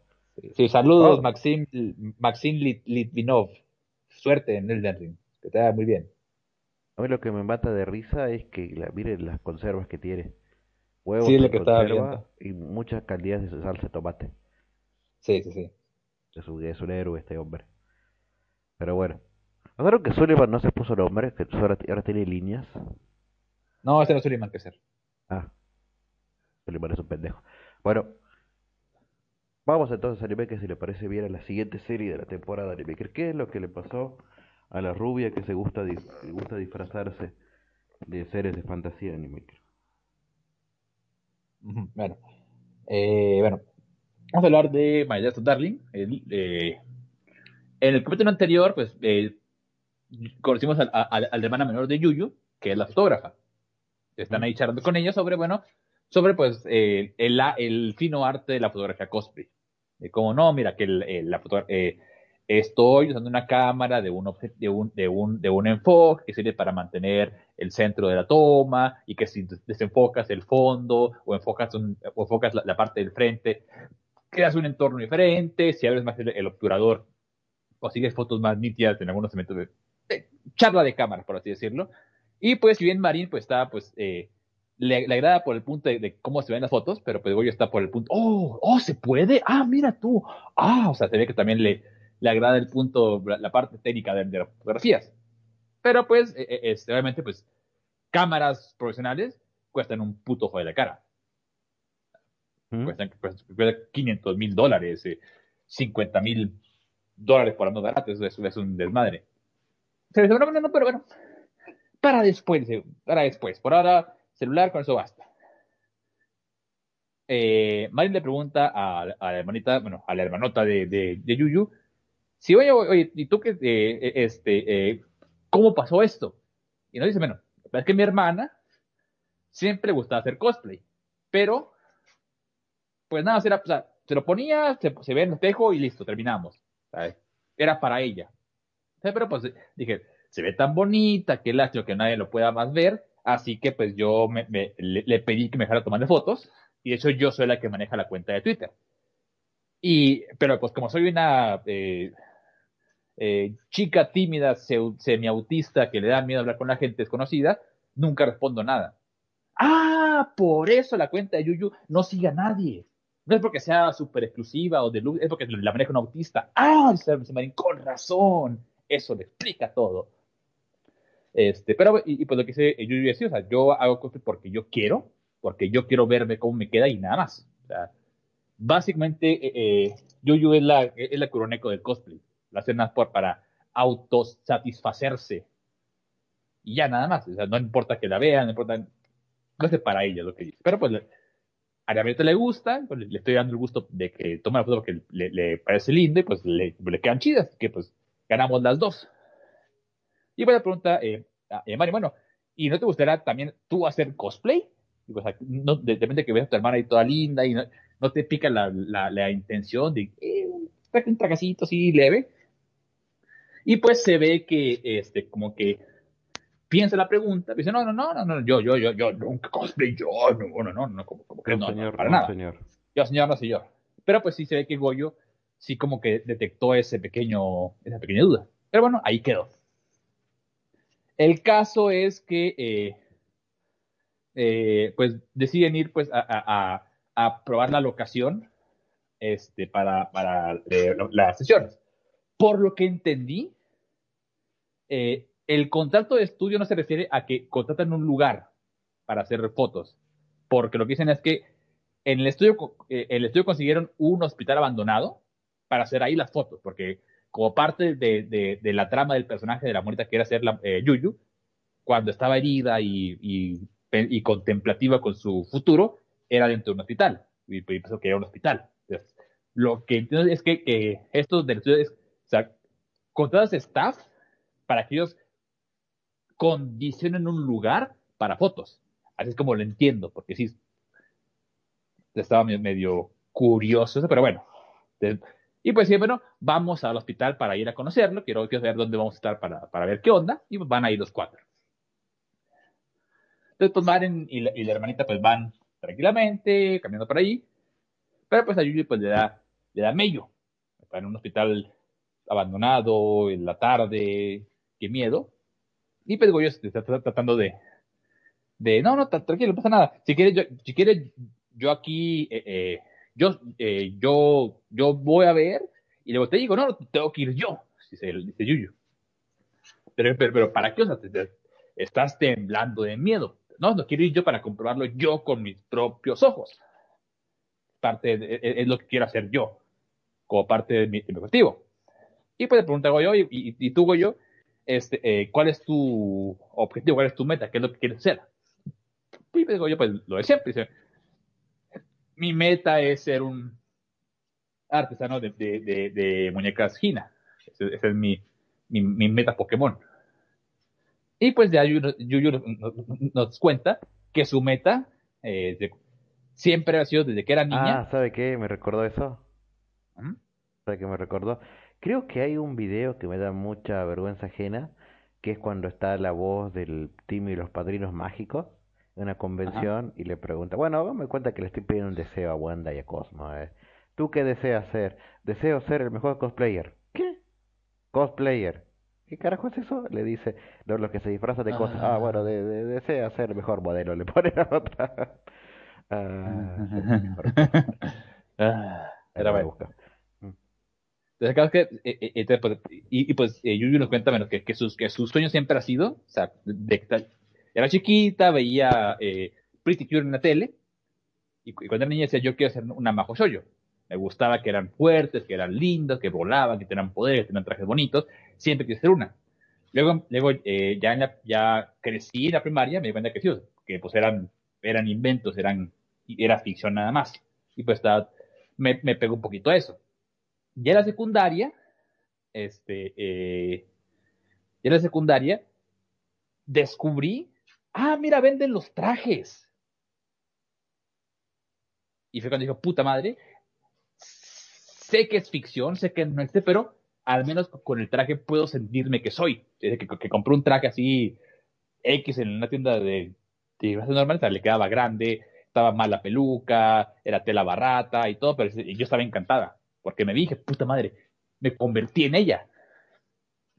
Sí, saludos, oh. Maxim, Maxim Litvinov. Suerte en el Ring. Que te vaya muy bien. A mí lo que me mata de risa es que la, miren las conservas que tiene. Huevos sí, lo que conserva y muchas calidades de salsa de tomate. Sí, sí, sí. Es un, es un héroe este hombre. Pero bueno. ¿Notaron que Sullivan no se puso nombre? Que ahora, ahora tiene líneas. No, este no es Sullivan que ser. Ah. Sullivan es un pendejo. Bueno. Vamos entonces a Animaker si le parece bien a la siguiente serie de la temporada de Animaker. ¿Qué es lo que le pasó a la rubia que se gusta, gusta disfrazarse de seres de fantasía de Animaker? Bueno, eh, bueno, vamos a hablar de My Death Darling. Eh, en el capítulo anterior, pues, eh, conocimos al, al, hermana menor de Yuyu, que es la fotógrafa. Están ahí charlando con ella sobre, bueno, sobre, pues, el, el, fino arte de la fotografía cosplay. Como no, mira, que la fotografía estoy usando una cámara de un, de un, de un, de un enfoque que sirve para mantener el centro de la toma y que si desenfocas el fondo o enfocas, o enfocas la, parte del frente, creas un entorno diferente, si abres más el, obturador consigues fotos más nítidas en algunos elementos de, charla de cámara, por así decirlo. Y pues si bien Marín pues está pues eh, le, agrada por el punto de, cómo se ven las fotos, pero pues Goyo está por el punto, oh, oh, se puede, ah, mira tú, ah, o sea, se ve que también le, le agrada el punto, la, parte técnica de, las fotografías. Pero pues, e, e, este, obviamente, pues, cámaras profesionales cuestan un puto joder de cara. Cuestan, 500 mil dólares, 50 eh, mil dólares por más barato, eso es, un desmadre. Pero, no, no, pero bueno, para después, para después. Por ahora, celular, con eso basta. Eh, le pregunta a, la hermanita, bueno, a la hermanota de, de, Yuyu, si, oye, oye, ¿y tú qué, eh, eh, este, eh, cómo pasó esto? Y nos dice, bueno, es que mi hermana siempre le gustaba hacer cosplay, pero, pues nada, era, o sea, se lo ponía, se, ve en el espejo y listo, terminamos. Era para ella. Pero pues dije, se ve tan bonita, que lástima que nadie lo pueda más ver, así que pues yo me, le, pedí que me dejara tomarle fotos, y de hecho yo soy la que maneja la cuenta de Twitter. Y, pero pues como soy una eh, chica tímida, semiautista, que le da miedo hablar con la gente desconocida, nunca respondo nada. Ah, por eso la cuenta de Yuyu no sigue a nadie. No es porque sea súper exclusiva o de luz, es porque la maneja un autista. Ah, dice Marín, con razón. Eso le explica todo. Este, pero, y, pues lo que dice Yuyu es, o sea, yo hago cosas porque yo quiero, porque yo quiero verme cómo me queda y nada más. Básicamente, eh, eh Yuyu es la, es la curoneco del cosplay la hacen por, para autosatisfacerse. Y ya nada más. O sea, no importa que la vean, no importa. No sé para ella lo que dice. Pero pues a la le gusta, pues, le, estoy dando el gusto de que tome la foto porque le, parece lindo y pues le, quedan chidas, que pues ganamos las dos. Y pues la pregunta, eh, a Mari, bueno, ¿y no te gustaría también tú hacer cosplay? o sea, no, depende de que veas a tu hermana ahí toda linda y no, te pica la, la, intención de eh, un trajecito así leve. Y pues se ve que, este, como que piensa la pregunta, dice, no, no, no, no, no, yo, yo, yo, yo, nunca cosplay, yo, no, no, no, no, como, como que no, señor, para nada. Señor. Yo, señor, no, señor. Pero pues sí se ve que Goyo sí como que detectó ese pequeño, esa pequeña duda. Pero bueno, ahí quedó. El caso es que, eh, eh, pues deciden ir pues a, probar la locación este, para, eh, las sesiones. Por lo que entendí, el contrato de estudio no se refiere a que contratan un lugar para hacer fotos, porque lo que dicen es que en el estudio, el estudio consiguieron un hospital abandonado para hacer ahí las fotos, porque como parte de, la trama del personaje de la muerta que era ser la, eh, Yuyu, cuando estaba herida y, contemplativa con su futuro, era dentro de un hospital, y, pensó que era un hospital. lo que entiendo es que, esto del estudio es, o sea, contratas staff para que ellos condicionen un lugar para fotos. Así es como lo entiendo, porque sí, estaba medio curioso, pero bueno. Y pues sí, bueno, vamos al hospital para ir a conocerlo, quiero, quiero saber dónde vamos a estar para, para ver qué onda, y pues van a ir los cuatro. Entonces, pues Maren y la, hermanita pues van tranquilamente, caminando por ahí, pero pues a Yuji pues le da le da mello. En un hospital abandonado, en la tarde, qué miedo. Y pues Goyo está tratando de, de, no, no, tranquilo, no pasa nada. Si quieres, yo, si quieres, yo aquí, eh, eh, yo, eh, yo, yo voy a ver, y luego te digo, no, tengo que ir yo, dice, dice Yuyu. Pero, pero, pero, ¿para qué? O sea, estás temblando de miedo. No, no quiero ir yo para comprobarlo yo con mis propios ojos. Parte de, es lo que quiero hacer yo, como parte de mi, objetivo. Y pues le pregunta Goyo, y, y, y, tú, Goyo, este, eh, ¿cuál es tu objetivo? ¿Cuál es tu meta? ¿Qué es lo que quieres hacer? Y pues Goyo, pues lo de siempre. Dice, mi meta es ser un artesano de, de, de, de muñecas Gina. Esa es mi, mi, mi, meta Pokémon. Y pues ya Yuyu nos cuenta que su meta eh, siempre ha sido desde que era niña. Ah, ¿sabe qué? ¿Me recordó eso? ¿Mm? ¿Sabe qué me recordó? Creo que hay un video que me da mucha vergüenza ajena, que es cuando está la voz del Timmy y los Padrinos Mágicos una convención Ajá. y le pregunta, bueno, me cuenta que le estoy pidiendo un deseo a Wanda y a Cosmo. Eh. ¿Tú qué deseas ser? Deseo ser el mejor cosplayer. ¿Qué? Cosplayer. ¿Qué carajo es eso? Le dice los, los que se disfrazan de ah. cosas. Ah, bueno, de, de, desea ser el mejor modelo. Le pone a otra. ah, era bueno. Entonces, claro que, eh, eh, pues, y, y, pues eh, Yuyu nos cuenta menos que, que, sus, que sus sueños siempre ha sido, o sea, de, de, era chiquita, veía eh, Pretty Cure en la tele, y, cuando era niña decía, yo quiero ser una Majo Shoyo. Me gustaba que eran fuertes, que eran lindos, que volaban, que tenían poderes, que tenían trajes bonitos, siempre quise ser una. Luego, luego eh, ya, ya crecí en la primaria, me di cuenta que sí, que pues eran, eran inventos, eran, era ficción nada más. Y pues estaba, me, me pegó un poquito a eso. Ya en la secundaria, este, eh, ya en la secundaria, descubrí, ah, mira, venden los trajes. Y fue cuando dijo, puta madre, sé que es ficción, sé que no es, pero al menos con el traje puedo sentirme que soy. Que, que compré un traje así X en una tienda de, de normal, le quedaba grande, estaba mal la peluca, era tela barata y todo, pero yo estaba encantada porque me dije, puta madre, me convertí en ella.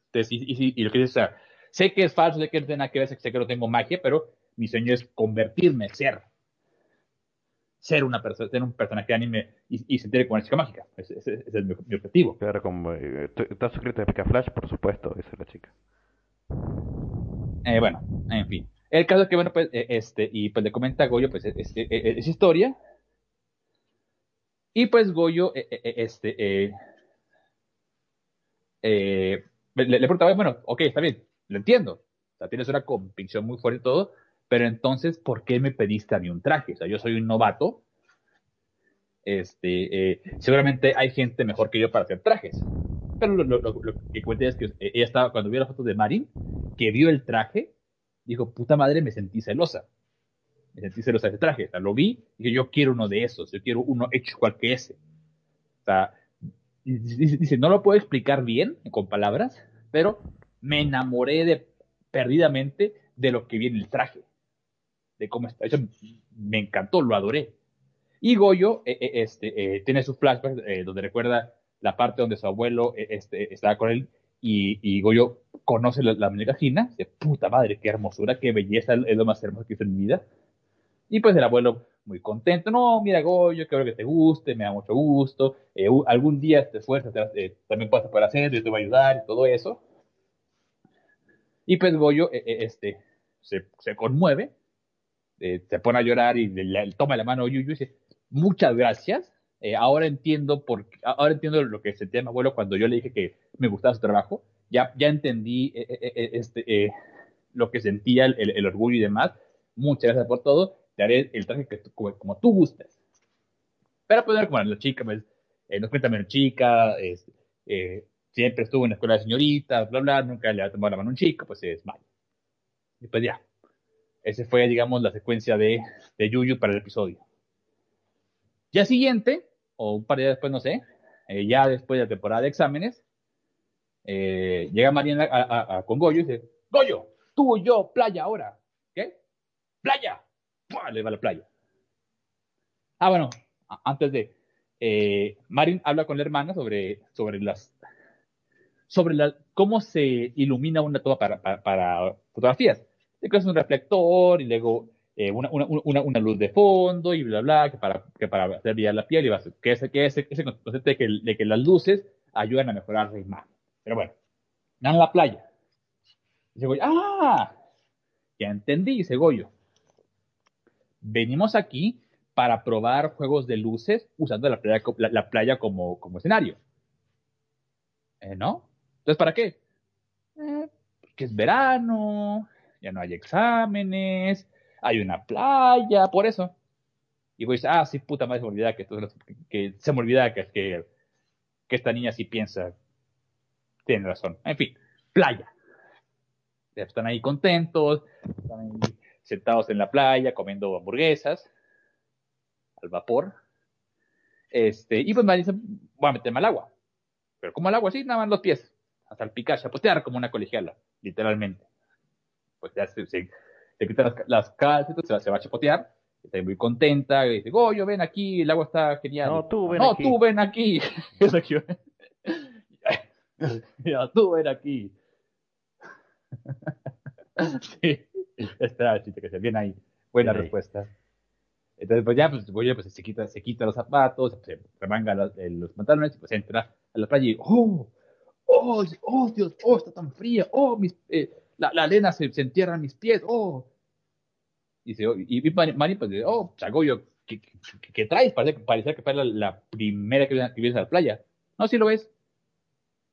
Entonces, y, y, lo que dice, o sea, sé que es falso, sé que no tiene nada que ver, sé que no tengo magia, pero mi sueño es convertirme, ser. Ser una persona, ser un personaje de anime y, y sentir como una chica mágica. Ese, ese, ese es mi, mi, objetivo. Claro, como, eh, ¿estás suscrito a Pica Flash? Por supuesto, esa es la chica. Eh, bueno, en fin. El caso es que, bueno, pues, eh, este, y pues le comenta a Goyo, pues, es, es, es historia, y pues Goyo, eh, este, le, le preguntaba, bueno, ok, está bien, lo entiendo. O sea, tienes una convicción muy fuerte y todo, pero entonces, ¿por qué me pediste a mí un traje? O sea, yo soy un novato. Este, eh, seguramente hay gente mejor que yo para hacer trajes. Pero lo, que cuenta es que ella estaba, cuando vio la foto de Marin, que vio el traje, dijo, puta madre, me sentí celosa me sentí celosa de ese traje. O sea, lo vi y dije, yo quiero uno de esos, yo quiero uno hecho igual que ese. O sea, dice, no lo puedo explicar bien con palabras, pero me enamoré de, perdidamente de lo que viene el traje, de cómo está hecho. Me encantó, lo adoré. Y Goyo eh, eh, este, eh, tiene sus flashbacks eh, donde recuerda la parte donde su abuelo este, estaba con él y, y Goyo conoce la, la muñeca Gina. De puta madre, qué hermosura, qué belleza, es lo más hermoso que hice en mi vida. Y pues el abuelo muy contento, no, mira Goyo, quiero que te guste, me da mucho gusto, algún día te esfuerzas, también puedes poder hacer, yo te voy a ayudar y todo eso. Y pues Goyo eh, este, se, se conmueve, se pone a llorar y le, le, toma la mano a Yuyu y dice, muchas gracias, ahora entiendo por, ahora entiendo lo que sentía mi abuelo cuando yo le dije que me gustaba su trabajo, ya, ya entendí este, lo que sentía el, el, orgullo y demás, muchas gracias por todo. Te haré el traje que, como, como, tú gustes. Pero pues como la chica, pues, eh, nos cuenta menos chica, es, eh, siempre estuvo en la escuela de señoritas, bla, bla, nunca le ha tomado la mano a un chico, pues es malo. Y pues ya. Ese fue, digamos, la secuencia de, de Yuyu para el episodio. Ya siguiente, o un par de días después, no sé, eh, ya después de la temporada de exámenes, eh, llega Mariana con Goyo y dice, Goyo, tú y yo, playa ahora. ¿Qué? Playa. ¡pua! le va a la playa. Ah, bueno, antes de, eh, habla con la hermana sobre, sobre las sobre cómo se ilumina una toma para, para, fotografías. es un reflector y luego eh, una, luz de fondo y bla, bla, que para, para hacer brillar la piel y va a ser, que ese, que ese, ese concepto de que, las luces ayudan a mejorar la imagen. Pero bueno, en la playa. Dice Goyo, ¡ah! Ya entendí, dice Goyo. Venimos aquí para probar juegos de luces usando la playa, la, playa como, como escenario. ¿Eh, ¿No? Entonces, ¿para qué? Eh, que es verano, ya no hay exámenes, hay una playa, por eso. Y decir, ah, sí, puta madre, se me olvida que, que, se me olvida que, que, que esta niña sí piensa. Tiene razón. En fin, playa. Están ahí contentos, están ahí sentados en la playa comiendo hamburguesas al vapor. Este, y pues me dicen, voy a meterme al agua. Pero como al agua así, nada más los pies, hasta el picar, chapotear como una colegiala, literalmente. Pues ya se, se, quita las, las calcetas, se, se, va a chapotear, está muy contenta, y dice, Goyo, ven aquí, el agua está genial. No, tú ven no, aquí. tú ven aquí. ya, tú ven aquí. sí, espera, chiste, que se viene ahí. Buena sí. respuesta. Entonces, pues ya, pues, Goyo pues, se, quita, se quita los zapatos, se remanga los, eh, los pantalones y pues entra a la playa y, oh, oh, Dios, oh, está tan fría, oh, mis, eh, la, la, arena se, se, entierra en mis pies, oh. Y, dice, y, y pues, oh, Chagoyo, ¿qué, qué, traes? Parece, parece que fue la, primera que, que vienes a la playa. No, sí lo ves.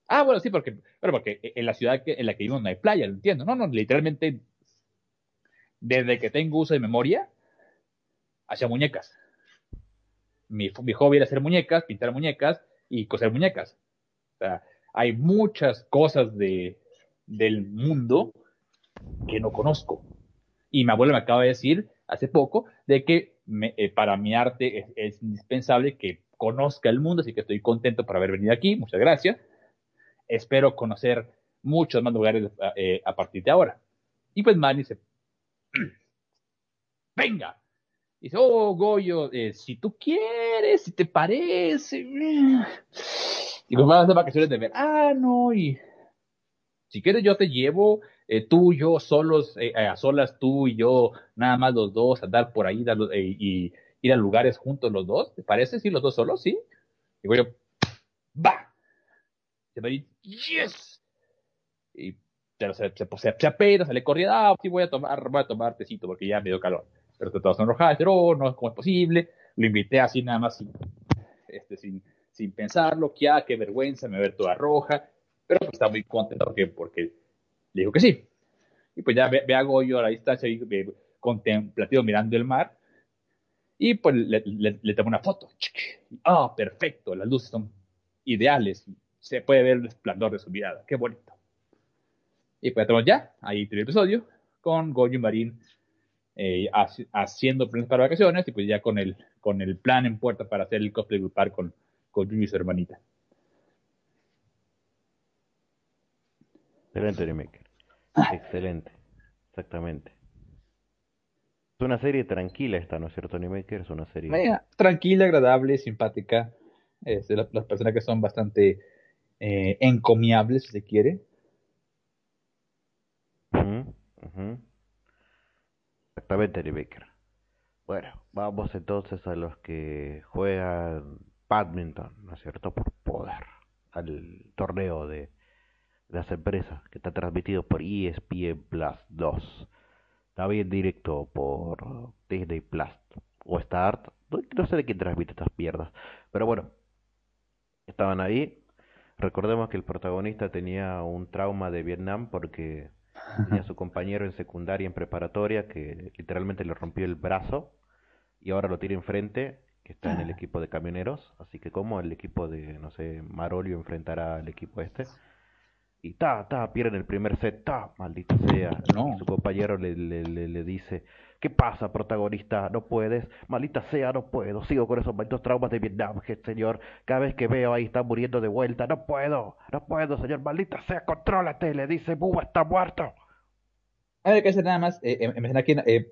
Ah, bueno, sí, porque, bueno, porque en la ciudad en la que vivimos no hay playa, lo entiendo. No, no, literalmente, desde que tengo uso de memoria, hacía muñecas. Mi, mi hobby era hacer muñecas, pintar muñecas y coser muñecas. O sea, hay muchas cosas de, del mundo que no conozco. Y mi abuelo me acaba de decir hace poco de que eh, para mi arte es, indispensable que conozca el mundo, así que estoy contento por haber venido aquí. Muchas gracias. Espero conocer muchos más lugares eh, a partir de ahora. Y pues Manny dice, venga. Dice, oh, Goyo, eh, si tú quieres, si te parece. Y pues vamos a hacer vacaciones de verano y si quieres yo te llevo, eh, tú y yo solos, eh, a solas tú y yo, nada más los dos, andar por ahí dar, eh, y ir a lugares juntos los dos, ¿te parece? Sí, los dos solos, sí. Digo yo, va. Se ir, yes. Y pero se, se, se, se apena, sale corriendo, ah, sí voy a tomar, voy a tomar tecito porque ya me dio calor. Pero todos sonrojadas, pero oh, no, ¿cómo es posible? Lo invité así nada más sin, este, sin, sin pensarlo, que ah, qué vergüenza, me ver toda roja, pero pues está muy contento porque, porque le dijo que sí. Y pues ya ve, ve a Goyo a la distancia y ve, contemplativo mirando el mar, y pues le, le, le tomo una foto. Ah, oh, perfecto, las luces son ideales, se puede ver el esplendor de su mirada, qué bonito. Y pues tenemos ya, ahí tiene el episodio, con Goyo y Marín eh, haciendo planes para vacaciones, y pues ya con el, con el plan en puerta para hacer el cosplay grupal con, con Yumi y su hermanita. Excelente remake. Excelente. Exactamente. Es una serie tranquila esta, ¿no es cierto, Animaker? Es una serie... Mira, tranquila, agradable, simpática. Es de la, las personas que son bastante eh, encomiables, si se quiere. Uh -huh, uh -huh. Exactamente, Animaker. Bueno, vamos entonces a los que juegan badminton, ¿no es cierto? Por poder. Al torneo de las empresas que está transmitido por ESPN Plus 2. Está bien directo por Disney Plus o Start. No, no sé de quién transmite estas pierdas. Pero bueno, estaban ahí. Recordemos que el protagonista tenía un trauma de Vietnam porque tenía a su compañero en secundaria, en preparatoria, que literalmente le rompió el brazo y ahora lo tiene enfrente, que está en el equipo de camioneros. Así que como el equipo de, no sé, Marolio enfrentará al equipo este y ta, ta, pierden el primer set, ta, maldita sea. No. Y su compañero le, le, le, le, dice, ¿qué pasa, protagonista? No puedes, maldita sea, no puedo. Sigo con esos malditos traumas de Vietnam, señor. Cada vez que veo ahí está muriendo de vuelta. No puedo, no puedo, señor. Maldita sea, contrólate, le dice, Búho está muerto. A ver, que hacer nada más, eh, eh, aquí, eh,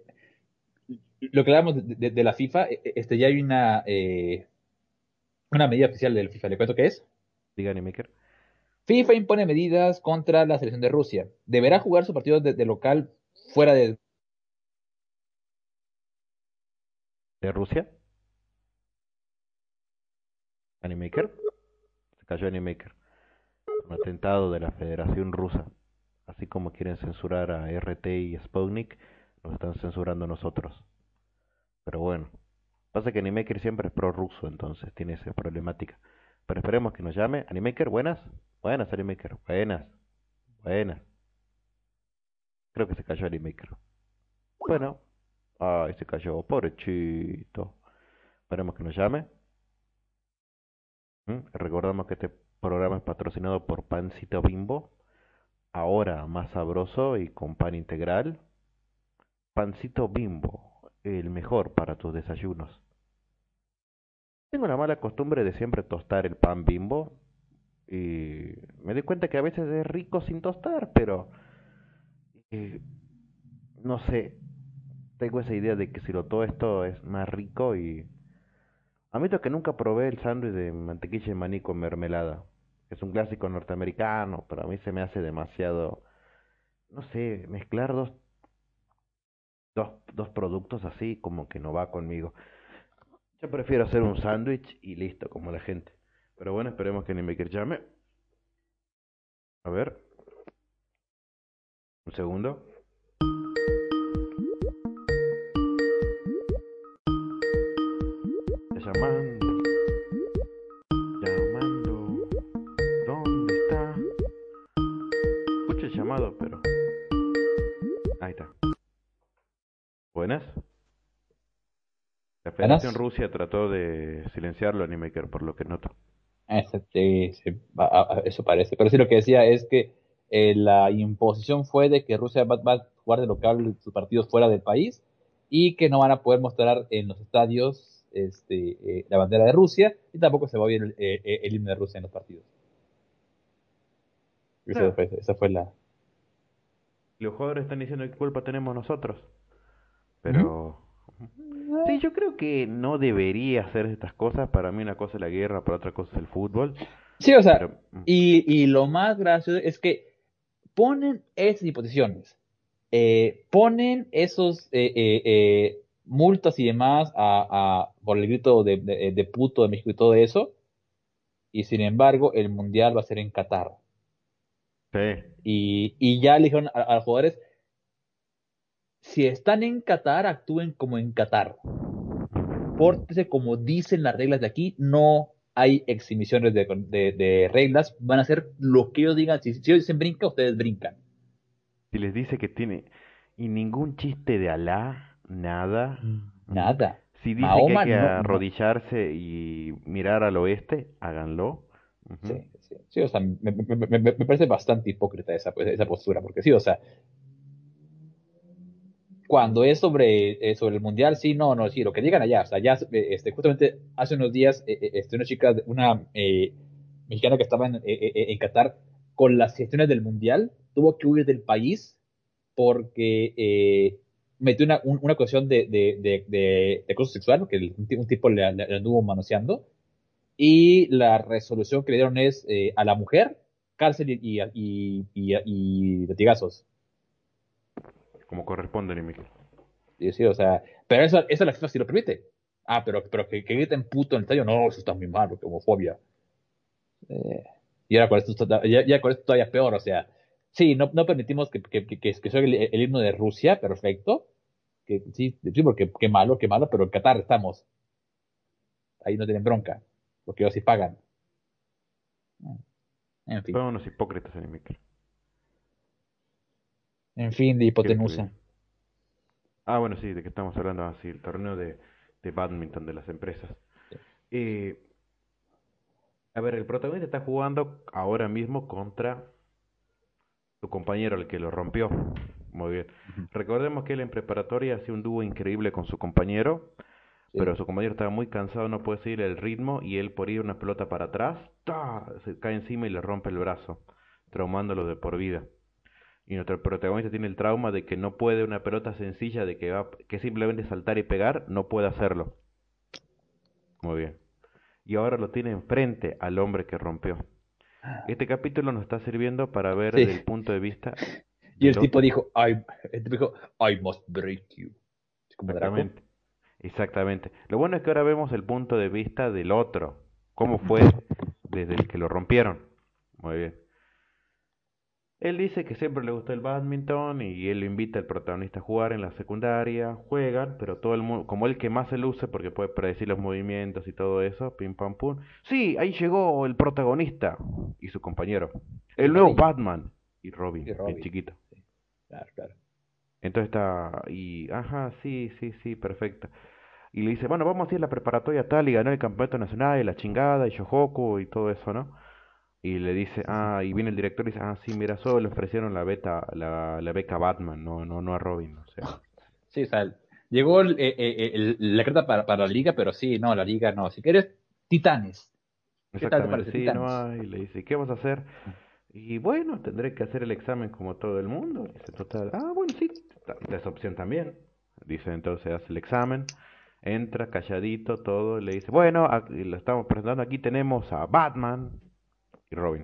lo que hablamos de, de, de, la FIFA, este ya hay una, eh, una medida oficial del FIFA. ¿Le cuento qué es? Diga, Animaker. FIFA impone medidas contra la selección de Rusia. Deberá jugar su partido de, local fuera de... ¿De Rusia? Animaker. Se cayó Animaker. Un atentado de la Federación Rusa. Así como quieren censurar a RT y Sputnik, nos están censurando nosotros. Pero bueno. Pasa que Animaker siempre es pro-ruso, entonces tiene esa problemática. Pero esperemos que nos llame. Animaker, buenas. Buenas, Animaker. Buenas. Buenas. Creo que se cayó Animaker. Bueno. Ay, se cayó. Pobrechito. Esperemos que nos llame. ¿Mm? Recordamos que este programa es patrocinado por Pancito Bimbo. Ahora más sabroso y con pan integral. Pancito Bimbo. El mejor para tus desayunos. Tengo la mala costumbre de siempre tostar el pan bimbo y me doy cuenta que a veces es rico sin tostar, pero eh, no sé, tengo esa idea de que si lo esto es más rico y admito que nunca probé el sándwich de mantequilla de maní con mermelada. Es un clásico norteamericano, pero a mí se me hace demasiado, no sé, mezclar dos, dos, dos productos así como que no va conmigo. Yo prefiero hacer un sándwich y listo, como la gente. Pero bueno, esperemos que Animaker llame. A ver. Un segundo. Buenas. La Federación Rusia trató de silenciarlo a Animaker, por lo que noto. Eso parece. Pero sí lo que decía es que eh, la imposición fue de que Rusia va, a jugar de local sus partidos fuera del país y que no van a poder mostrar en los estadios este, eh, la bandera de Rusia y tampoco se va a ver el, eh, himno de Rusia en los partidos. Esa, ah. fue, la... Los jugadores están diciendo que culpa tenemos nosotros. Pero... Sí, yo creo que no debería hacer estas cosas. Para mí una cosa es la guerra, para otra cosa es el fútbol. Sí, o sea, mm. y, lo más gracioso es que ponen esas disposiciones, eh, ponen esos eh, eh, multas y demás a, por el grito de, de, puto de México y todo eso, y sin embargo el mundial va a ser en Qatar. Sí. Y, y ya le dijeron a los jugadores, si están en Qatar, actúen como en Qatar. Pórtese como dicen las reglas de aquí, no hay exhibiciones de, reglas, van a hacer lo que ellos digan. Si, ellos dicen brinca, ustedes brincan. Si les dice que tiene y ningún chiste de Alá, nada. Mm, nada. Si dice que hay que arrodillarse y mirar al oeste, háganlo. Sí, sí, sí, o sea, me, parece bastante hipócrita esa, esa postura, porque sí, o sea, cuando es sobre, eh, sobre el mundial, sí, no, no, sí, lo que digan allá, o sea, ya, eh, este, justamente hace unos días, eh, este, una chica, una mexicana que estaba en, en, Qatar con las gestiones del mundial, tuvo que huir del país porque metió una, una cuestión de, de, de, acoso sexual, que un, tipo le, anduvo manoseando, y la resolución que le dieron es a la mujer, cárcel y, y, y, y latigazos como corresponde, ni Sí, sí, o sea, pero eso, eso la FIFA sí lo permite. Ah, pero, pero que, que griten puto en el estadio, no, eso está muy malo, que homofobia. Eh, y ahora con esto, ya, ya, con esto todavía peor, o sea, sí, no, no permitimos que, que, que, que sea el, el, himno de Rusia, perfecto. Que, sí, sí, porque qué malo, qué malo, pero en Qatar estamos. Ahí no tienen bronca, porque ellos sí pagan. En fin. Son unos hipócritas, en en fin, de hipotenusa. Ah, bueno, sí, de que estamos hablando así, el torneo de, de badminton de las empresas. Eh, a ver, el protagonista está jugando ahora mismo contra su compañero, el que lo rompió. Muy bien. Recordemos que él en preparatoria hacía un dúo increíble con su compañero, pero su compañero estaba muy cansado, no puede seguir el ritmo y él por ir una pelota para atrás, se cae encima y le rompe el brazo, traumándolo de por vida y nuestro protagonista tiene el trauma de que no puede una pelota sencilla de que va que simplemente saltar y pegar, no puede hacerlo. Muy bien. y ahora lo tiene enfrente al hombre que rompió. Este capítulo nos está sirviendo para ver Sí. desde el punto de vista Y el tipo dijo, I, el tipo dijo, I must break you. Exactamente. Exactamente. Lo bueno es que ahora vemos el punto de vista del otro. ¿Cómo fue desde el que lo rompieron? Muy bien. Él dice que siempre le gustó el badminton y él lo invita al protagonista a jugar en la secundaria. Juegan, pero todo el mundo, como él que más se luce porque puede predecir los movimientos y todo eso, pim pam pum. Sí, ahí llegó el protagonista y su compañero. El nuevo. Batman y Robin, Y Robin. chiquito. Claro, claro. Entonces está, y, ajá, sí, sí, sí, perfecto. Y le dice, bueno, vamos a ir a la preparatoria tal y ganó el campeonato nacional y la chingada y Yohoku y todo eso, ¿no? Y le dice, ah, y viene el director y dice, ah, sí, mira, solo le ofrecieron la beta, la, la beca a Batman, no, no, no a Robin, o sea. Sí, o sea, llegó el- eh, eh, el- la carta para, para la liga, pero sí, no, la liga no. Si quieres, Titanes. ¿Qué tal te Exactamente, parece, sí, no Titanes? hay, y le dice, ¿qué vas a hacer? Y bueno, tendré que hacer el examen como todo el mundo. Dice, total, ah, bueno, sí, esa opción también. Dice, entonces hace el examen, entra calladito, todo, y le dice, bueno, lo estamos presentando, aquí tenemos a Batman y Robin.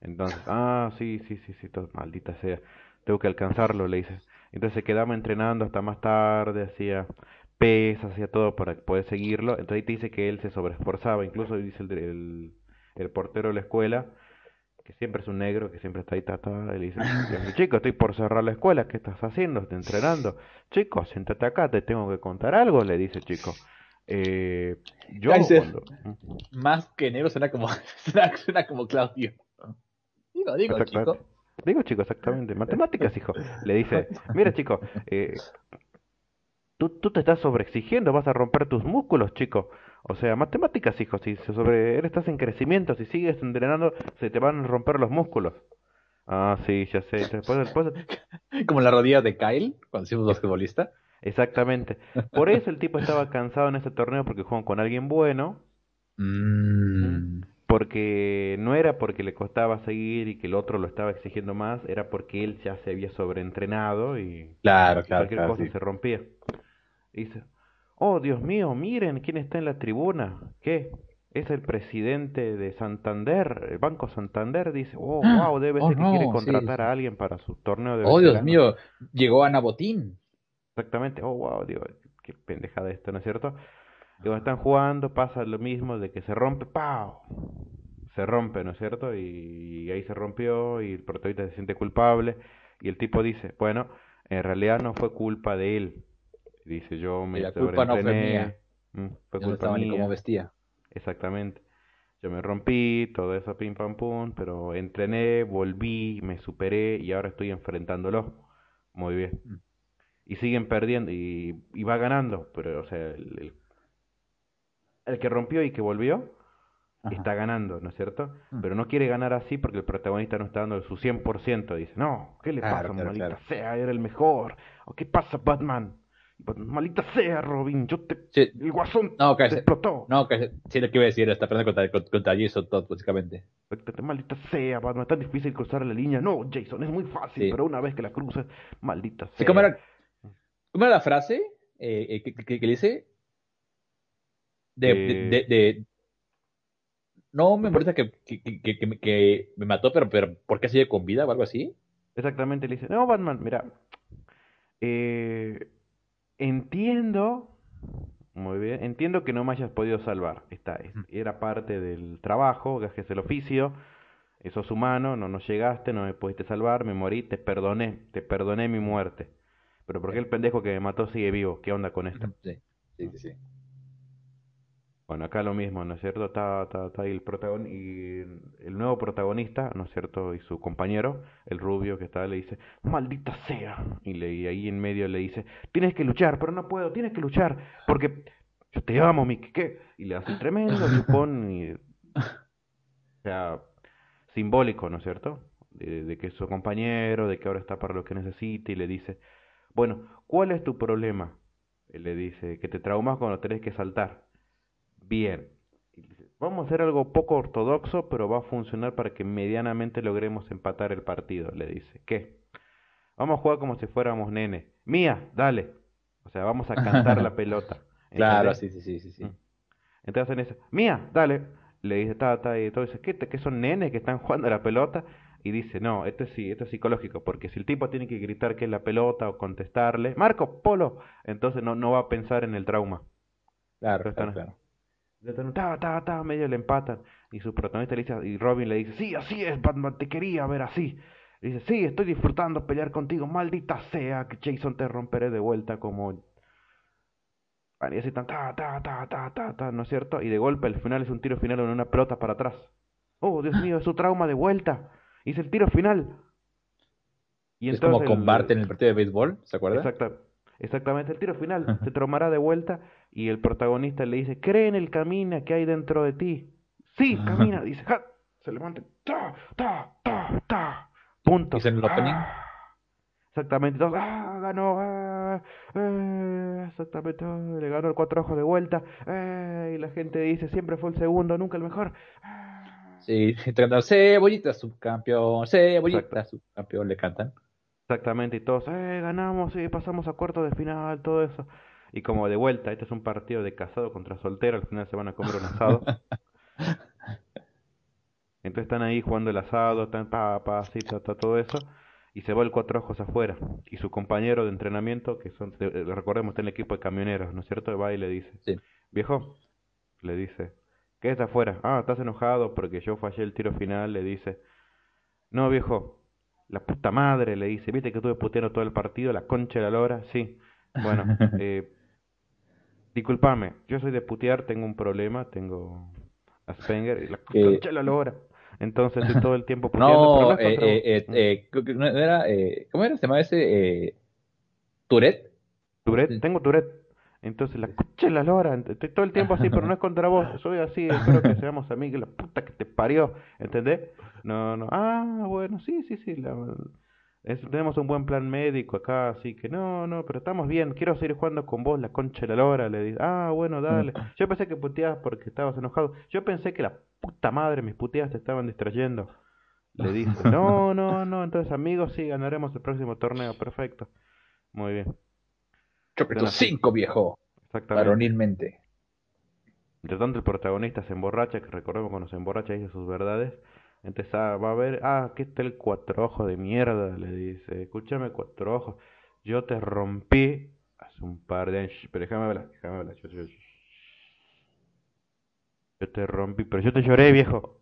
Entonces, ah, sí, sí, sí, sí, todo, maldita sea, tengo que alcanzarlo, le dice. Entonces se quedaba entrenando hasta más tarde, hacía pesas, hacía todo para poder seguirlo. Entonces te dice que él se sobreesforzaba, incluso dice el, el, el portero de la escuela, que siempre es un negro, que siempre está ahí, ta, ta, y le dice, chico, estoy por cerrar la escuela, ¿qué estás haciendo? ¿Estás entrenando? Chico, siéntate acá, te tengo que contar algo, le dice, chico. Eh, yo cuando... Más que negro suena como, suena, suena como Claudio. Digo, digo, chico. Digo, chico, exactamente. Matemáticas, hijo. Le dice, mira, chico, eh, tú, tú te estás sobreexigiendo, vas a romper tus músculos, chico. O sea, matemáticas, hijo, si se sobre, eres- estás en crecimiento, si sigues entrenando, se te van a romper los músculos. Ah, sí, ya sé. Después, después, Como la rodilla de Kyle, cuando hicimos basquetbolista. Exactamente. Por eso el tipo estaba cansado en ese torneo porque jugó con alguien bueno, Mm. porque no era porque le costaba seguir y que el otro lo estaba exigiendo más, era porque él ya se había sobreentrenado y Claro, y claro, cualquier claro. cosa sí. se rompía. Y dice, oh Dios mío, miren quién está en la tribuna. ¿Qué? Es el presidente de Santander, el Banco Santander. Dice, oh, ¡Ah! wow, debe Oh, ser que quiere no, contratar sí. a alguien para su torneo de Oh, Dios veteranos". mío, llegó Ana Botín. Exactamente, oh, wow, digo, qué pendejada esto, ¿no es cierto? Cuando están jugando pasa lo mismo de que se rompe, ¡pau! Se rompe, ¿no es cierto? Y, ahí se rompió y el protagonista se siente culpable y el tipo dice, bueno, en realidad no fue culpa de él. Dice, yo me Y la culpa no fue mía. mm, fue Yo no culpa ni mía. cómo vestía. Exactamente. Yo me rompí, todo eso pim pam pum, pero entrené, volví, me superé y ahora estoy enfrentándolo. Muy bien. Mm. Y siguen perdiendo y, y va ganando, pero o sea, el, el, el que rompió y que volvió Ajá. está ganando, ¿no es cierto? Mm. Pero no quiere ganar así porque el protagonista no está dando su 100%. Dice, no, ¿qué le Claro, pasa, claro, maldita claro. sea? Era el mejor. ¿O qué pasa, Batman? Maldita sea, Robin, yo te... Sí. El guasón No, te cállate. explotó. No, que sí, lo que iba a decir, está peleando contra, contra, contra Jason Todd, básicamente. Maldita sea, Batman, es tan difícil cruzar la línea. No, Jason, es muy fácil, Sí. pero una vez que la cruzas, maldita Sí, sea. ¿cómo era, cómo era la frase eh, eh, que, que, que le dice? De, Eh. de, de, de- No me molesta que, que, que, que, que me- que mató, pero, pero ¿por qué sigue con vida o algo así? Exactamente, le dice, no, Batman, mira, eh, entiendo, muy bien, entiendo que no me hayas podido salvar. Esta es- era parte del trabajo, gajes el oficio, sos humano, no nos llegaste, no me pudiste salvar, me morí, te perdoné, te perdoné mi muerte. Pero ¿por qué el pendejo que me mató sigue vivo? ¿Qué onda con esto? Sí, sí, sí. Bueno, acá lo mismo, ¿no es cierto? Está, está, está ahí el protagon y el nuevo protagonista, ¿no es cierto? Y su compañero, el rubio que está, le dice, maldita sea. Y, le, y ahí en medio le dice, tienes que luchar, pero no puedo, tienes que luchar, porque yo te amo, mi ¿qué? Y le hace un tremendo chupón y... O sea, simbólico, ¿no es cierto? De, de que es su compañero, de que ahora está para lo que necesita y le dice, bueno, ¿cuál es tu problema? Él le dice, que te traumas cuando tenés que saltar. Bien. Vamos a hacer algo poco ortodoxo, pero va a funcionar para que medianamente logremos empatar el partido, le dice. ¿Qué? Vamos a jugar como si fuéramos nene. Mía, dale. O sea, vamos a cantar la pelota. Claro, sí, sí, sí, sí. sí. Mm. Entonces hacen eso, mía, dale. Le dice, ta, ta, y todo dice, ¿qué, ¿qué son nenes que están jugando a la pelota? Y dice, no, esto es, sí, esto es psicológico, porque si el tipo tiene que gritar que es la pelota o contestarle, Marco, Polo, entonces no, no va a pensar en el trauma. Claro, claro, claro. Ta, ta, ta, medio le empatan. Y su protagonista le dice, y Robin le dice, sí, así es, Batman, te quería ver así. Le dice, sí, estoy disfrutando pelear contigo, maldita sea, que Jason te romperé de vuelta como... Y así tan, ta, ta, ta, ta, ta, ta, ¿no es cierto? Y de golpe el final es un tiro final en una pelota para atrás. Oh, Dios mío, es su trauma de vuelta. Hice el tiro final. Y es como con Bart en el partido de béisbol, ¿se acuerda? exactamente, el tiro final. se traumará de vuelta y el protagonista le dice, cree en el camino que hay dentro de ti. Sí, camina, dice, se levanta, ta, ta, ta, ta, punto. ¿Dice el opening? Ah, exactamente, entonces, ah, ganó, ah, eh, exactamente, le ganó el cuatro ojos de vuelta, eh, y la gente dice, siempre fue el segundo, nunca el mejor. Sí, cantando Cebollita subcampeón, Cebollita subcampeón, le cantan. Exactamente, y todos, eh, ganamos, sí, pasamos a cuartos de final, todo eso. Y como de vuelta, este es un partido de casado contra soltero, al final se van a comer un asado. Entonces están ahí jugando el asado, están pa, pa, así, todo eso. Y se va el cuatro ojos afuera. Y su compañero de entrenamiento, que son, recordemos, está en el equipo de camioneros, ¿no es cierto? Va y le dice, sí. viejo, le dice, ¿Qué está afuera? Ah, estás enojado porque yo fallé el tiro final, le dice. No, viejo, la puta madre, le dice. ¿Viste que estuve puteando todo el partido? La concha de la lora. Sí. Bueno, eh, disculpame, yo soy de putear, tengo un problema, tengo Asperger y la eh, concha de la lora. Entonces estoy todo el tiempo puteando. No, eh, eh, eh, era, eh, ¿cómo era? ¿Se llama ese? ¿Tourette? Tourette, tengo Tourette. Entonces, la coche la lora, estoy todo el tiempo así, pero no es contra vos, soy así, espero que seamos amigos, la puta que te parió, ¿entendés? No, no, ah, bueno, sí, sí, sí, tenemos un buen plan médico acá, así que no, no, pero estamos bien, quiero seguir jugando con vos, la concha de la lora, le dice, ah, bueno, dale. Yo pensé que puteabas porque estabas enojado, yo pensé que la puta madre, mis puteadas te estaban distrayendo. Le dice, no, no, no, entonces amigos, sí, ganaremos el próximo torneo, perfecto. Muy bien. Chopeto 5, viejo. Exactamente. Varonilmente. Entre tanto, el protagonista se emborracha, que recordemos cuando se emborracha dice sus verdades. Entonces ah, va a ver, ah, aquí está el cuatro ojos de mierda, le dice. Escúchame, cuatro ojos. Yo te rompí hace un par de años. Pero déjame hablar, déjame hablar. Yo, yo, yo te rompí, pero yo te lloré, viejo.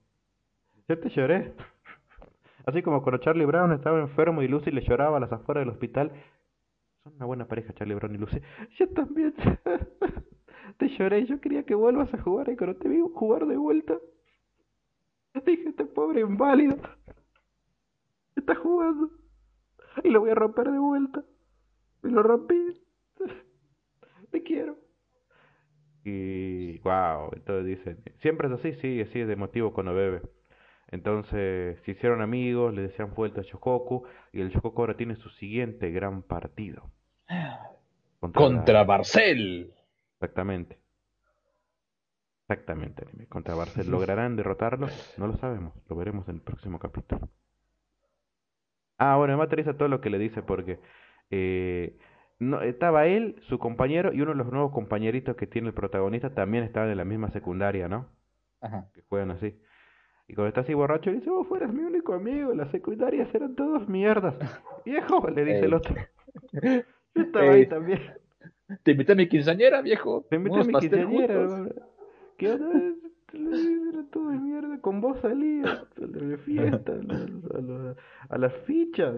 Yo te lloré. Así como cuando Charlie Brown estaba enfermo y Lucy le lloraba a las afueras del hospital, son una buena pareja, Charlie Brown y Lucy. Yo también. te lloré. Yo quería que vuelvas a jugar y cuando te vi jugar de vuelta, dije: Este pobre inválido está jugando y lo voy a romper de vuelta. Y lo rompí. Te quiero. Y wow, entonces dicen, siempre es así, sí, así es de motivo cuando bebe. Entonces se hicieron amigos, le decían vuelta a Shokoku y el Shokoku ahora tiene su siguiente gran partido. Contra, Barcel. Exactamente. Exactamente, contra Barcel. ¿Lograrán derrotarlo? No lo sabemos, lo veremos en el próximo capítulo. Ah, bueno, me materializa todo lo que le dice porque eh, no, estaba él, su compañero y uno de los nuevos compañeritos que tiene el protagonista también estaban en la misma secundaria, ¿no? Ajá. Que juegan así. Y cuando está así borracho, dice, vos fueras mi único amigo, las secundarias eran todos mierdas. Viejo, le dice el otro. Yo estaba ahí también. Te invité a mi quinceañera, viejo. Te invité a mi quinceañera. ¿Qué onda? Era todo de mierda. Con vos salía de fiesta, a, las fichas.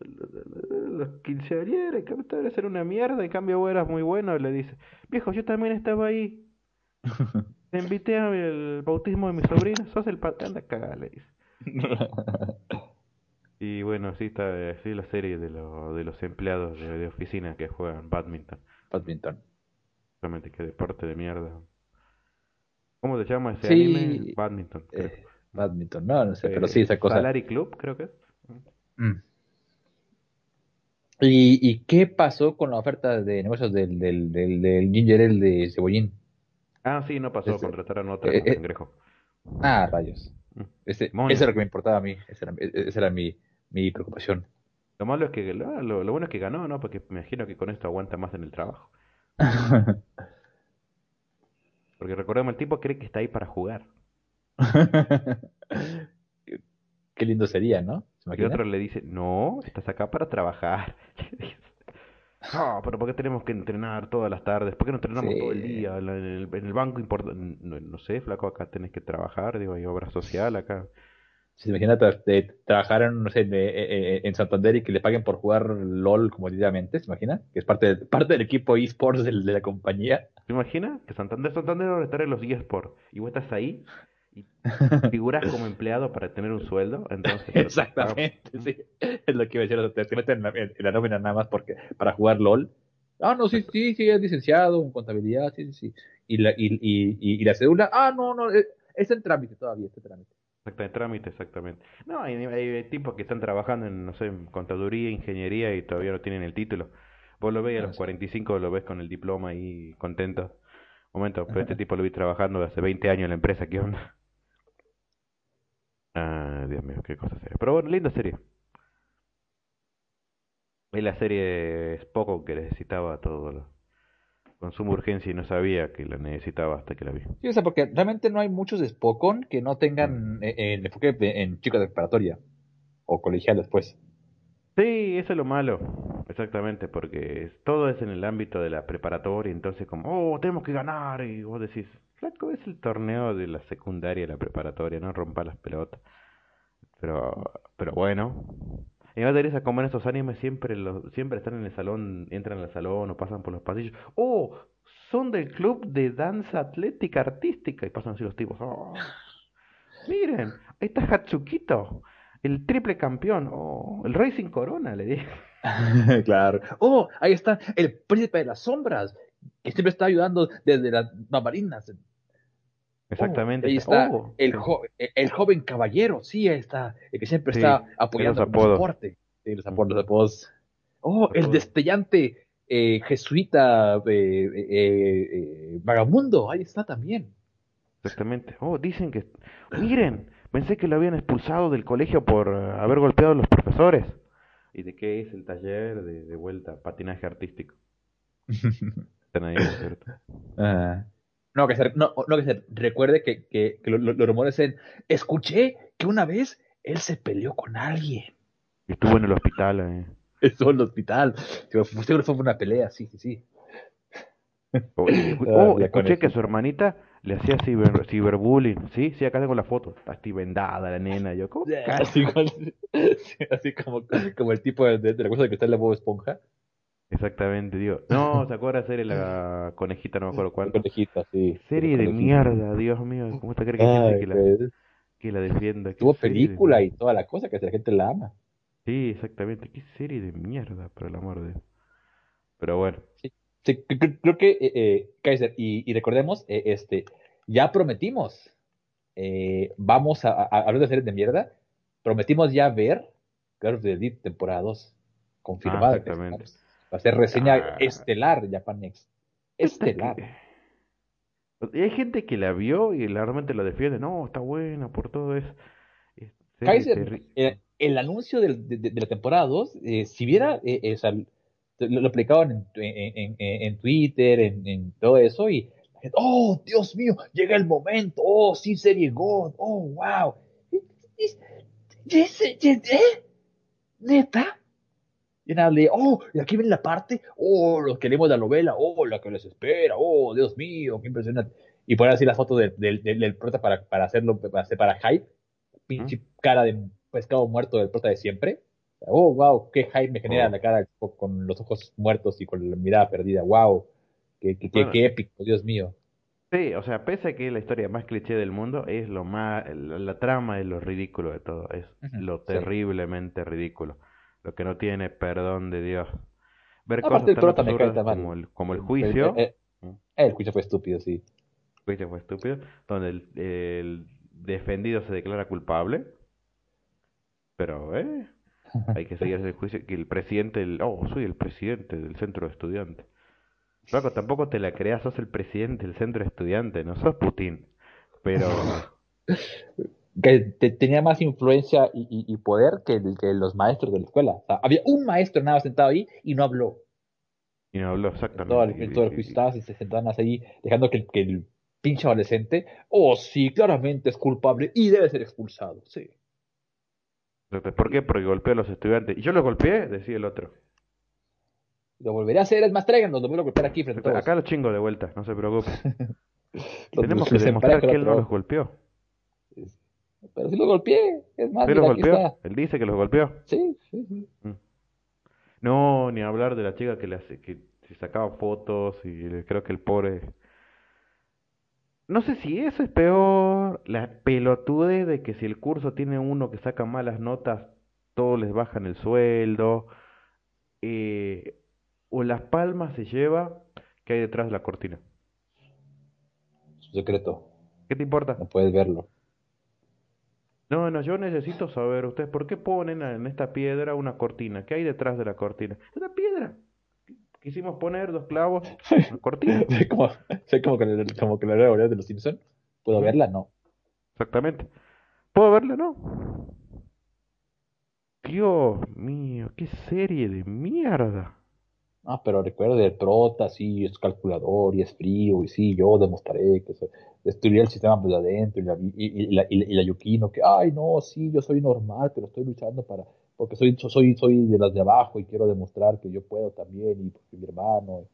Los quinceañeras, que a ser una mierda. En cambio, vos eras muy bueno. Le dice, viejo, yo también estaba ahí. Te invité al bautismo de mi sobrina, sos el patán de cagar, le dice. y bueno, así está así la serie de, lo, de los empleados de, oficina que juegan badminton. Badminton. Realmente qué deporte de mierda. ¿Cómo se llama ese anime? Badminton. Eh, badminton, no, no sé, pero sí esa cosa. Salary Club, creo que es. Mm. ¿Y, ¿Y qué pasó con la oferta de negocios del, del, del, del Ginger Ale de Cebollín? Ah, sí, no pasó, este, contrataron a otro eh, eh Ah, rayos. Mm. Ese, eso era lo que me importaba a mí, esa era, esa era mi, mi preocupación. Lo malo es que, lo, lo, bueno es que ganó, ¿no? Porque me imagino que con esto aguanta más en el trabajo. Porque recordemos, el tipo cree que está ahí para jugar. Qué lindo sería, ¿no? Y otro le dice, no, estás acá para trabajar. Ah, pero ¿por qué tenemos que entrenar todas las tardes? ¿Por qué no entrenamos todo el día? En el, en el banco importa, no, sé, flaco, acá tenés que trabajar, digo, hay obra social acá. Se imagina trabajar en, no sé, en Santander y que le paguen por jugar LOL comodidamente, ¿se imagina? Que es parte, parte del equipo eSports de, de la compañía. ¿Se imagina? Que Santander, Santander debe estar en los eSports y vos estás ahí y figuras como empleado para tener un sueldo, entonces... Exactamente, sí. Es lo que iba a decir, te, meten en la, nómina nada más porque para jugar LOL. Ah, no, sí, sí, sí, es licenciado en contabilidad, sí, sí, sí. Y la, y, y, y, la cédula, ah, no, no, es, en trámite todavía, está en trámite. Exactamente, trámite, exactamente. No, hay, hay, tipos que están trabajando en, no sé, en contaduría, ingeniería y todavía no tienen el título. Vos lo ves a los 45, lo ves con el diploma ahí contento. Momento, pero este tipo lo vi trabajando hace 20 años en la empresa, ¿qué onda? Ah, Dios mío, qué cosa seria. Pero bueno, linda serie. Es la serie poco que necesitaba todo lo, con suma urgencia y no sabía que la necesitaba hasta que la vi. Sí, o sea, porque realmente no hay muchos de Spokon que no tengan mm. eh, eh, el enfoque en chicos de preparatoria o colegial después. Sí, eso es lo malo, exactamente, porque todo es en el ámbito de la preparatoria, entonces como, oh, tenemos que ganar, y vos decís, flaco, es el torneo de la secundaria y la preparatoria, no rompa las pelotas. Pero, pero bueno. Y me interesa como en estos animes siempre, siempre están en el salón, entran al salón o pasan por los pasillos. ¡Oh! Son del club de danza atlética artística. Y pasan así los tipos. ¡Oh! Miren, ahí está Hatsukito, el triple campeón. ¡Oh! El Racing Corona, le dije. claro. ¡Oh! Ahí está el príncipe de las sombras, que siempre está ayudando desde las bambalinas. Exactamente. ahí está oh, el, el, joven caballero, sí, ahí está, el que siempre está apoyando el deporte. Sí, los apodos, Oh, el destellante eh, jesuita eh, eh, vagabundo, ahí está también. Exactamente. Oh, dicen que... Miren, pensé que lo habían expulsado del colegio por haber golpeado a los profesores. ¿Y de qué es el taller de, de vuelta? Patinaje artístico. Están ahí, ¿cierto? Ah. No, que se, no, no, que se recuerde que, que, que los rumores en, escuché que una vez él se peleó con alguien. Estuvo en el hospital. Eh. Estuvo en el hospital. Seguro fue una pelea, sí, sí, sí. Oh, oh escuché que su hermanita le hacía ciber, ciberbullying. Sí, sí, acá tengo la foto. Está así vendada la nena. Yo, ¿cómo? Así, así como, como el tipo de, de la cosa que está en la Bob Esponja. Exactamente, digo. No, ¿se acuerda de la conejita? No me acuerdo cuál. Conejita, sí. Serie de mierda, Dios mío. ¿Cómo está cree que, que, la, pues. que la defienda? Tuvo película y toda la cosa que la gente la ama. Sí, exactamente. Qué serie de mierda, por el amor de Pero bueno. Sí, sí creo que, eh, eh, Kaiser, y, y recordemos, eh, este, ya prometimos, eh, vamos a, hablar de series de mierda, prometimos ya ver Girls of the Deep temporada 2, confirmada. Ah, exactamente. Va a ser reseña ah. estelar Japan Next. Estelar. Y hay gente que la vio y realmente la defiende. No, está buena por todo eso. Kaiser, eh, el anuncio de, la temporada 2, eh, si viera, eh, lo, lo aplicaban en, en, Twitter, en, todo eso, y oh, Dios mío, llega el momento, oh, sí, serie God, oh, wow. ¿Neta? Y nada, le, oh, y aquí viene la parte, oh, los que leemos la novela, oh, la que les espera, oh, Dios mío, qué impresionante. Y poner así la foto del, del, del, prota para, para hacerlo, para, hacer, para hype, pinche cara de pescado muerto del prota de siempre. Oh, wow, qué hype me genera oh. la cara con los ojos muertos y con la mirada perdida, wow, qué, qué, qué, épico, Dios mío. Sí, o sea, pese a que la historia más cliché del mundo es lo más, la, trama es lo ridículo de todo, es lo terriblemente ridículo lo que no tiene perdón de Dios. Ver tan como el, como el juicio. Eh, el, juicio fue estúpido, sí. El juicio fue estúpido, donde el, defendido se declara culpable. Pero, ¿eh? Hay que seguir el juicio. Que el presidente, el, oh, soy el presidente del centro de estudiantes. Luego, tampoco te la creas, sos el presidente del centro de estudiantes, no sos Putin. Pero. que tenía más influencia y, poder que, que, los maestros de la escuela. había un maestro nada sentado ahí y no habló. Y no habló, exactamente. Todo el, todo el estaba, se sentaban ahí, dejando que, que el pinche adolescente, oh sí, claramente es culpable y debe ser expulsado, sí. ¿Por qué? Porque golpeó a los estudiantes. ¿Y yo los golpeé? Decía el otro. Lo volveré a hacer, es más, tráiganos, lo voy a golpear aquí frente a todos. Acá los chingo de vuelta, no se preocupe. Tenemos que demostrar que él no los golpeó. Pero sí los golpeé, es más, ¿Sí los golpeó? Él dice que los golpeó. Sí, sí, sí. Mm. No, ni hablar de la chica que, le hace, que se sacaba fotos y creo que el pobre... No sé si eso es peor, la pelotude de que si el curso tiene uno que saca malas notas, todos les bajan el sueldo, eh, o las palmas se lleva que hay detrás de la cortina. Su secreto. ¿Qué te importa? No puedes verlo. No, no, yo necesito saber, ustedes, ¿por qué ponen en esta piedra una cortina? ¿Qué hay detrás de la cortina? Es una piedra. Quisimos poner dos clavos, una cortina. sé como, como, que, como que la realidad de los Simpsons. ¿Puedo verla? No. Exactamente. ¿Puedo verla? No. Dios mío, qué serie de mierda. Ah, pero recuerde, el prota sí es calculador y es frío, y sí, yo demostraré que soy, destruir el sistema de adentro, y la, y, la, y, la, Yukino, que, ay, no, sí, yo soy normal, pero estoy luchando para, porque soy, soy, soy de las de abajo y quiero demostrar que yo puedo también, y porque mi hermano,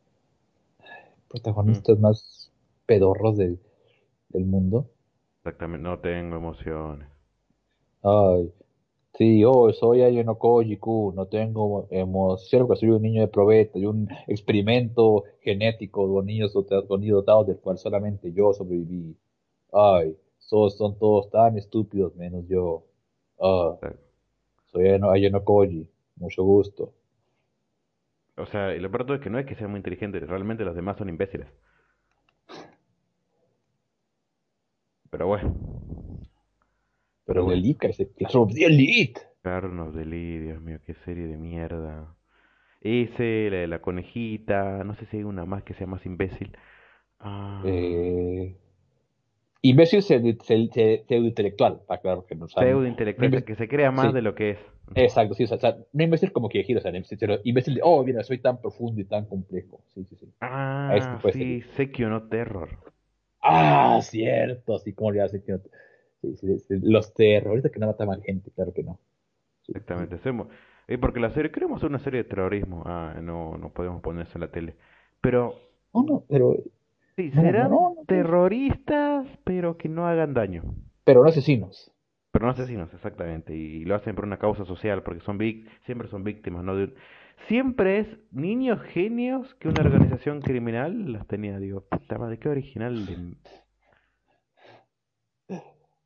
protagonistas más pedorros del mundo. Exactamente, no tengo emociones. Ay, Sí, yo soy Ayano Koji-kun, no tengo emoción porque soy un niño de probeta y un experimento genético de niños dotados del cual solamente yo sobreviví. Ay, son, son todos tan estúpidos menos yo. Ah, soy Ayano Koji, mucho gusto. O sea, y lo peor es que no es que sea muy inteligente, realmente los demás son imbéciles. Pero bueno. Pero de Elite, Classroom of the Elite. Carlos de Elite, Dios mío, qué serie de mierda. Ese, la de la conejita, no sé si hay una más que sea más imbécil. Ah. Eh, imbécil pseudo intelectual, para claro que no sabe. Pseudo intelectual, que se crea más de lo que es. Exacto, sí, o sea, no imbécil como que giro, o sea, imbécil de, oh, mira, soy tan profundo y tan complejo. Sí, sí, sí. Ah, sí, Sekio no Terror. Ah, cierto, así como le hace Sekio no los terroristas que no mataban gente, claro que no. Exactamente, hacemos. Y porque la serie, queremos hacer una serie de terrorismo. Ah, no, no podemos poner eso en la tele. Pero. No, no, pero. Sí, serán terroristas, pero que no hagan daño. Pero no asesinos. Pero no asesinos, exactamente. Y, lo hacen por una causa social, porque son siempre son víctimas, ¿no? siempre es niños genios que una organización criminal las tenía. Digo, puta madre, qué original. De...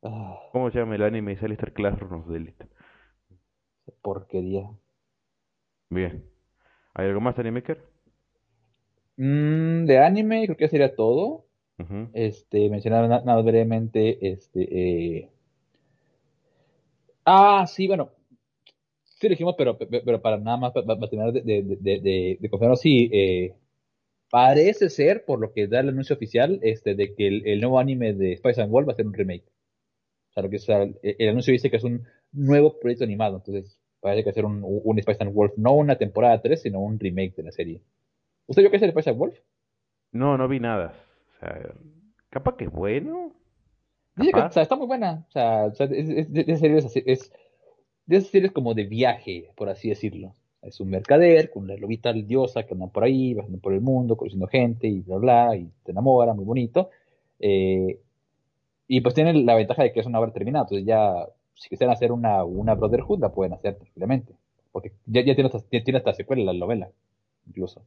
Ah. ¿Cómo se llama el anime de Alistair Classroom of the Porquería. Bien. ¿Hay algo más, Animaker? Mm, de anime, creo que sería todo. Este, mencionar nada, brevemente, este, eh... ah, sí, bueno, sí dijimos, pero, pero para nada más, para, terminar de, de, de, sí, eh, parece ser, por lo que da el anuncio oficial, este, de que el, el nuevo anime de Spice and Wolf va a ser un remake que el anuncio dice que es un nuevo proyecto animado, entonces parece que hacer un, un Spice and Wolf, no una temporada 3, sino un remake de la serie. ¿Usted vio qué es el Spice and Wolf? No, no vi nada. O sea, capaz que es bueno. Dice que está muy buena. O sea, es, de, esas series, como de viaje, por así decirlo. Es un mercader con una lobita diosa que anda por ahí, bajando por el mundo, conociendo gente y bla, bla, y te enamora, muy bonito. Eh, y pues tiene la ventaja de que es una obra terminada, entonces ya, si quisieran hacer una, una Brotherhood, la pueden hacer tranquilamente. Porque ya, ya tiene, hasta, tiene hasta secuela la novela, incluso.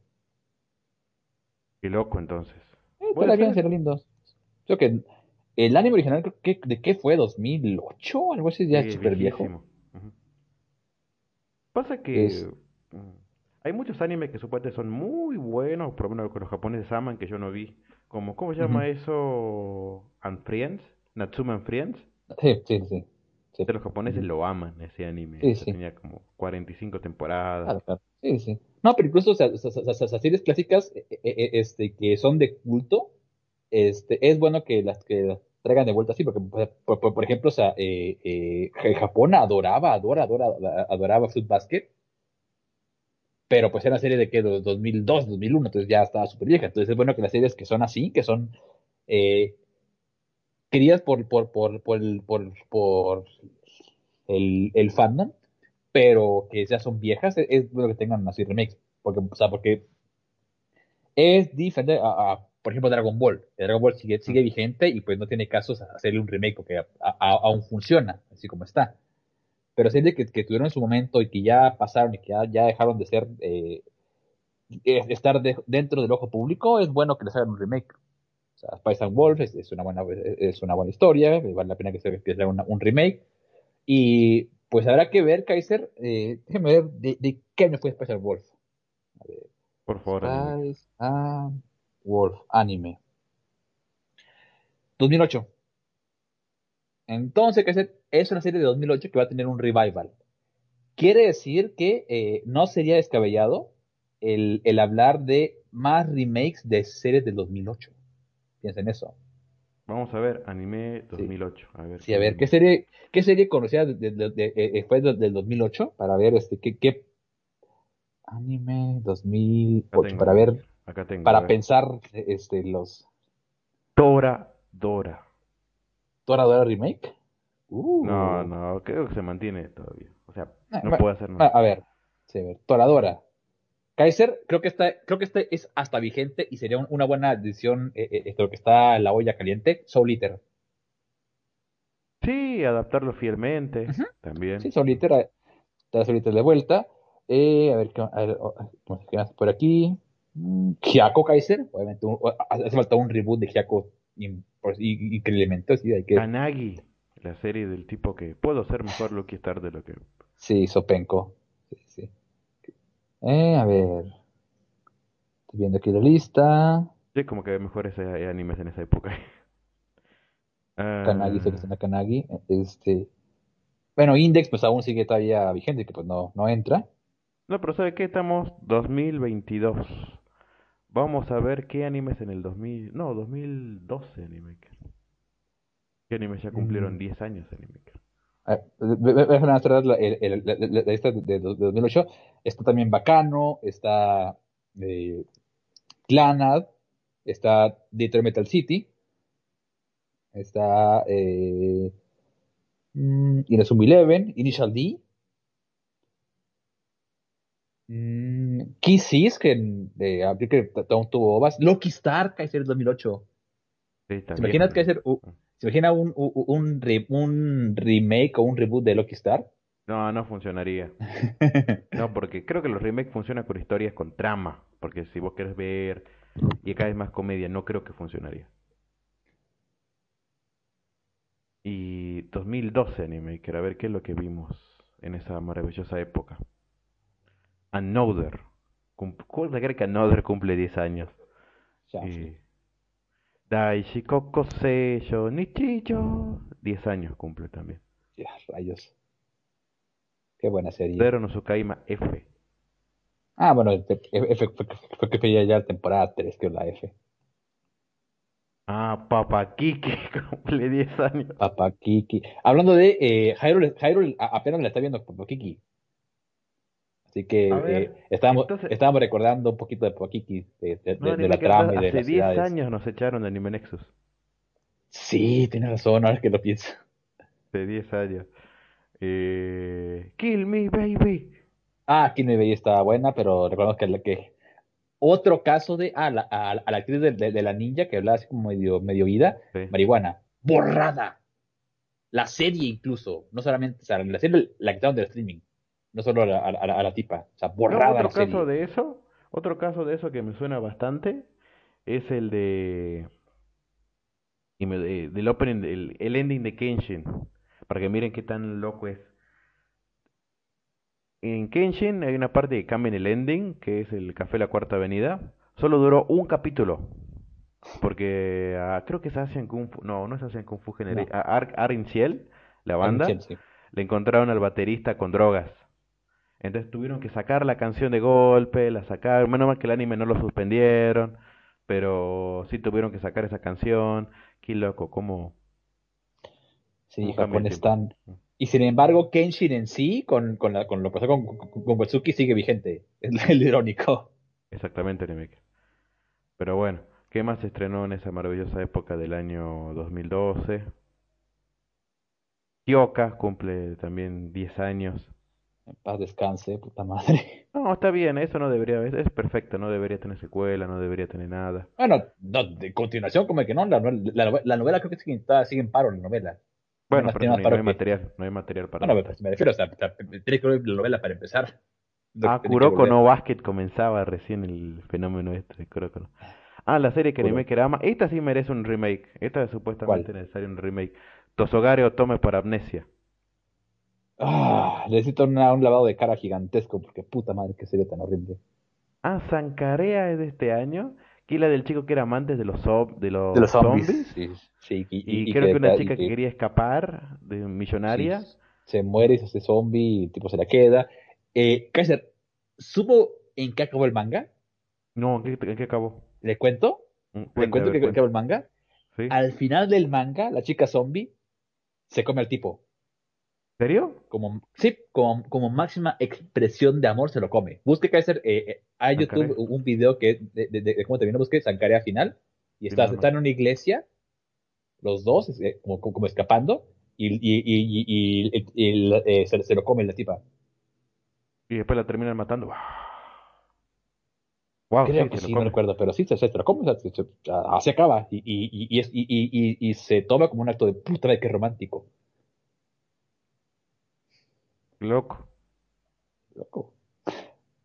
Qué loco, entonces. Eh, bueno, bien, será lindo. Creo que el anime original, creo que, ¿de qué fue? ¿2008? Algo así, ya súper viejo. Pasa que mm, hay muchos animes que supuestamente son muy buenos, por lo menos los japoneses aman, que yo no vi. Como, ¿Cómo se llama eso? And Friends, Natsume and Friends. Sí, sí, sí. Los japoneses lo aman, ese anime. Tenía como 45 temporadas. Claro, claro. Sí, sí. No, pero incluso o sea, series clásicas eh, eh, eh, este, que son de culto, este, es bueno que las que traigan de vuelta así, porque por, ejemplo, o sea, eh, Japón adoraba, adora, adora, adoraba Fruit Basket pero pues era serie de que 2002, 2001, entonces ya estaba súper vieja. Entonces es bueno que las series que son así, que son eh, queridas por, por, por, por, el, por, por el, el fandom, pero que ya son viejas, es, bueno que tengan así remakes. Porque, o sea, porque es diferente a, por ejemplo, Dragon Ball. Dragon Ball sigue, sigue vigente y pues no tiene caso hacerle un remake porque aún funciona, así como está. Pero series que, que tuvieron en su momento y que ya pasaron y que ya, ya dejaron de ser, eh, estar dentro del ojo público, es bueno que les hagan un remake. O sea, Spice and Wolf es, una buena, es una buena historia, vale la pena que se, que haga un remake. Y pues habrá que ver, Kaiser, eh, déjeme ver de, qué año fue Spice and Wolf. A ver. Por favor. Spice and Wolf, anime. 2008. Entonces, Kaiser, es una serie de 2008 que va a tener un revival. Quiere decir que eh, no sería descabellado el, el hablar de más remakes de series del 2008. Piensen eso. Vamos a ver, anime 2008. Sí. A ver, sí, a ver, ¿qué serie, qué serie conocida de, de, de, eh, después del 2008? Para ver, este, qué, qué... Anime 2008, para ver, acá tengo, para pensar, este, los... Tora Dora. ¿Tora Dora Remake? Uh. No, no, creo que se mantiene todavía. O sea, ah, no puede hacer nada. A ver, sí, a ver, Toradora. Kaiser, creo que está, creo que este es hasta vigente y sería una buena decisión eh, eh, esto que está en la olla caliente, Soul Eater. Sí, adaptarlo fielmente también. Sí, Soul Eater, eh, Soul Eater de vuelta. Eh, a ver, a ver ¿qué más por aquí? Mm, Hyako Kaiser, obviamente hace falta un reboot de Sí, hay que... Kanagi, la serie del tipo que puedo ser mejor Lucky Star de lo que... Sí, Sopenko. Sí, sí. Eh, a ver. Estoy viendo aquí la lista. Sí, como que mejores animes en esa época. Kanagi, se uh... Kanagi. Este. Bueno, Index pues aún sigue todavía vigente, que pues no, no entra. No, pero ¿sabe qué? Estamos 2022. Vamos a ver qué animes en el 2000... No, 2012 anime. ¿Qué animes ya cumplieron 10 mm. años anime? la, la, lista de, 2008. Está también Bacano, está eh, Clanad, está Detroit Metal City, está eh, mm, Inazuma Eleven, Initial D, mm, Kisses, que de abril que tuvo ovas, Loki Star, Kaiser 2008. Sí, ¿Te imaginas Kaiser? Uh, ¿Se imagina un, un, un, remake o un reboot de Loki Star? No, no funcionaría. no, porque creo que los remakes funcionan con historias con trama. Porque si vos querés ver y cada vez más comedia, no creo que funcionaría. Y 2012 anime, a ver qué es lo que vimos en esa maravillosa época. Another. ¿Cuál creer que Another cumple 10 años? Ya, sí. Daishi Koko Seiyo Nichiyo. 10 años cumple también. Ya, rayos. Qué buena serie. Pero no Sukaima F. Ah, bueno, F fue que fue ya la temporada 3 que es la F. Ah, Papa Kiki cumple 10 años. Papa Kiki. Hablando de eh, Hyrule, Hyrule apenas la está viendo Papa Kiki. Así que eh, estábamos, estábamos recordando un poquito de Poakiki, de, de, la trama y de Hace 10 años nos echaron de Anime Nexus. Sí, tienes razón, ahora que lo pienso. Hace 10 años. Eh, Kill Me Baby. Ah, Kill Me Baby estaba buena, pero recuerdo que, que otro caso de ah, la, a, la actriz de, la ninja que hablaba así como medio, medio vida, marihuana, borrada. La serie incluso, no solamente, o sea, la serie la quitaron del streaming no solo a la, a la, tipa, o sea, borrada otro caso de eso, otro caso de eso que me suena bastante es el de y me, del opening, el, el ending de Kenshin, para que miren qué tan loco es. En Kenshin hay una parte que cambia en el ending, que es el Café La Cuarta Avenida. Solo duró un capítulo. Porque ah, creo que es Asian Kung Fu. No, no es Asian Kung Fu General. No. Arin Ciel, la banda, le encontraron al baterista con drogas. Entonces tuvieron que sacar la canción de golpe, la sacaron, menos mal que el anime no lo suspendieron, pero sí tuvieron que sacar esa canción. Qué loco, cómo... Sí, Japón están... Y sin embargo, Kenshin en sí, con, con, la, con lo que pasó con, con, sigue vigente. Es el irónico. Exactamente, Nemec. Pero bueno, ¿Qué más se estrenó en esa maravillosa época del año 2012? Kyoka cumple también 10 años. En paz descanse, puta madre. No, está bien, eso no debería, es, es perfecto, no debería tener secuela, no debería tener nada. Bueno, no, de continuación, como que no, la, novela- la, la novela creo que sigue, está- sigue en paro, la novela. Bueno, más pero no, hay- no material, no hay material para Bueno, pues, me refiero, o sea, o sea, tienes que ver la novela para empezar. Ah, Kuroko no Basket comenzaba recién el fenómeno este de Kuroko no. Ah, la serie que anime que era ama. Esta sí merece un remake. Esta es supuestamente necesario un remake. Tosogare Otome para Amnesia. Ah, necesito una- un lavado de cara gigantesco, porque puta madre, qué serie tan horrible. Ah, Sankarea es de este año. Que es la del chico que era amante de los, de los, De los zombies. zombies. Sí, sí, y, Y, y- y creo que una y chica que quería escapar de millonaria. sí, se muere y se hace zombie y el tipo se la queda. Eh, Kaiser, ¿supo en qué acabó el manga? No, ¿en qué, en qué acabó? ¿Le cuento? Mm, ¿Le cuento ver, que cuenta. acabó el manga? ¿Sí? Al final del manga, la chica zombie se come al tipo. ¿En serio? Como, sí, como, como máxima expresión de amor se lo come. Busque Kaiser, eh, eh, hay Ah, YouTube un video que de, de, de- de cómo terminó, busque Sankarea final, y está, no, no. está en una iglesia, los dos, eh, como, como, como escapando, y, y, y, y, y- y- y, eh, se, se lo come la tipa. Y después la terminan matando. Wow, Creo sí, que se sí, no recuerdo, pero sí, se, se lo come, se- se- así acaba, y, y, y, y, es- y, y, y- y se toma como un acto de puta madre, qué romántico. Loco. Loco.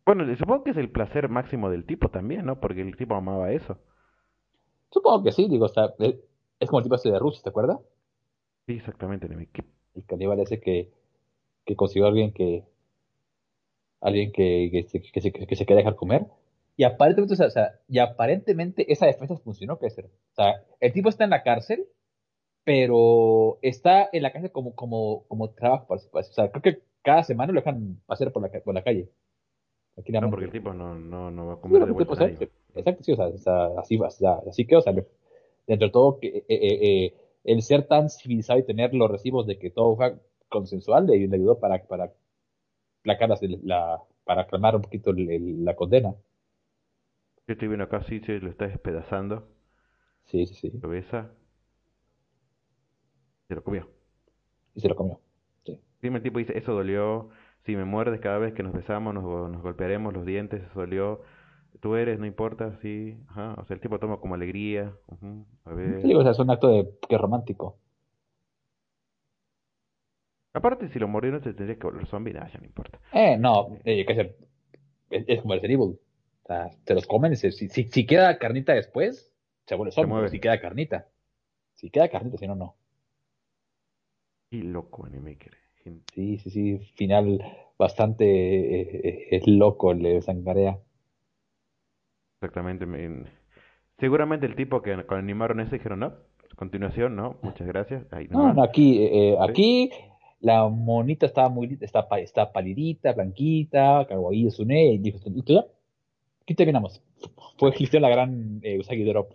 Bueno, supongo que es el placer máximo del tipo también, ¿no? Porque el tipo amaba eso. Supongo que sí, digo, o sea, es, como el tipo ese de Rusia, ¿te acuerdas? Sí, exactamente. Qué El caníbal ese que, que consiguió a alguien que alguien que, que, se, que, se, que se quería dejar comer. Y aparentemente, o sea, o sea, y aparentemente esa defensa funcionó, que O sea, el tipo está en la cárcel, pero está en la cárcel como, como, como trabajo. O sea, creo que cada semana lo dejan pasear por la, por la calle. No, porque el tipo no, no, no va a Sí, comer de porque, vuelta pues, a eh, Exacto, sí, o sea, o sea, así, va, o sea, así que, o sea, dentro de todo, que, eh, eh, eh, el ser tan civilizado y tener los recibos de que todo fue consensual le, le ayudó para, para placar las- la, para aclamar un poquito el- el- la condena. Yo estoy viendo acá, sí, sí, lo está despedazando. Sí, sí, sí. Lo besa. Se lo comió. Y se lo comió. Dime, el tipo dice, eso dolió. Si me muerdes cada vez que nos besamos, nos, nos golpearemos los dientes, eso dolió. Tú eres, no importa, sí. Ajá. O sea, el tipo toma como alegría. ujú, A ver. Sí, o sea, es un acto de que romántico. Aparte, si lo mordieron, se tendría que volver zombie. Nada, ya no importa. Eh, no, eh, qué sé, es, es como Resident Evil. O sea, se los comen se- si, si, si queda carnita después, se vuelve zombie. Si queda carnita. Si queda carnita, si no, no. Y loco, Animaker. Gente. Sí, sí, sí, final bastante eh, eh, es loco el de Sangarea. Exactamente. me- Seguramente el tipo que animaron ese dijeron, no, continuación, no, muchas gracias. Ahí No, nomás. no, aquí, eh, eh, Sí. aquí la monita estaba muy, li- está, pa- está palidita, blanquita, kawaii Sune, y dijo, "¿Listo ya? Aquí terminamos. Fue listo la gran eh, Usagi Drop.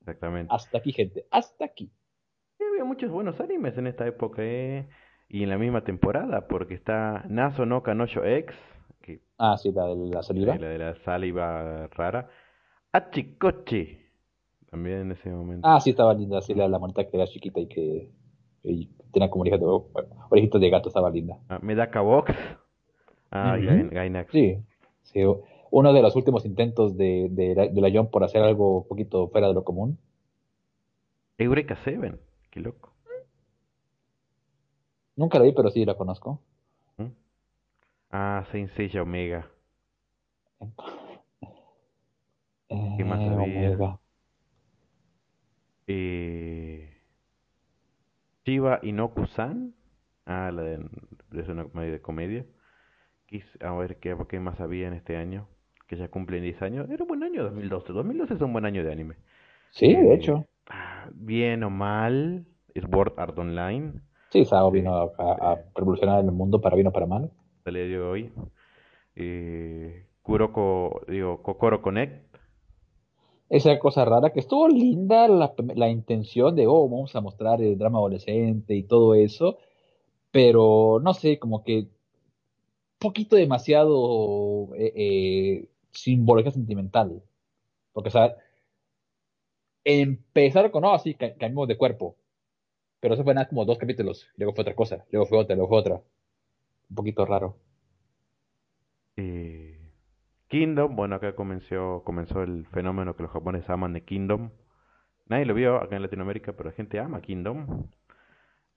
Exactamente. Hasta aquí, gente, hasta aquí. Sí, había muchos buenos animes en esta época, ¿eh? Y en la misma temporada, porque está Naso no Kanojo X, que Ah, sí, la de la saliva. la de la saliva rara. Achikochi, también en ese momento. Ah, sí, estaba linda, sí, la, la monita que era chiquita y que y tenía como orejitas de, orejitas de gato, estaba linda. Ah, Medaka Box. Ah, Ujú. Gain- Gainax. Sí, sí. Uno de los últimos intentos de, de, la- de la John por hacer algo un poquito fuera de lo común. Eureka Seven, qué loco. Nunca la vi, pero sí la conozco. ¿Mm? Ah, Saint Seiya Omega. ¿Qué más Eh, había? Omega. Eh... Shiba Inoku-san. Ah, la de, es una comedia de comedia. A ver qué, qué más había en este año. Que ya cumplen 10 años. Era un buen año 2012. 2012 es un buen año de anime. Sí, de Eh, hecho. ah, bien o mal. Sword Art Online. Sí, Sao Sí, vino a, a- a revolucionar el mundo para bien o para mal. Sale de hoy. Eh, Kuroko, digo, Kokoro Connect. Esa cosa rara que estuvo linda la, la intención de, oh, vamos a mostrar el drama adolescente y todo eso, pero no sé, como que poquito demasiado eh, eh, simbología sentimental. Porque, o sea, empezaron con, no, así, cambiamos de cuerpo. Pero eso fue nada como dos capítulos. Luego fue otra cosa. Luego fue otra, luego fue otra. Un poquito raro. Y Kingdom, bueno, acá comenzó, comenzó el fenómeno que los japoneses aman de Kingdom. Nadie lo vio acá en Latinoamérica, pero la gente ama Kingdom.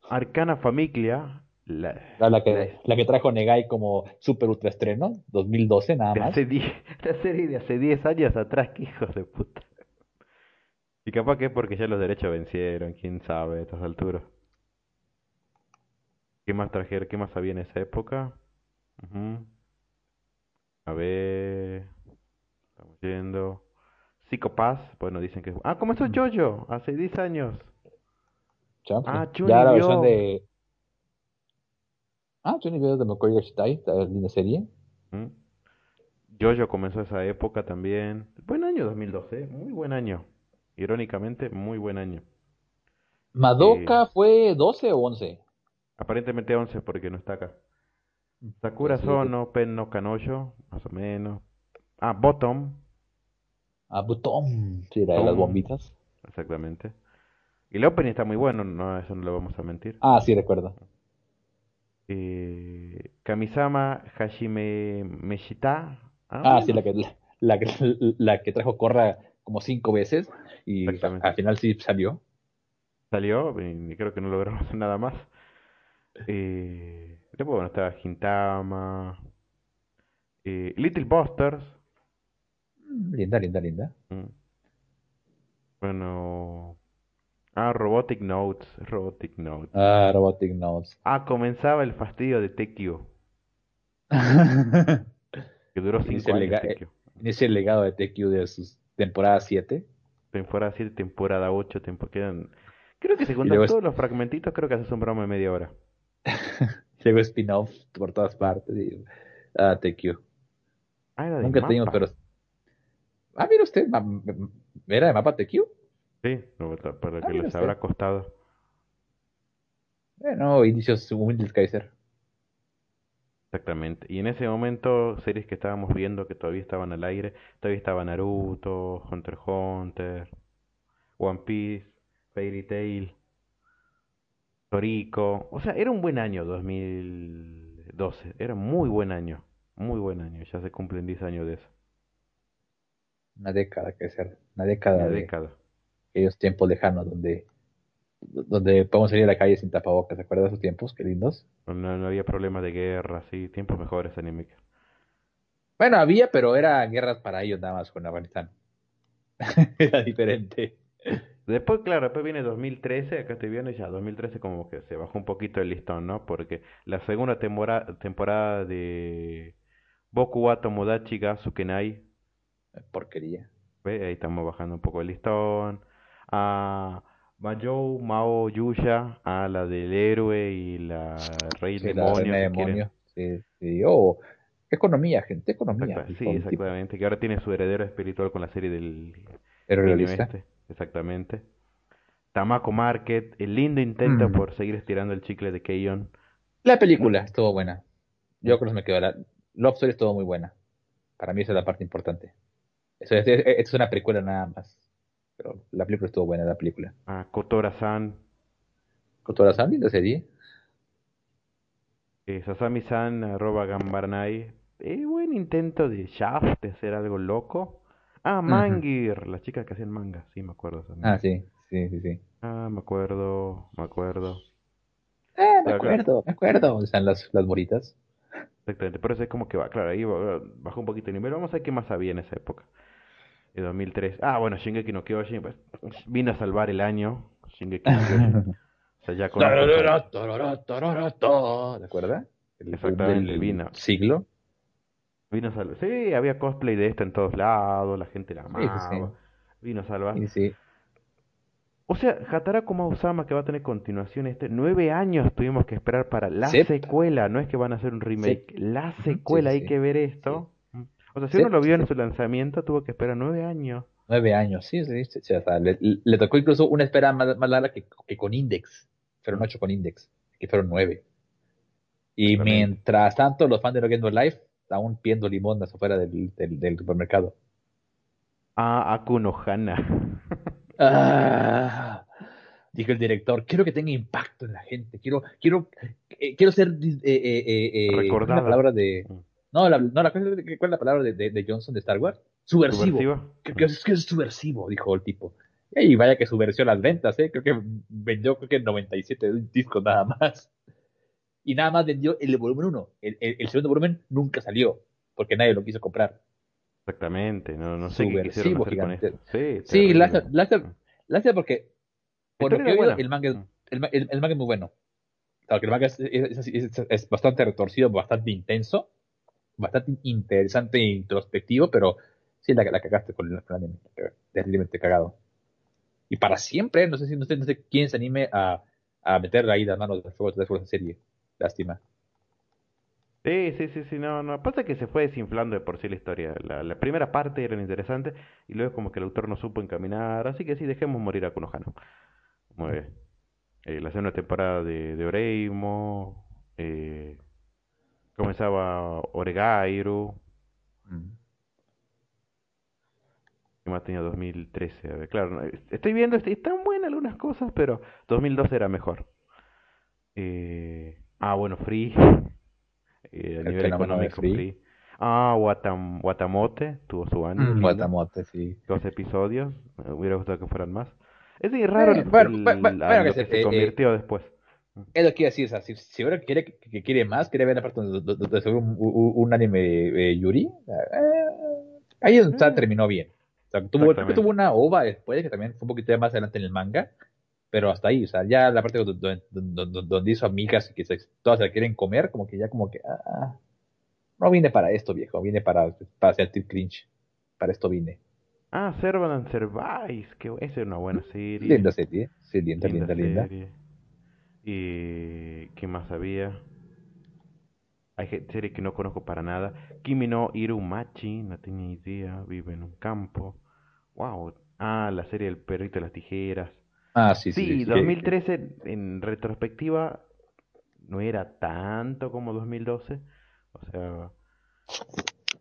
Arcana Famiglia. La, la, que, la, que trajo Negai como super ultra estreno, 2012 nada más. la serie de hace 10 años atrás, que hijos de puta. Y capaz que es porque ya los derechos vencieron, quién sabe, a estas alturas. ¿Qué más trajeron? ¿Qué más había en esa época? A ver. Estamos yendo. Psicopaz. Bueno, dicen que. Ah, ¿cómo es Jojo? Hace 10 años. Ah, ya la versión de. Ah, Johnny Vio de McCoy Shitai, la linda serie. Jojo comenzó esa época también. Buen año 2012, muy buen año. Irónicamente, muy buen año. ¿Madoka eh, fue 12 o 11? Aparentemente 11 porque no está acá. Sakura Sono, Pen no Kanojo, más o menos. Ah, Bottom. Ah, Bottom. Sí, era de las bombitas. Exactamente. Y el opening está muy bueno, no, eso no lo vamos a mentir. Ah, sí, recuerdo. Eh, Kamisama Hashime Meshita. Ah, ah sí, la que, la, que, la que trajo Corra como cinco veces y al final sí salió. Salió y creo que no logramos nada más. Eh, después, bueno, estaba Hintama. Eh, Little Busters. Mm, linda, linda, linda. Mm. Bueno. Ah, Robotic Notes. Robotic Notes. Ah, Robotic Notes. Ah, comenzaba el fastidio de TQ. que duró 5 años. Inicia el legado de TQ de sus temporadas 7. Temporada 7, temporada 8, quedan... Creo que se juntan todos los fragmentitos, creo que haces un broma de media hora. Luego spin-off por todas partes. Y... Ah, TQ. Ah, era de Nunca teníamos, pero. Ah, mira usted, ¿era de mapa TQ? Sí, para ah, que les habrá costado. Bueno, inicios humildes Kaiser. Exactamente. Y en ese momento, series que estábamos viendo que todavía estaban al aire, todavía estaba Naruto, Hunter x Hunter, One Piece, Fairy Tail, Toriko. O sea, era un buen año 2012. Era muy buen año. Muy buen año. Ya se cumplen 10 años de eso. Una década, que ser. Una década. Una década aquellos tiempos lejanos donde, donde podemos salir a la calle sin tapabocas. ¿Se acuerdas de esos tiempos? Qué lindos. No, había problemas de guerra, sí, tiempos mejores anímicos. Bueno, había, pero era guerras para ellos nada más con Afganistán. era diferente. Después, claro, después viene 2013, acá estoy viendo ya 2013 como que se bajó un poquito el listón, ¿no? Porque la segunda temporada, temporada de Boku wa Tomodachi ga Sukenai. Porquería. Ahí estamos bajando un poco el listón a Majou, Mao, Yuya, a la del héroe y la rey demonio. Sí, sí. Oh, economía, gente, economía. sí, exactamente. Que ahora tiene su heredero espiritual con la serie del. Este, exactamente. Tamako Market, el lindo intento mm. por seguir estirando el chicle de Keion. La película estuvo buena. Yo creo que me quedó la Love Story estuvo muy buena. Para mí esa es la parte importante. Eso es una precuela nada más. Pero la película estuvo buena, la película. Ah, Kotora-san. Kotora-san, linda serie. Eh, Sasami-san, arroba Gambarnai. Eh, buen intento de Shaft de hacer algo loco. Ah, Mangir, las chicas que hacían manga, sí, me acuerdo. Ah, sí, sí, sí, sí. Ah, me acuerdo, me acuerdo. Eh, me acuerdo, me acuerdo. ¿Dónde están las, las moritas? Exactamente, por eso es como que va, claro, ahí bajó un poquito el nivel. Vamos a ver qué más había en esa época de 2003. Ah, bueno, Shingeki no Kyojin pues, vino a salvar el año. Shingeki no Kyojin. o sea, ya con ¿De acuerdo? Exactamente, vino. ¿Siglo? Vino a salvar. Sí, había cosplay de esto en todos lados, la gente la amaba. Vino a salvar. Sí, sí. O sea, Hataraku Mausama que va a tener continuación este, nueve años tuvimos que esperar para la secuela, no es que van a hacer un remake, la secuela, hay que ver esto. O sea, si uno lo vio en su lanzamiento, tuvo que esperar nueve años. Nueve años, sí, sí, sí o sea, le, tocó incluso una espera más, larga que, con Index. Fueron ocho con Index, que fueron nueve. Y mientras tanto, los fans de Game Life aún pidiendo limonas afuera del, del, supermercado. Ah, Akuno Hana. Ah, dijo el director, quiero que tenga impacto en la gente, quiero, quiero, eh, quiero ser eh, eh, eh recordada. La palabra de, mm. No, la, no, la, ¿cuál es la palabra de, de, Johnson de Star Wars? Subversivo. Que, es, que es subversivo, dijo el tipo. Y vaya que subversión las ventas, ¿eh? Creo que vendió creo que 97 discos nada más. Y nada más vendió el volumen 1. El, el, segundo volumen nunca salió, porque nadie lo quiso comprar. Exactamente, no, no sé qué quisieron hacer con esto. Sí, sí lástima porque, por lo que el manga, mm. el, el, manga es muy bueno. Claro, que el manga es, es, es, bastante retorcido, bastante intenso, bastante interesante e introspectivo, pero sí la, la cagaste con el, anime. Terriblemente cagado. Y para siempre, no sé si no sé, quién se anime a, a meter ahí las manos de fuego de esa serie. Lástima. Sí, sí, sí, sí, no, no. Pasa que se fue desinflando de por sí la historia. La, primera parte era interesante y luego como que el autor no supo encaminar. Así que sí, dejemos morir a Konohano. Muy bien. Eh, la segunda temporada de, de Oreimo. Eh, comenzaba Oregairu. Mm. ¿Qué más tenía 2013? A ver, claro, estoy viendo, están buenas algunas cosas, pero 2012 era mejor. Eh, ah, bueno, Free. Eh, a nivel económico, free. Ah, Watam, Watamote tuvo su año. Mm, Watamote, sí. Dos episodios. Me hubiera gustado que fueran más. Es raro eh, el, que, se, convirtió después. Es lo que iba a decir, o sea, si, si ahora quiere, que, quiere más, quiere ver aparte de, de, de un, un, anime Yuri, ahí eh, terminó bien. O sea, tuvo, tuvo una ova después, que también fue un poquito más adelante en el manga, pero hasta ahí, o sea, ya la parte donde, donde, donde hizo amigas que se, todas se la quieren comer, como que ya como que, ah, no vine para esto, viejo, vine para, para tip cringe, para esto vine. Ah, Servan and Survive, que esa es una buena serie. Linda serie, sí, linda, linda, linda. ¿Y qué más había? Hay series que no conozco para nada. Kimi no Irumachi, no tenía idea, vive en un campo. Wow. Ah, la serie El perrito de las tijeras. Ah, sí, sí. Sí, 2013 en retrospectiva no era tanto como 2012. O sea,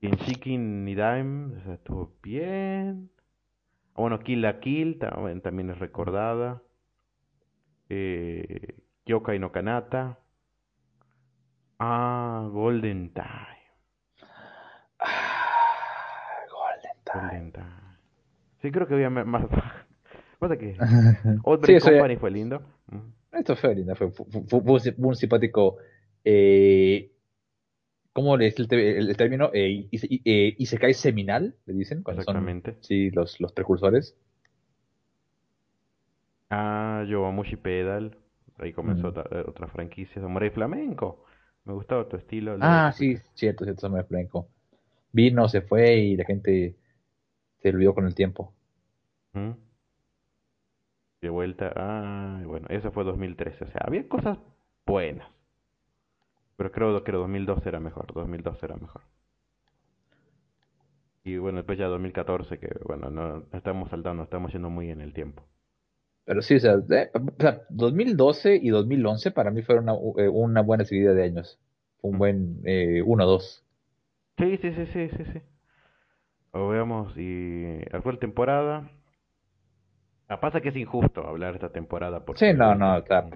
en Chicken ni Dime o sea, estuvo bien. Ah, bueno, Kill la Kill también es recordada. Eh, Yokai no Kanata. Ah, Golden Time. Ah, Golden Time. Sí, creo que había más. Pasa que Old sí, Company fue lindo. Esto fue lindo, fue, un simpático. Eh, ¿Cómo le dice el, término? Eh, y, eh, y, se cae seminal, le dicen. Exactamente. sí, los, los precursores. Ah, Yowamushi Pedal. Ahí comenzó otra, otra, franquicia. Samurai Flamenco. Me gustaba tu estilo. Ah, sí, cierto, cierto, Samurai Flamenco. Vino, se fue y la gente se olvidó con el tiempo. De vuelta, ah, bueno, eso fue 2013, o sea, había cosas buenas. Pero creo que 2012 era mejor, 2012 era mejor. Y bueno, después ya 2014, que bueno, no estamos saltando, estamos yendo muy en el tiempo. Pero sí, o sea, 2012 y 2011 para mí fueron una, eh, una buena seguida de años. un buen 1-2. Eh, sí, sí, sí, sí, sí, sí. O veamos, y actual temporada. Ah, pasa que es injusto hablar de esta temporada. Porque sí, no, no, claro.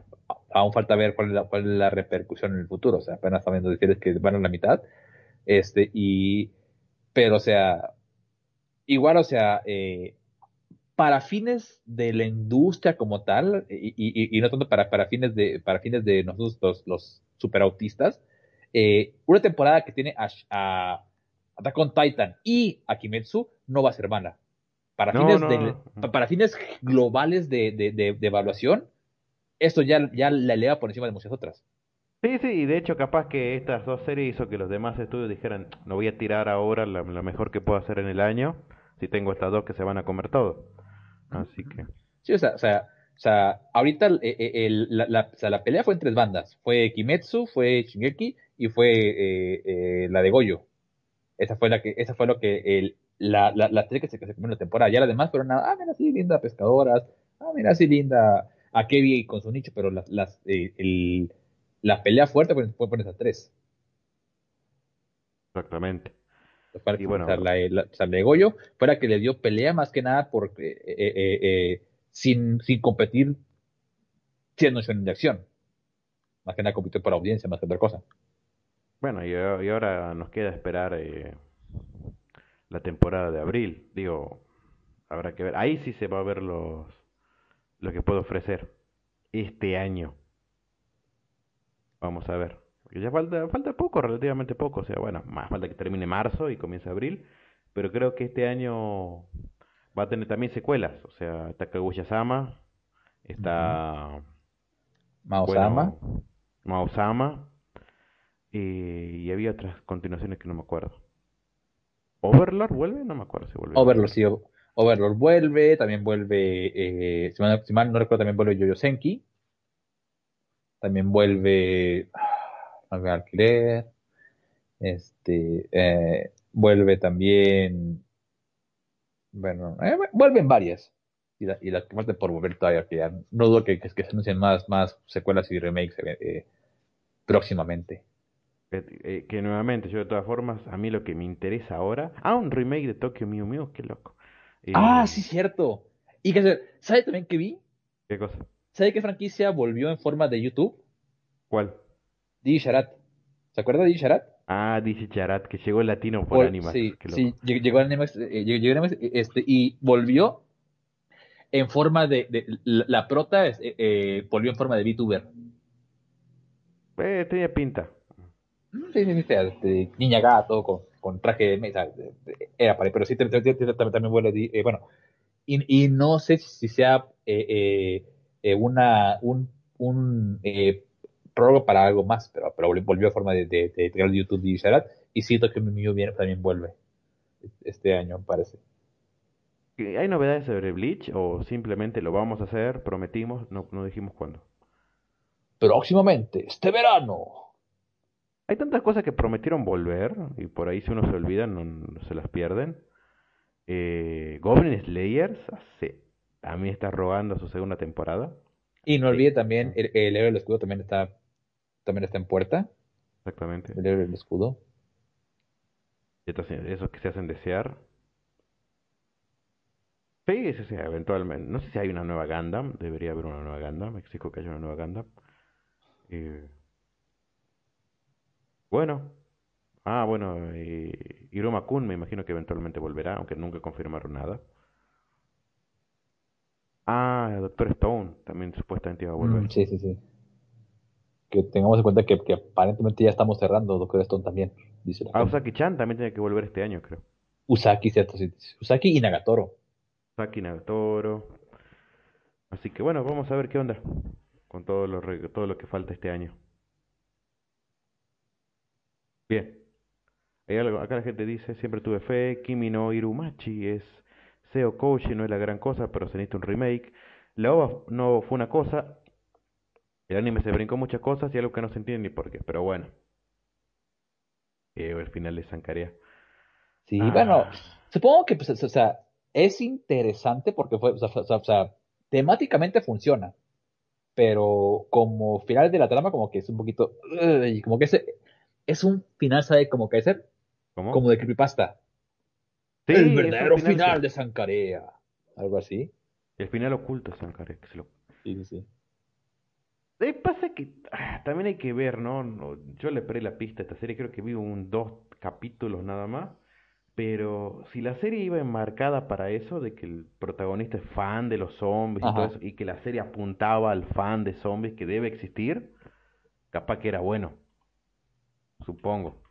Aún falta ver cuál es, la, cuál es la repercusión en el futuro. O sea, apenas estamos viendo decirles que van a la mitad. Este, y. Pero, o sea. Igual, o sea, eh, para fines de la industria como tal, y, y, y no tanto para, para, fines de, para fines de nosotros los, los superautistas, eh, una temporada que tiene a, a Attack on Titan y a Kimetsu no va a ser mala. Para, fines, De, para fines globales de, de, de, evaluación, esto ya, ya la eleva por encima de muchas otras. Sí, sí, y de hecho capaz que estas dos series hizo que los demás estudios dijeran, no voy a tirar ahora la, mejor que puedo hacer en el año, si tengo estas dos que se van a comer todo. Así que... Sí, o sea, o sea, o sea ahorita el, el, la, la, o sea, la, pelea fue en tres bandas. Fue Kimetsu, fue Shingeki y fue eh, eh, la de Goyo. Esa fue la que, esa fue lo que el, la, la, la que se, que se comió en la temporada. Ya las demás fueron, ah, mira, sí, linda pescadoras, ah, mira, sí, linda a Kevin con su nicho, pero las, las, eh, el, la pelea fuerte fue, fue por esas tres. Exactamente. Y bueno, la, de Goyo fue la que le dio pelea más que nada porque eh, eh, sin, sin competir siendo una de acción. Más que nada competir por audiencia, más que otra cosa. Bueno, y, ahora nos queda esperar eh, la temporada de abril. Digo, habrá que ver. Ahí sí se va a ver los lo que puedo ofrecer este año. Vamos a ver. Ya falta, falta poco, relativamente poco. O sea, bueno, más falta que termine marzo y comience abril. Pero creo que este año va a tener también secuelas. O sea, está Kaguya-sama, está... Mao-sama. Mao-sama. y había otras continuaciones que no me acuerdo. ¿Overlord vuelve? No me acuerdo si vuelve. Overlord, sí. Overlord vuelve, también vuelve, eh, si, mal, no recuerdo, también vuelve Yoyo Senki. También vuelve Alquiler. Este, eh, vuelve también, bueno, eh, vuelven varias. Y, las que faltan por volver todavía, que ya no dudo que, que, se anuncien más, más secuelas y remakes eh, próximamente. que nuevamente, yo de todas formas, a mí lo que me interesa ahora. Ah, un remake de Tokyo Mew Mew, qué loco. ah, sí, cierto. Y que, ¿sabe también que vi? ¿Qué cosa? ¿Sabe qué franquicia volvió en forma de YouTube? ¿Cuál? Digi Sharat. ¿Se acuerda de Digi Sharat? Ah, dice Charat, que llegó el latino por, Animax. Sí, sí, llegó el Animax, eh, llegó Animax este, y volvió en forma de, de la, prota eh, eh, volvió en forma de VTuber. Eh, tenía pinta. Mm, sí, sí, sí, este, niña gato, con, con traje de mesa, era para pero sí también, también vuelve, eh, bueno, y, y, no sé si sea eh, eh, una, un, un prórroga para algo más, pero, pero volvió a forma de, de, de, YouTube y Sharat. Y siento que Mew viene, también vuelve este año, parece. ¿Hay novedades sobre Bleach o simplemente lo vamos a hacer, prometimos, no, no dijimos cuándo? Próximamente, este verano. Hay tantas cosas que prometieron volver y por ahí si uno se olvida no, se las pierden. Eh, Goblin Slayers a mí está rogando su segunda temporada. Y no olvide también, el, el héroe del escudo también está también está en puerta. Exactamente. El el escudo. Entonces, esos que se hacen desear. Sí, sí, sí, eventualmente. No sé si hay una nueva Gundam. Debería haber una nueva Gundam. Exijo que haya una nueva Gundam. Eh... Bueno. Ah, bueno. Eh... Iroma Kun me imagino que eventualmente volverá, aunque nunca confirmaron nada. Ah, Doctor Stone también supuestamente iba a volver. Mm, sí, sí, sí que tengamos en cuenta que, aparentemente ya estamos cerrando Doctor Stone también. Dice ah, Usaki-chan también tiene que volver este año, creo. Usaki, cierto, sí. Usaki y Nagatoro. Usaki y Nagatoro. Así que bueno, vamos a ver qué onda con todo lo, todo lo que falta este año. Bien. Hay algo, acá la gente dice, siempre tuve fe, Kimi no Irumachi es Seo Kouchi, no es la gran cosa, pero se necesita un remake. La OVA no fue una cosa, el anime se brincó muchas cosas y algo que no se entiende ni por qué, pero bueno. Eh, el final de Sankarea. Sí, ah. bueno, supongo que, pues, o sea, es interesante porque fue, o sea, temáticamente funciona, pero como final de la trama como que es un poquito, como que es, es un final, ¿sabe? Como que es ¿Cómo? como de creepypasta. Sí, el verdadero final, de Sankarea, algo así. El final oculto de Sankarea, que se lo... Sí, sí, sí. Eh, pasa que ah, también hay que ver, ¿no? Yo le perdí la pista a esta serie, creo que vi un dos capítulos nada más. Pero si la serie iba enmarcada para eso, de que el protagonista es fan de los zombies y todo eso, y que la serie apuntaba al fan de zombies que debe existir, capaz que era bueno. Supongo.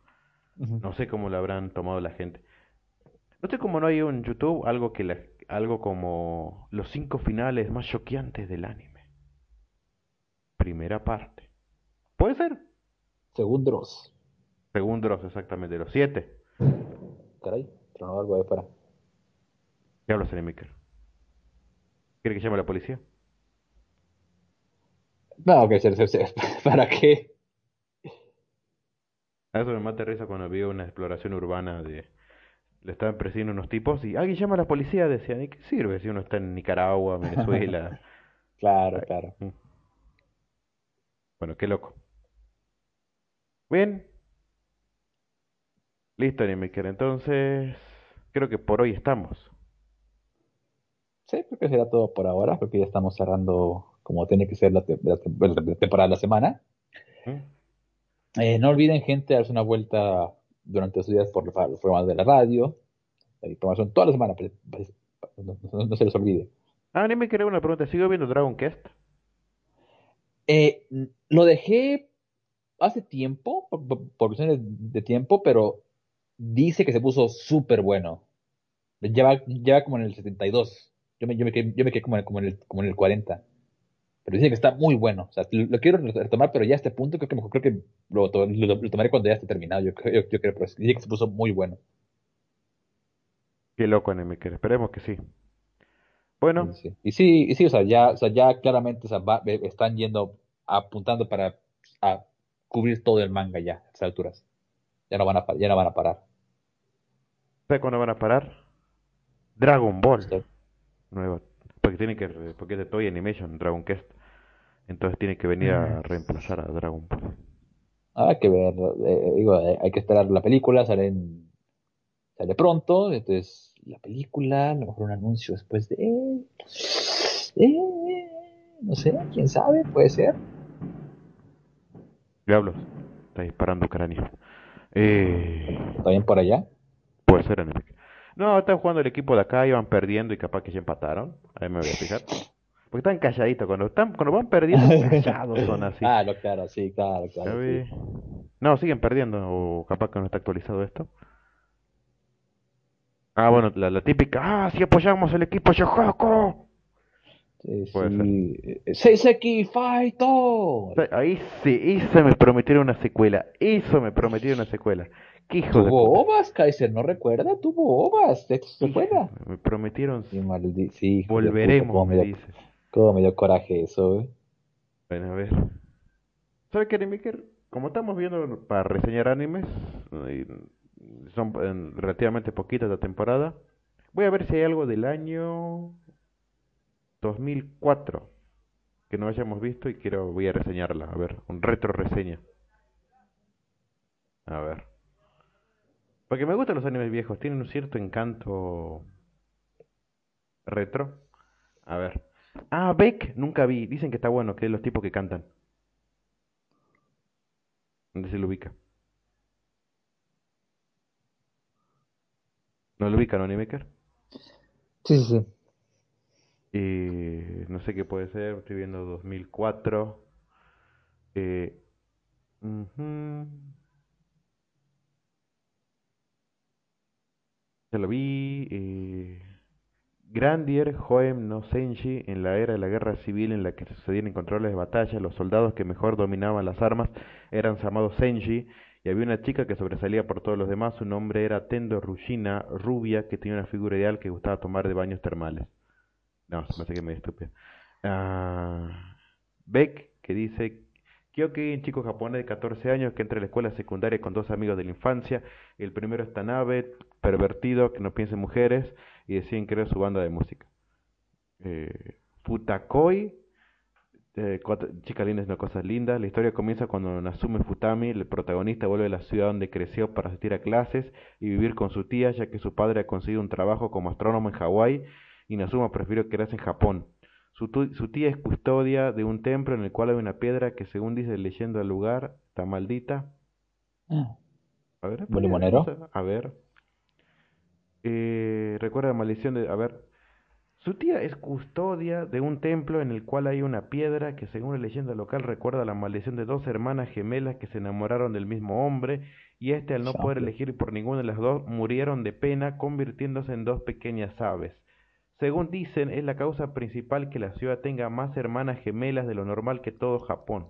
No sé cómo lo habrán tomado la gente. No sé cómo no hay en YouTube algo que algo como los cinco finales más choqueantes del anime primera parte. ¿Puede ser? Según Dross. Según Dross, exactamente, los siete. Caray, tronó algo de fuera. ¿Qué habla, Miker? ¿Quiere que llame a la policía? No, que ¿para qué? A eso me mata risa cuando vi una exploración urbana de... Le estaban persiguiendo unos tipos y alguien llama a la policía, decían, ¿y qué sirve si uno está en Nicaragua, Venezuela? claro, claro. Bueno, qué loco. Bien. Listo, Animaker. Entonces, creo que por hoy estamos. sí, creo que será todo por ahora, porque ya estamos cerrando como tiene que ser la, temporada de la semana. Eh, no olviden, gente, darse una vuelta durante estos días por los programas de la radio. La información toda la semana, pues, pues, no, se les olvide. Ah, ni me quería una pregunta. ¿Sigo viendo Dragon Quest? Eh, lo dejé hace tiempo, por, cuestiones de tiempo, pero dice que se puso súper bueno. Lleva, lleva como en el 72. Yo me, yo me, quedé, como, en, el, como en el 40. Pero dice que está muy bueno. O sea, lo, quiero retomar, pero ya a este punto creo que, creo que lo, tomaré cuando ya esté terminado. Yo, creo, pero dice que se puso muy bueno. Qué loco, Nemiker. Esperemos que sí. Bueno. Y sí, y sí, o sea, ya, o sea, ya claramente o sea, están yendo, apuntando para a cubrir todo el manga ya, a estas alturas. Ya no van a, ya no van a parar. ¿Sabes cuándo van a parar? Dragon Ball. Nuevo. Porque tiene que, porque es de Toy Animation, Dragon Quest. Entonces tiene que venir a mm. reemplazar a Dragon Ball. Hay que ver, eh, digo, eh, hay que esperar la película, sale, sale pronto, entonces la película, a lo mejor un anuncio después de... Eh, no sé, quién sabe, puede ser. Diablos, está disparando cráneo. Eh... ¿Está bien por allá? Puede ser, enemigo. No, están jugando el equipo de acá, iban perdiendo y capaz que ya empataron. Ahí me voy a fijar. Porque están calladitos, cuando están, cuando van perdiendo, callados son así. Ah, lo claro, sí, claro, claro. No, siguen perdiendo, o capaz que no está actualizado esto. Ah, bueno, la, la típica, ah, si apoyamos el equipo Yohoko. Sí, sí. Seiseki Faito. Ahí sí, eso me prometieron una secuela. Eso me prometieron una secuela. tuvo ovas, Kaiser, ¿no recuerda? Tuvo ovas, secuela. Me prometieron. Sí, sí volveremos, me, dice. Cómo me dio coraje eso, eh. Bueno, a ver. ¿Sabe qué, Maker? Como estamos viendo para reseñar animes, son relativamente poquitas la temporada, voy a ver si hay algo del año 2004 que no hayamos visto y quiero voy a reseñarla, a ver, un retro reseña. A ver. Porque me gustan los animes viejos, tienen un cierto encanto retro. A ver. Ah, Beck, nunca vi. Dicen que está bueno, que es los tipos que cantan. ¿Dónde se lo ubica? ¿No lo ubica, no, Animaker? Sí, sí, sí. Eh, no sé qué puede ser, estoy viendo 2004. Eh, Ya lo vi. Eh, Grandier, Hoem no Senshi, en la era de la guerra civil en la que sucedían controles de batalla, los soldados que mejor dominaban las armas eran llamados Senshi, y había una chica que sobresalía por todos los demás, su nombre era Tendo Rushina, rubia, que tenía una figura ideal que gustaba tomar de baños termales. No, se me hace que me estúpido. Ah, Beck, que dice, Kyoki, un chico japonés de 14 años que entra a la escuela secundaria con dos amigos de la infancia. El primero es Tanabe, pervertido, que no piensa en mujeres, y deciden crear su banda de música. Eh, Futakoi, eh, chica linda es una cosa linda. La historia comienza cuando Nasume Futami, el protagonista, vuelve a la ciudad donde creció para asistir a clases y vivir con su tía, ya que su padre ha conseguido un trabajo como astrónomo en Hawái y Nasuma prefirió quedarse en Japón. Su, tía es custodia de un templo en el cual hay una piedra que, según dice leyendo al lugar, está maldita. Ah. A ver, A ver. Eh, recuerda la maldición de... A ver. Su tía es custodia de un templo en el cual hay una piedra que, según la leyenda local, recuerda la maldición de dos hermanas gemelas que se enamoraron del mismo hombre y este, al no poder elegir por ninguna de las dos, murieron de pena, convirtiéndose en dos pequeñas aves. Según dicen, es la causa principal que la ciudad tenga más hermanas gemelas de lo normal que todo Japón.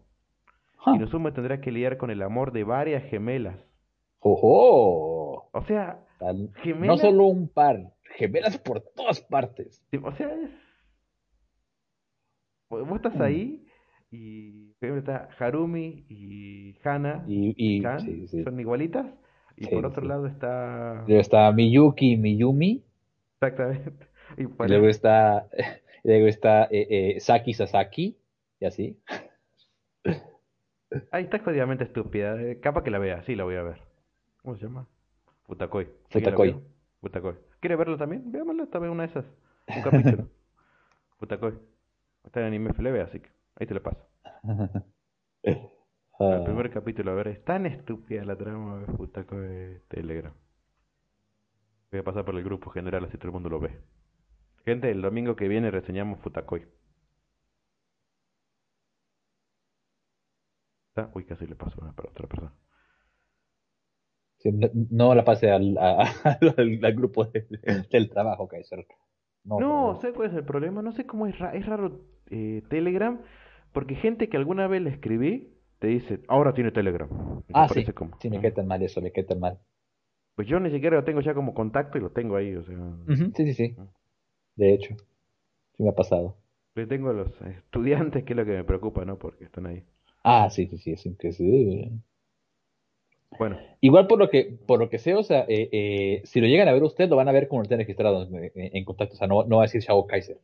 Y Inosume tendrá que lidiar con el amor de varias gemelas. ¡Ojo! O sea, gemelas... No solo un par, gemelas por todas partes. O sea, es... Vos estás mm. ahí y está Harumi y Hana y, son igualitas. Y por otro lado está... Está Miyuki y Miyumi. Exactamente. Y luego está, luego está eh, eh, Saki Sasaki, y así. Ahí está jodidamente estúpida. Eh, capa que la vea, sí la voy a ver. ¿Cómo se llama? Futakoi. Futakoi. Futakoi. ¿Quiere verlo también? Veámoslo, también una de esas. Un capítulo. Futakoi. Está en Anime FLV, así que ahí te lo paso. Ah, El primer capítulo, a ver, es tan estúpida la trama de Futakoi Telegram. Voy a pasar por el grupo general así todo el mundo lo ve. Gente, el domingo que viene reseñamos Futakoi. ¿Está? Uy, casi le paso una para otra persona. No, la pase al, a- al, al grupo de- del trabajo, Kaiser. No, No. ¿sabes cuál es el problema? No sé cómo es, ra- es raro eh, Telegram, porque gente que alguna vez le escribí te dice, ahora tiene Telegram. Ah, sí, como, sí, me ah. queda tan mal eso, me queda tan mal. Pues yo ni siquiera lo tengo ya como contacto y lo tengo ahí, o sea, Sí, sí, sí. De hecho, sí me ha pasado. le tengo a los estudiantes, que es lo que me preocupa, ¿no? Porque están ahí. Ah, sí, sí, sí, es increíble. Bueno, Igual por lo que, por lo que sé, o sea, eh, eh, si lo llegan a ver usted, lo van a ver como lo tienen registrado en, en- en contacto. O sea, no, no va a decir Shao Kaiser.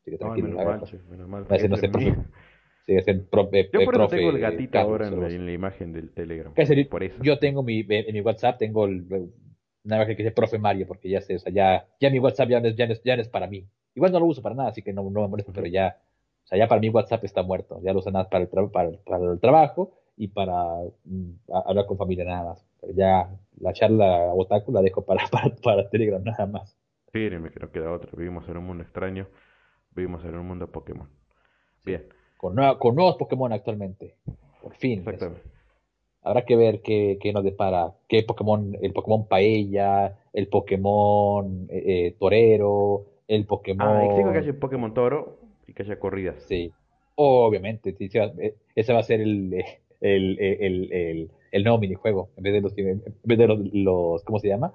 Así que no, tranquilo, menos a ver, mal, che, menos mal. va a decir, no sé, profe, eh, Yo por eso profe tengo el gatito Carlos, ahora en la, así. en la imagen del Telegram. Kaiser, Por eso. yo tengo mi, en mi WhatsApp, tengo el, una imagen que dice profe Mario, porque ya sé, o sea, ya, ya mi WhatsApp ya no, es, ya, no es, ya no es para mí. Igual no lo uso para nada, así que no, no me molesta, pero ya, o sea, ya para mí WhatsApp está muerto. Ya lo uso nada para el, para, el- para el trabajo y para mm, hablar con familia nada más. Pero ya la charla otaku la dejo para, para, para Telegram nada más. Mírenme que no queda otra. Vivimos en un mundo extraño. Vivimos en un mundo Pokémon. Bien, Con, nueva- con nuevos Pokémon actualmente. Por fin. eso. exactamente. Habrá que ver qué, qué nos depara, qué Pokémon, el Pokémon Paella, el Pokémon eh, eh, Torero, el Pokémon... Ah, exijo que haya Pokémon Toro y que haya corridas. Sí, obviamente, sí, sí, eh, ese va a ser el, el, el, el, el- el nuevo minijuego, en vez de los, en vez de los, los- ¿cómo se llama?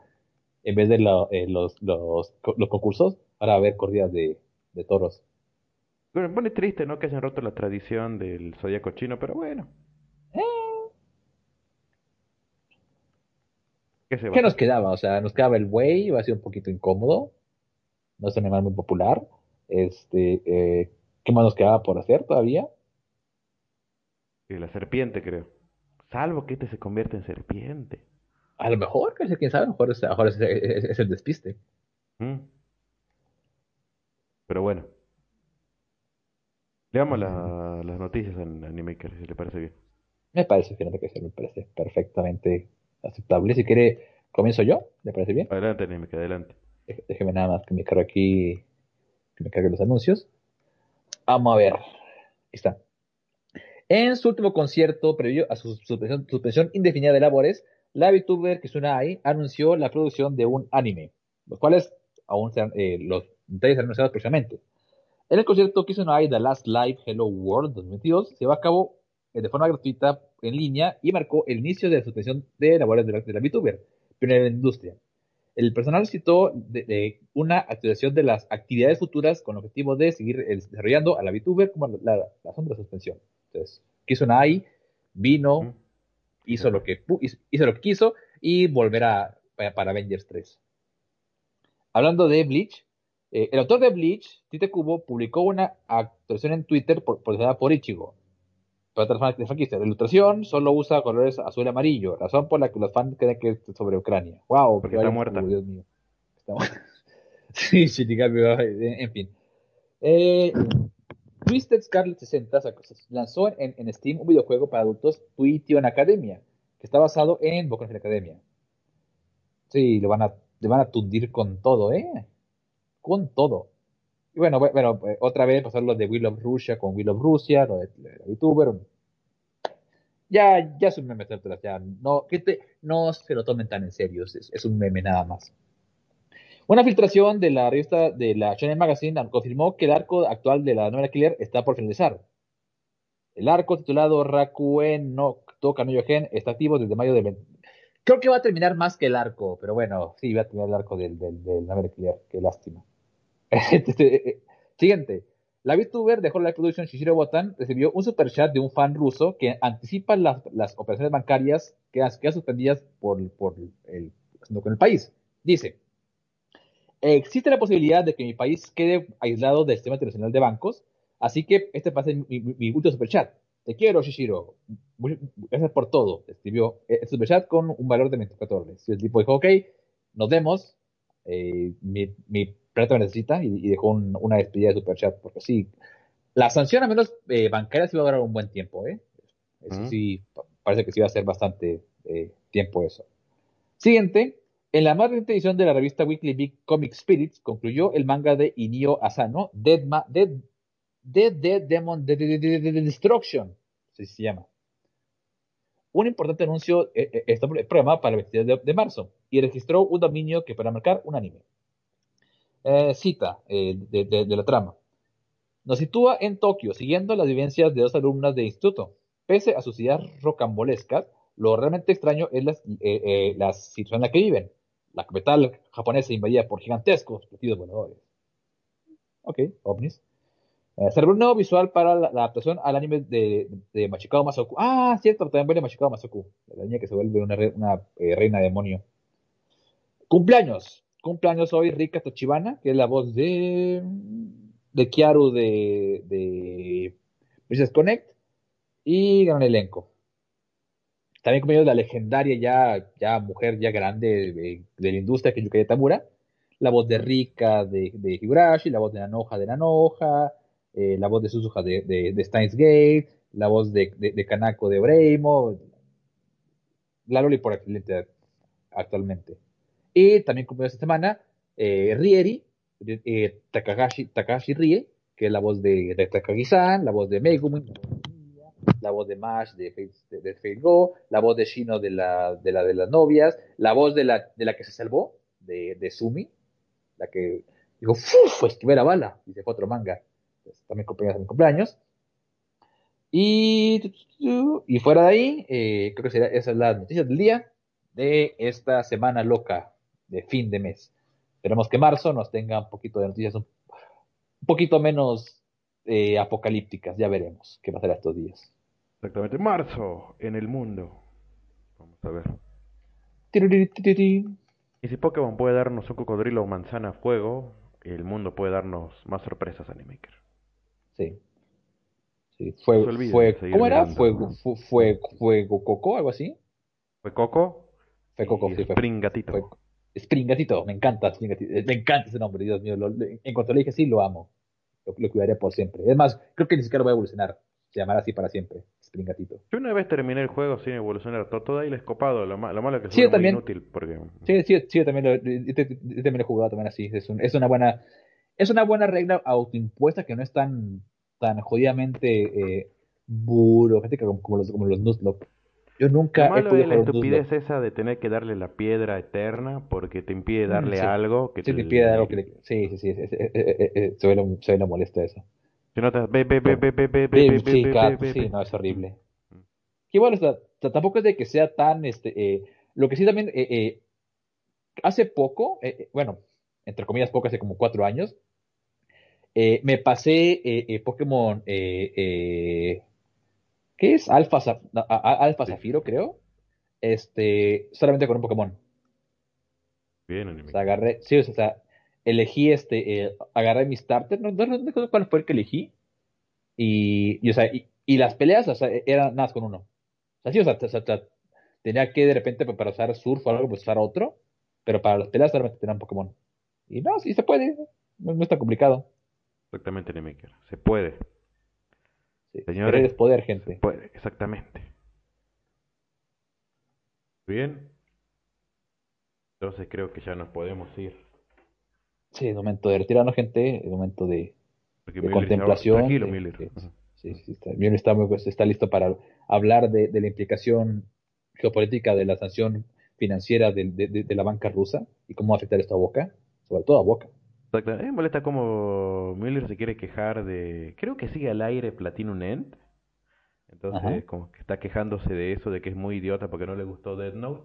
En vez de lo- eh, los, los, los concursos, ahora va a haber corridas de, de toros. Bueno, me pone triste, ¿no? Que hayan roto la tradición del zodiaco chino, pero bueno. ¿Qué se va ¿Qué nos quedaba? O sea, nos quedaba el buey, iba a ser un poquito incómodo, no es un animal muy popular. Este, eh, ¿qué más nos quedaba por hacer todavía? La serpiente, creo. Salvo que este se convierte en serpiente. A lo mejor, quién sabe, a lo mejor es, a lo mejor es, es- es el despiste. ¿Mm? Pero bueno. Leamos la- las noticias en Animaker, si le parece bien. Me parece, fíjate que sí, me parece perfectamente aceptable. Si quiere, comienzo yo, ¿le parece bien? Adelante, Animaker, adelante. Dé- Déjeme nada más que me cargue aquí, que me cargue los anuncios. Vamos a ver. Ahí está. En su último concierto, previo a su suspensión, indefinida de labores, la VTuber Kizuna Ai anunció la producción de un anime, los cuales aún serán, eh, los detalles anunciados próximamente. En el concierto Kizuna Ai The Last Live Hello World 2022 se llevó a cabo eh, de forma gratuita en línea y marcó el inicio de la suspensión de labores de la, de la VTuber, pionera en la industria. El personal citó de, de una actualización de las actividades futuras con el objetivo de seguir eh, desarrollando a la VTuber como la, la razón de la suspensión. Entonces, Kizuna Ai vino, ¿Mm? hizo lo que hizo, lo que quiso y volverá para, para Avengers 3. Hablando de Bleach, eh, el autor de Bleach, Tite Kubo, publicó una actualización en Twitter por, por, por Ichigo. Para otras fans de franquicia, la ilustración solo usa colores azul y amarillo, razón por la que los fans creen que es sobre Ucrania. ¡Wow! Porque está muerta. Dios mío. Está muerta. sí, Shinigami, en, en fin. Eh, Twisted Scarlet 60 sacó- lanzó en, Steam un videojuego para adultos, Tuition Academia, que está basado en Boku Academia. Sí, le van a, le van a tundir con todo, ¿eh? Con todo. Y bueno, bu- bueno, eh, otra vez pasar lo de Will of Russia con Will of Russia, lo de, lo la. Ya, ya es un meme, ya no, que te- no se lo tomen tan en serio, es un meme nada más. Una filtración de la revista de la Shonen Magazine confirmó que el arco actual de la novela Killer está por finalizar. El arco titulado Rakuen no Toka no Yogen está activo desde mayo del 20. Creo que va a terminar más que el arco, pero bueno, sí, va a terminar el arco del, del, del novela Killer, qué lástima. Siguiente. La VTuber de Hololive Production Shishiro Botan recibió un super chat de un fan ruso que anticipa las, las operaciones bancarias que han suspendidas por, por el, con el país. Dice, existe la posibilidad de que mi país quede aislado del sistema internacional de bancos, así que este pasa mi, mi, mi último superchat. Te quiero, Shishiro. Gracias por todo. Escribió el superchat con un valor de 24 dólares. Y el tipo dijo, ok, nos vemos. Eh, mi, mi Predator necesita y, dejó una despedida de Super Chat, porque sí, la sanción a menos eh, bancaria sí va a durar un buen tiempo, ¿eh? Eso sí, parece que sí va a ser bastante eh, tiempo eso. Siguiente, en la más reciente edición de la revista Weekly Big Comic Spirits concluyó el manga de Inio Asano, Dead, Dead, Dead, Dead Demon Destruction, así se llama. Un importante anuncio eh, eh, está programado para el 22 de, marzo y registró un dominio que para marcar un anime. Eh, cita de, la trama. Nos sitúa en Tokio, siguiendo las vivencias de dos alumnas de instituto. Pese a sus ideas rocambolescas, lo realmente extraño es la, situación en la que viven. La capital japonesa invadida por gigantescos platillos voladores. Ok, ovnis. Eh, se nuevo visual para la, adaptación al anime de, de, Masoku. Ah, cierto, también vuelve Machikao Masoku, la niña que se vuelve una, una eh, reina demonio. Cumpleaños. Cumpleaños hoy Rika Tachibana, que es la voz de Kiaru de, de Business Connect y gran elenco. También como la legendaria ya, ya mujer ya grande de, la industria que es Yukari Tamura, la voz de Rika de, de Higurashi, la voz de Nanoja de Nanoja, eh, la voz de Suzuha de, de, Steins Gate, la voz de, de, Kanako de Breimo, la Loli por excelente actualmente. Y también como esta semana, eh, Rieri, eh, Takahashi, Takahashi Rie, que es la voz de, de Takagi-san, la voz de Megumi, la voz de Mash de Fate, de, Go, la voz de Shino de la, de la de las novias, la voz de la, de la que se salvó, de, de Sumi, la que dijo, pues que era bala, y se fue otro manga. Pues, también cumpleaños mi cumpleaños. Y, y fuera de ahí, eh, creo que sería, esa es la noticia del día de esta semana loca de fin de mes. Esperemos que marzo nos tenga un poquito de noticias un, poquito menos eh, apocalípticas. Ya veremos qué pasará estos días. Exactamente. Marzo en el mundo. Vamos a ver. Y si Pokémon puede darnos un cocodrilo o manzana a fuego, el mundo puede darnos más sorpresas, Animaker. Sí. Sí, fue, fue ¿cómo era? Fue, fue, fue, Fuego Coco, algo así. ¿Fue Coco? Fue Coco, sí, fue. Spring Gatito. Spring Gatito, me encanta me encanta ese nombre, Dios mío. en cuanto le dije sí, lo amo. Lo, lo, cuidaré por siempre. Es más, creo que ni siquiera lo voy a evolucionar. Se llamará así para siempre, Spring Gatito. Yo una vez terminé el juego sin evolucionar todo y le escopado. Lo, lo malo es que es muy inútil. Porque... Sí, sí, sí, yo también lo, yo, también lo he jugado también así. Es, un, es una buena es una buena regla autoimpuesta que no es tan, tan jodidamente eh, burocrática como, como, los, como los Nuzlocke. Yo nunca Lo malo he la estupidez esa de tener que darle la piedra eterna porque te impide mm, darle algo que sí, te, impide algo que le... Sí, sí, sí, lo, se ve lo molesta eso. Se nota, ve, ve, ve, ve, ve, ve, ve, sí, claro, sí, no, es horrible. Que bueno, tampoco es de que sea tan, este, eh, lo que sí también, eh, eh, hace poco, eh, bueno, entre comillas poco, hace como cuatro años, eh, me pasé eh, eh, ¿qué es? Alfa, Alfa Zafiro, creo. Este, solamente con un Pokémon. Bien, o sea, agarré, sí, o sea, elegí este, agarré mi starter, no, no, no, cuál fue el que elegí. Y, o sea, y, las peleas, o sea, eran nada más con uno. O sea, sí, o sea, tenía que de repente para usar surf o algo, pues usar otro. Pero para las peleas solamente tenía un Pokémon. Y no, sí se puede, no, no está complicado. Exactamente, Nemaker. Se puede. Sí, Señores, es poder, gente. Puede, exactamente. Bien. Entonces creo que ya nos podemos ir. Sí, es momento de retirarnos, gente. Es momento de, contemplación. Tranquilo, Miller. Sí, sí, está, está, pues, está, listo para hablar de, la implicación geopolítica de la sanción financiera de, de, la banca rusa y cómo va a afectar esto a Boca, sobre todo a Boca. Exacto. me molesta como Miller se quiere quejar de... Creo que sigue al aire Platinum End. Entonces, como que está quejándose de eso, de que es muy idiota porque no le gustó Dead Note.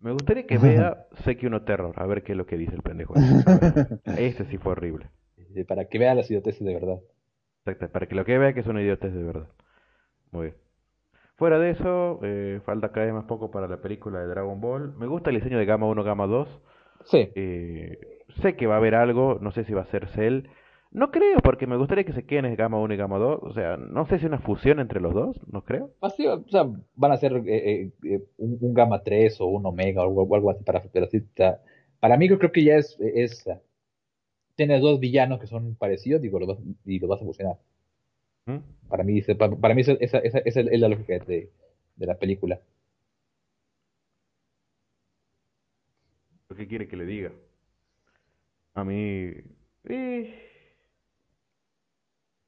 Me gustaría que vea Seki Uno Terror, a ver qué es lo que dice el pendejo. Ese sí fue horrible. Para que vea las idioteces de verdad. Exacto, para que lo que vea que es una idiotez de verdad. Muy bien. Fuera de eso, eh, falta cada vez más poco para la película de Dragon Ball. Me gusta el diseño de Gama 1, Gama 2. Sí. Eh, sé que va a haber algo, no sé si va a ser Cell. No creo, porque me gustaría que se queden en Gamma 1 y Gamma 2. O sea, no sé si una fusión entre los dos, no creo. Así, o sea, van a ser eh, eh, eh, un, un, Gamma 3 o un Omega o algo, algo así para pero así, Para mí creo que ya es, es tienes dos villanos que son parecidos, digo, los vas, y los vas a fusionar. ¿Mm? Para mí, para, para mí esa, esa, esa, esa es la lógica de, de la película. ¿Qué quiere que le diga? A mí... eh,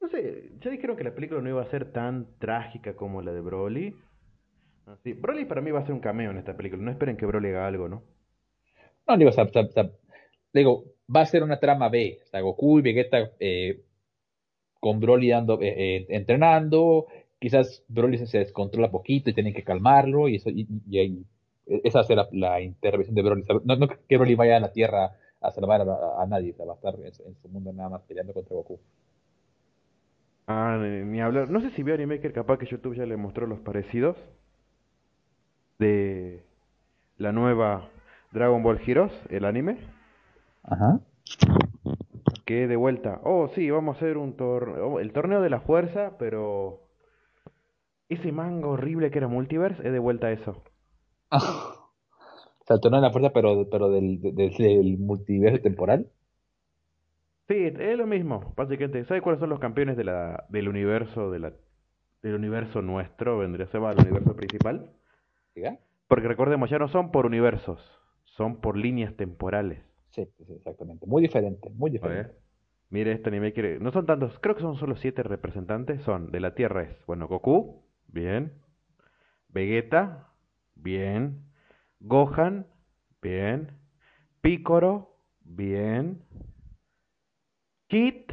no sé, ya dijeron que la película no iba a ser tan trágica como la de Broly. Así, Broly para mí va a ser un cameo en esta película. No esperen que Broly haga algo, ¿no? No, digo, sea, o sea, digo, va a ser una trama B. O Goku y Vegeta eh, con Broly dando, eh, eh, entrenando. Quizás Broly se, descontrola poquito y tienen que calmarlo. Y eso, y, y, y esa va a ser la, intervención de Broly. No, no que Broly vaya a la Tierra a salvar a, a nadie. O sea, va a estar en, en su mundo nada más peleando contra Goku. Ah, ni ni hablar. No sé si vio Animaker, capaz que YouTube ya le mostró los parecidos de la nueva Dragon Ball Heroes, el anime. Ajá. Que de vuelta, oh sí, vamos a hacer un torneo, el torneo de la fuerza, pero ese manga horrible que era Multiverse, es de vuelta a eso. O torneo de la fuerza, pero, pero del, del, del multiverso temporal. Sí, es lo mismo, básicamente. ¿Sabes cuáles son los campeones de la, del universo, de la, del universo nuestro? Vendría a ser el universo principal. ¿Diga? Porque recordemos, ya no son por universos, son por líneas temporales. Sí, sí, exactamente. Muy diferente, muy diferente. Mire, este anime quiere. No son tantos, creo que son solo siete representantes. Son de la Tierra es, bueno, Goku, bien. Vegeta, bien. Gohan, bien. Piccolo, bien. Kid,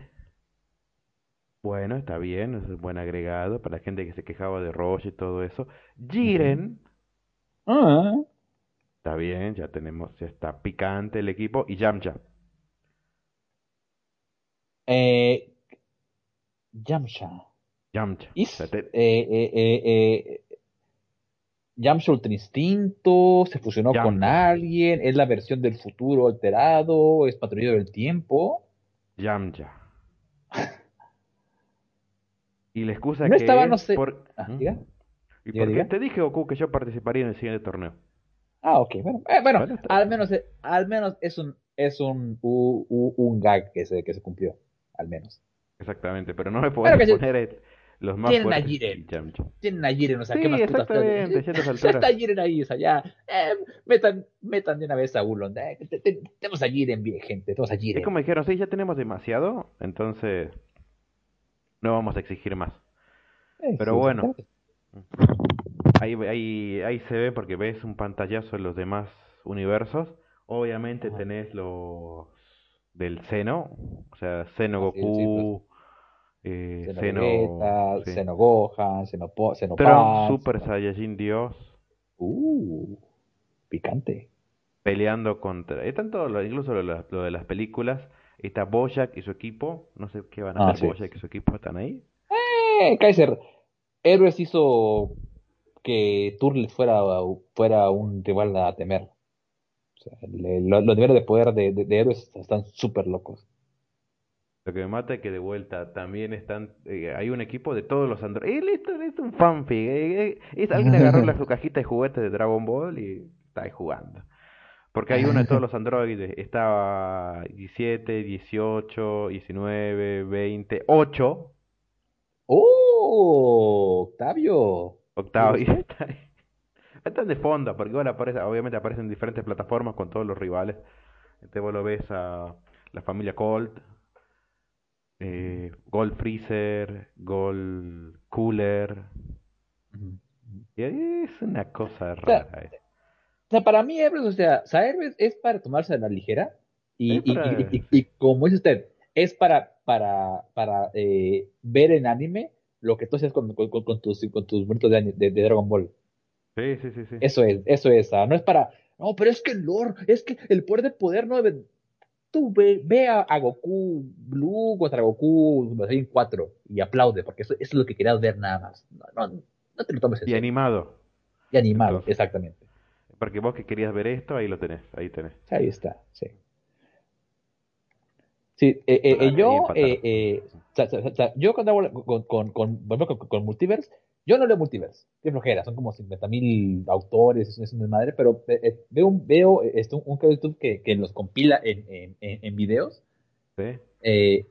bueno, está bien, es un buen agregado para la gente que se quejaba de Roche y todo eso. Jiren, Ah, está bien, ya tenemos, ya está picante el equipo. Y Yamcha, eh, Yamcha. Yamcha. Is, eh, eh, eh, eh, Yamcha Ultra Instinto, se fusionó con alguien, es la versión del futuro alterado, es patrullero del tiempo. Yamcha. Y la excusa No que estaba, es no sé. por... Ah, ¿Mm? diga. ¿Y Diga, por qué te dije, Goku, que yo participaría en el siguiente torneo? Ah, ok, bueno, eh, bueno, al menos, eh, al menos es un, es un, u- u- un gag que se, que se cumplió, al menos. Exactamente, pero no me Claro que podés sí. Los más Tienen a fuertes Jiren. y Yamcha. Tienen a Jiren, o sea, Sí, ¿qué más putas a está. Jiren ahí, o sea, ya, eh, metan, metan de una vez a Ulon, eh, te- te- tenemos a Jiren, bien, gente, tenemos a Es Jiren. como dijeron, sí, ya tenemos demasiado, entonces no vamos a exigir más. Eh, Pero sí, bueno, ahí, ahí, ahí se ve porque ves un pantallazo en los demás universos. Obviamente Ajá. tenés los del Seno, o sea, Seno Ah, sí, sí. Goku, eh, Seno, Vegeta, sí. Gohan, Xeno Trunks, Pan, Super Saiyajin Dios, Uh, picante. peleando contra... Están todos, los- incluso lo, de las- lo de las películas. Está Bojack y su equipo. No sé qué van a Ah, hacer sí. Bojack y su equipo. ¿Están ahí? Eh, Kaiser, Héroes hizo que Turtle fuera, fuera un rival a temer. O sea, le- lo- los niveles de poder de, de- de Héroes están súper locos. Lo que me mata es que de vuelta también están... eh, hay un equipo de todos los androides. Esto es un fanfic. eh, eh, es, alguien agarró la, su cajita de juguetes de Dragon Ball y está ahí jugando. Porque hay uno de todos los androides. Estaba 17, 18, 19, 20, 8. ¡Oh! Octavio. ¿Viste? está ahí. Están de fondo, porque igual aparece, obviamente aparecen en diferentes plataformas con todos los rivales. Este vos lo ves a la familia Colt, eh, Gold Freezer, Gold Cooler. Y es una cosa O sea, rara. eh. o sea, para mí Héroes, o sea, o sea, Héroes es para tomarse a la ligera y, y, para- y, y- y como dice usted, es para, para, para eh, ver en anime lo que tú haces con, con, con- con tus, con tus muertos de, ani- de, de Dragon Ball. Sí, sí, sí, sí. Eso es, eso es, ah, no es para, no, pero es que el lore, es que el poder de poder no debe, tú ve, ve a, a Goku Blue contra Goku Super Saiyan 4 y aplaude, porque eso, eso es lo que querías ver nada más. No, no, no te lo tomes en Y animado. Y animado, Entonces. exactamente. Porque vos que querías ver esto, ahí lo tenés, ahí tenés. Ahí está, sí. Sí, eh, eh, eh, yo, eh, yo cuando hago con, con, con, con Multiverse, yo no leo Multiverse, qué flojera, son como 50 mil autores, es, es una madre, pero eh, eh, veo, un, veo este, un, un canal de YouTube que, que los compila en, en, en, videos ¿Sí? Eh,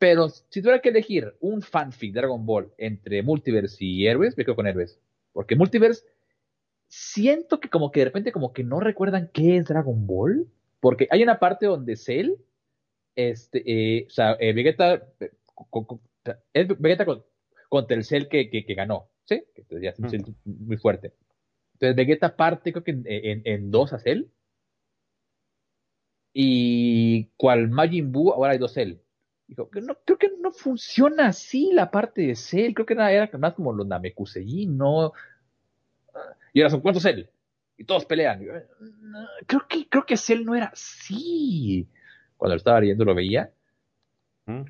pero si tuviera que elegir un fanfic de Dragon Ball entre Multiverse y Héroes, me quedo con Héroes. Porque Multiverse, siento que como que de repente como que no recuerdan qué es Dragon Ball. Porque hay una parte donde Cell, este, eh, o sea, eh, Vegeta, es Vegeta contra el Cell que, que, ganó, ¿sí? Que ya es un Cell muy fuerte. Entonces Vegeta parte, creo que en, en, en dos a Cell. Y cual Majin Buu, ahora hay dos Cell. Dijo, no, creo que no funciona así la parte de Cell. Creo que era más como los Namekusei, ¿no? Y ahora son cuántos Cell. Y todos pelean. creo que, creo que Cell no era así. Cuando lo estaba leyendo lo veía. ¿Mm?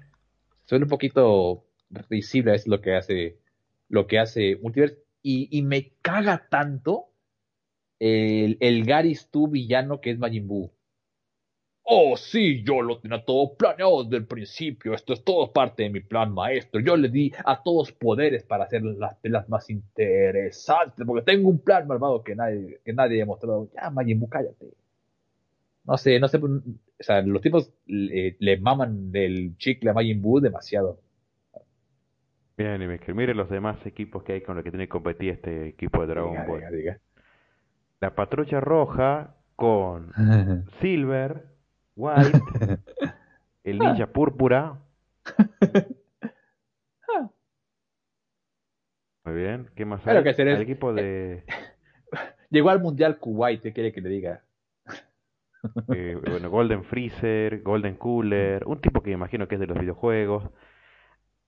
Suena un poquito visible es lo que hace lo que hace Multiverse. Y, y me caga tanto el, el Garis tu villano que es Majin Buu. Oh, sí, yo lo tenía todo planeado desde el principio. Esto es todo parte de mi plan maestro. Yo le di a todos poderes para hacer las pelas más interesantes. Porque tengo un plan malvado que nadie, que nadie ha mostrado. Ya, Majin cállate. No sé, no sé. O sea, los tipos le, maman del chicle a Majin Buu demasiado. Bien, y mire los demás equipos que hay con los que tiene que competir este equipo de Dragon Ball. La patrulla roja con Silver, White, el ninja púrpura. Muy bien, ¿qué más hay? Que el equipo de... Llegó al Mundial Kuwait, ¿qué quiere que le diga? Eh, bueno, Golden Freezer, Golden Cooler, un tipo que imagino que es de los videojuegos.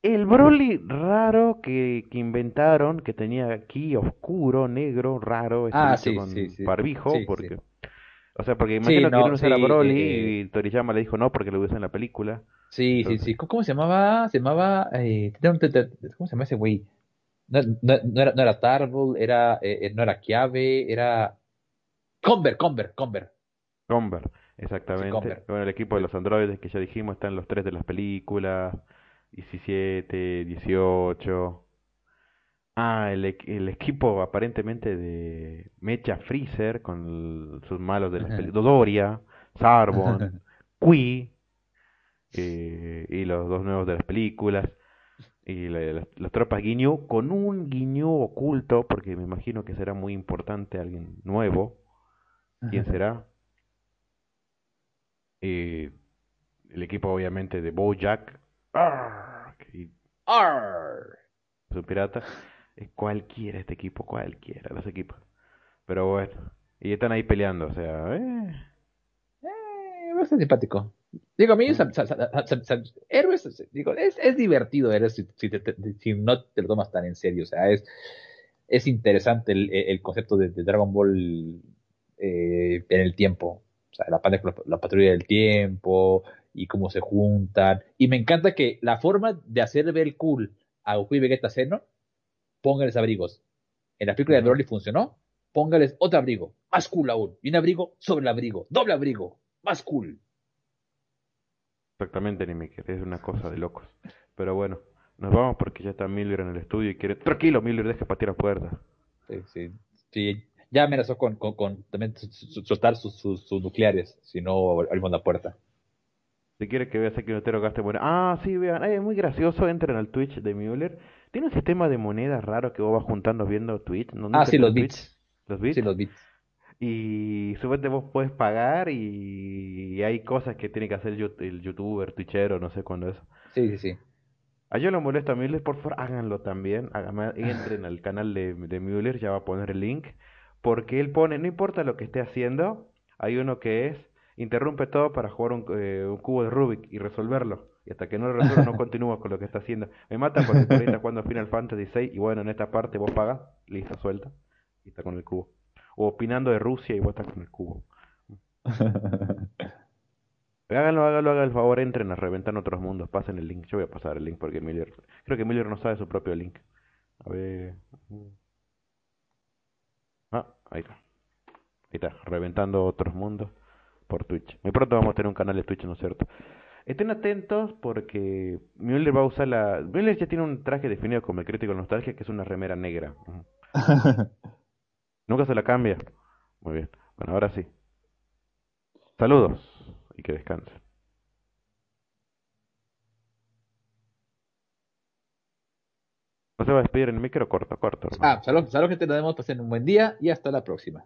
El Broly raro que, que inventaron, que tenía aquí oscuro, negro, raro, ah, sí, con sí, sí. barbijo, porque o sea, porque imagino que no, usar a Broly eh, y Toriyama le dijo no porque lo usó en la película. Sí, sí, sí. ¿Cómo se llamaba? Se llamaba. Eh, ¿Cómo se llama ese güey? No, no, no, era, no era era, eh, eh, no era Kiabe, era. Conver, Conver, Conver. Conver, exactamente. Bueno, el equipo de los androides que ya dijimos están los tres de las películas: 17, 18. Ah, el, el, equipo aparentemente de Mecha Freezer con sus malos de las Dodoria, Sarbon, Qui eh, y los dos nuevos de las películas y las, tropas Guiño con un Guiño oculto porque me imagino que será muy importante alguien nuevo. ¿Quién será? Eh, el equipo obviamente de Bojack. Arr, Es un pirata cualquiera este equipo, cualquiera, los equipos. Pero bueno, y están ahí peleando, o sea, eh. Eh, bastante simpático. Digo, a mí, héroes, digo, es, es divertido héroes si, si, no te lo tomas tan en serio, o sea, es, es interesante el, el concepto de, Dragon Ball eh, en el tiempo, o sea, la, la patrulla del tiempo y cómo se juntan, y me encanta que la forma de hacer ver cool a Goku y Vegeta Seno póngales abrigos. En la película de Broly funcionó, póngales otro abrigo, más cool aún, y un abrigo sobre el abrigo, doble abrigo, más cool. Exactamente, Nimiker, es una cosa de locos. Pero bueno, nos vamos porque ya está Miller en el estudio y quiere... Tranquilo, Miller, deje patear la puerta. Sí, sí, sí. Ya amenazó con, con, con también soltar sus, sus, nucleares, si no abrimos la puerta. Si quiere que veas aquí un gaste bueno. Ah, sí, vean, es muy gracioso, entren al Twitch de Müller tiene un sistema de monedas raro que vos vas juntando viendo Twitch. ¿no? Ah, sí, los bits. ¿Los bits? Sí, los bits. Y suponete vos puedes pagar y hay cosas que tiene que hacer el youtuber, twitchero, no sé cuándo es. Sí, sí, sí. A yo lo molesto a Müller, por favor, háganlo también. entren al canal de, de Müller, ya va a poner el link. Porque él pone, no importa lo que esté haciendo, hay uno que es, interrumpe todo para jugar un, eh, un cubo de Rubik y resolverlo. Y hasta que no lo resuelva, no continúa con lo que está haciendo. Me mata porque está ahorita jugando Final Fantasy VI y bueno, en esta parte vos pagas, listo, suelta. Y está con el cubo. O opinando de Rusia y vos estás con el cubo. háganlo, háganlo, hagan el favor, entren a reventar otros mundos, pasen el link. Yo voy a pasar el link porque Miller, creo que Miller no sabe su propio link. A ver. Ah, ahí está. Ahí está, reventando otros mundos por Twitch. Muy pronto vamos a tener un canal de Twitch, ¿no es cierto? Estén atentos porque Müller va a usar la... Müller ya tiene un traje definido como el crítico de nostalgia, que es una remera negra. Nunca se la cambia. Muy bien. Bueno, ahora sí. Saludos y que descansen. No se va a despedir en el micro, corto, corto. Ah, saludos, saludos gente, nos vemos, pasen un buen día y hasta la próxima.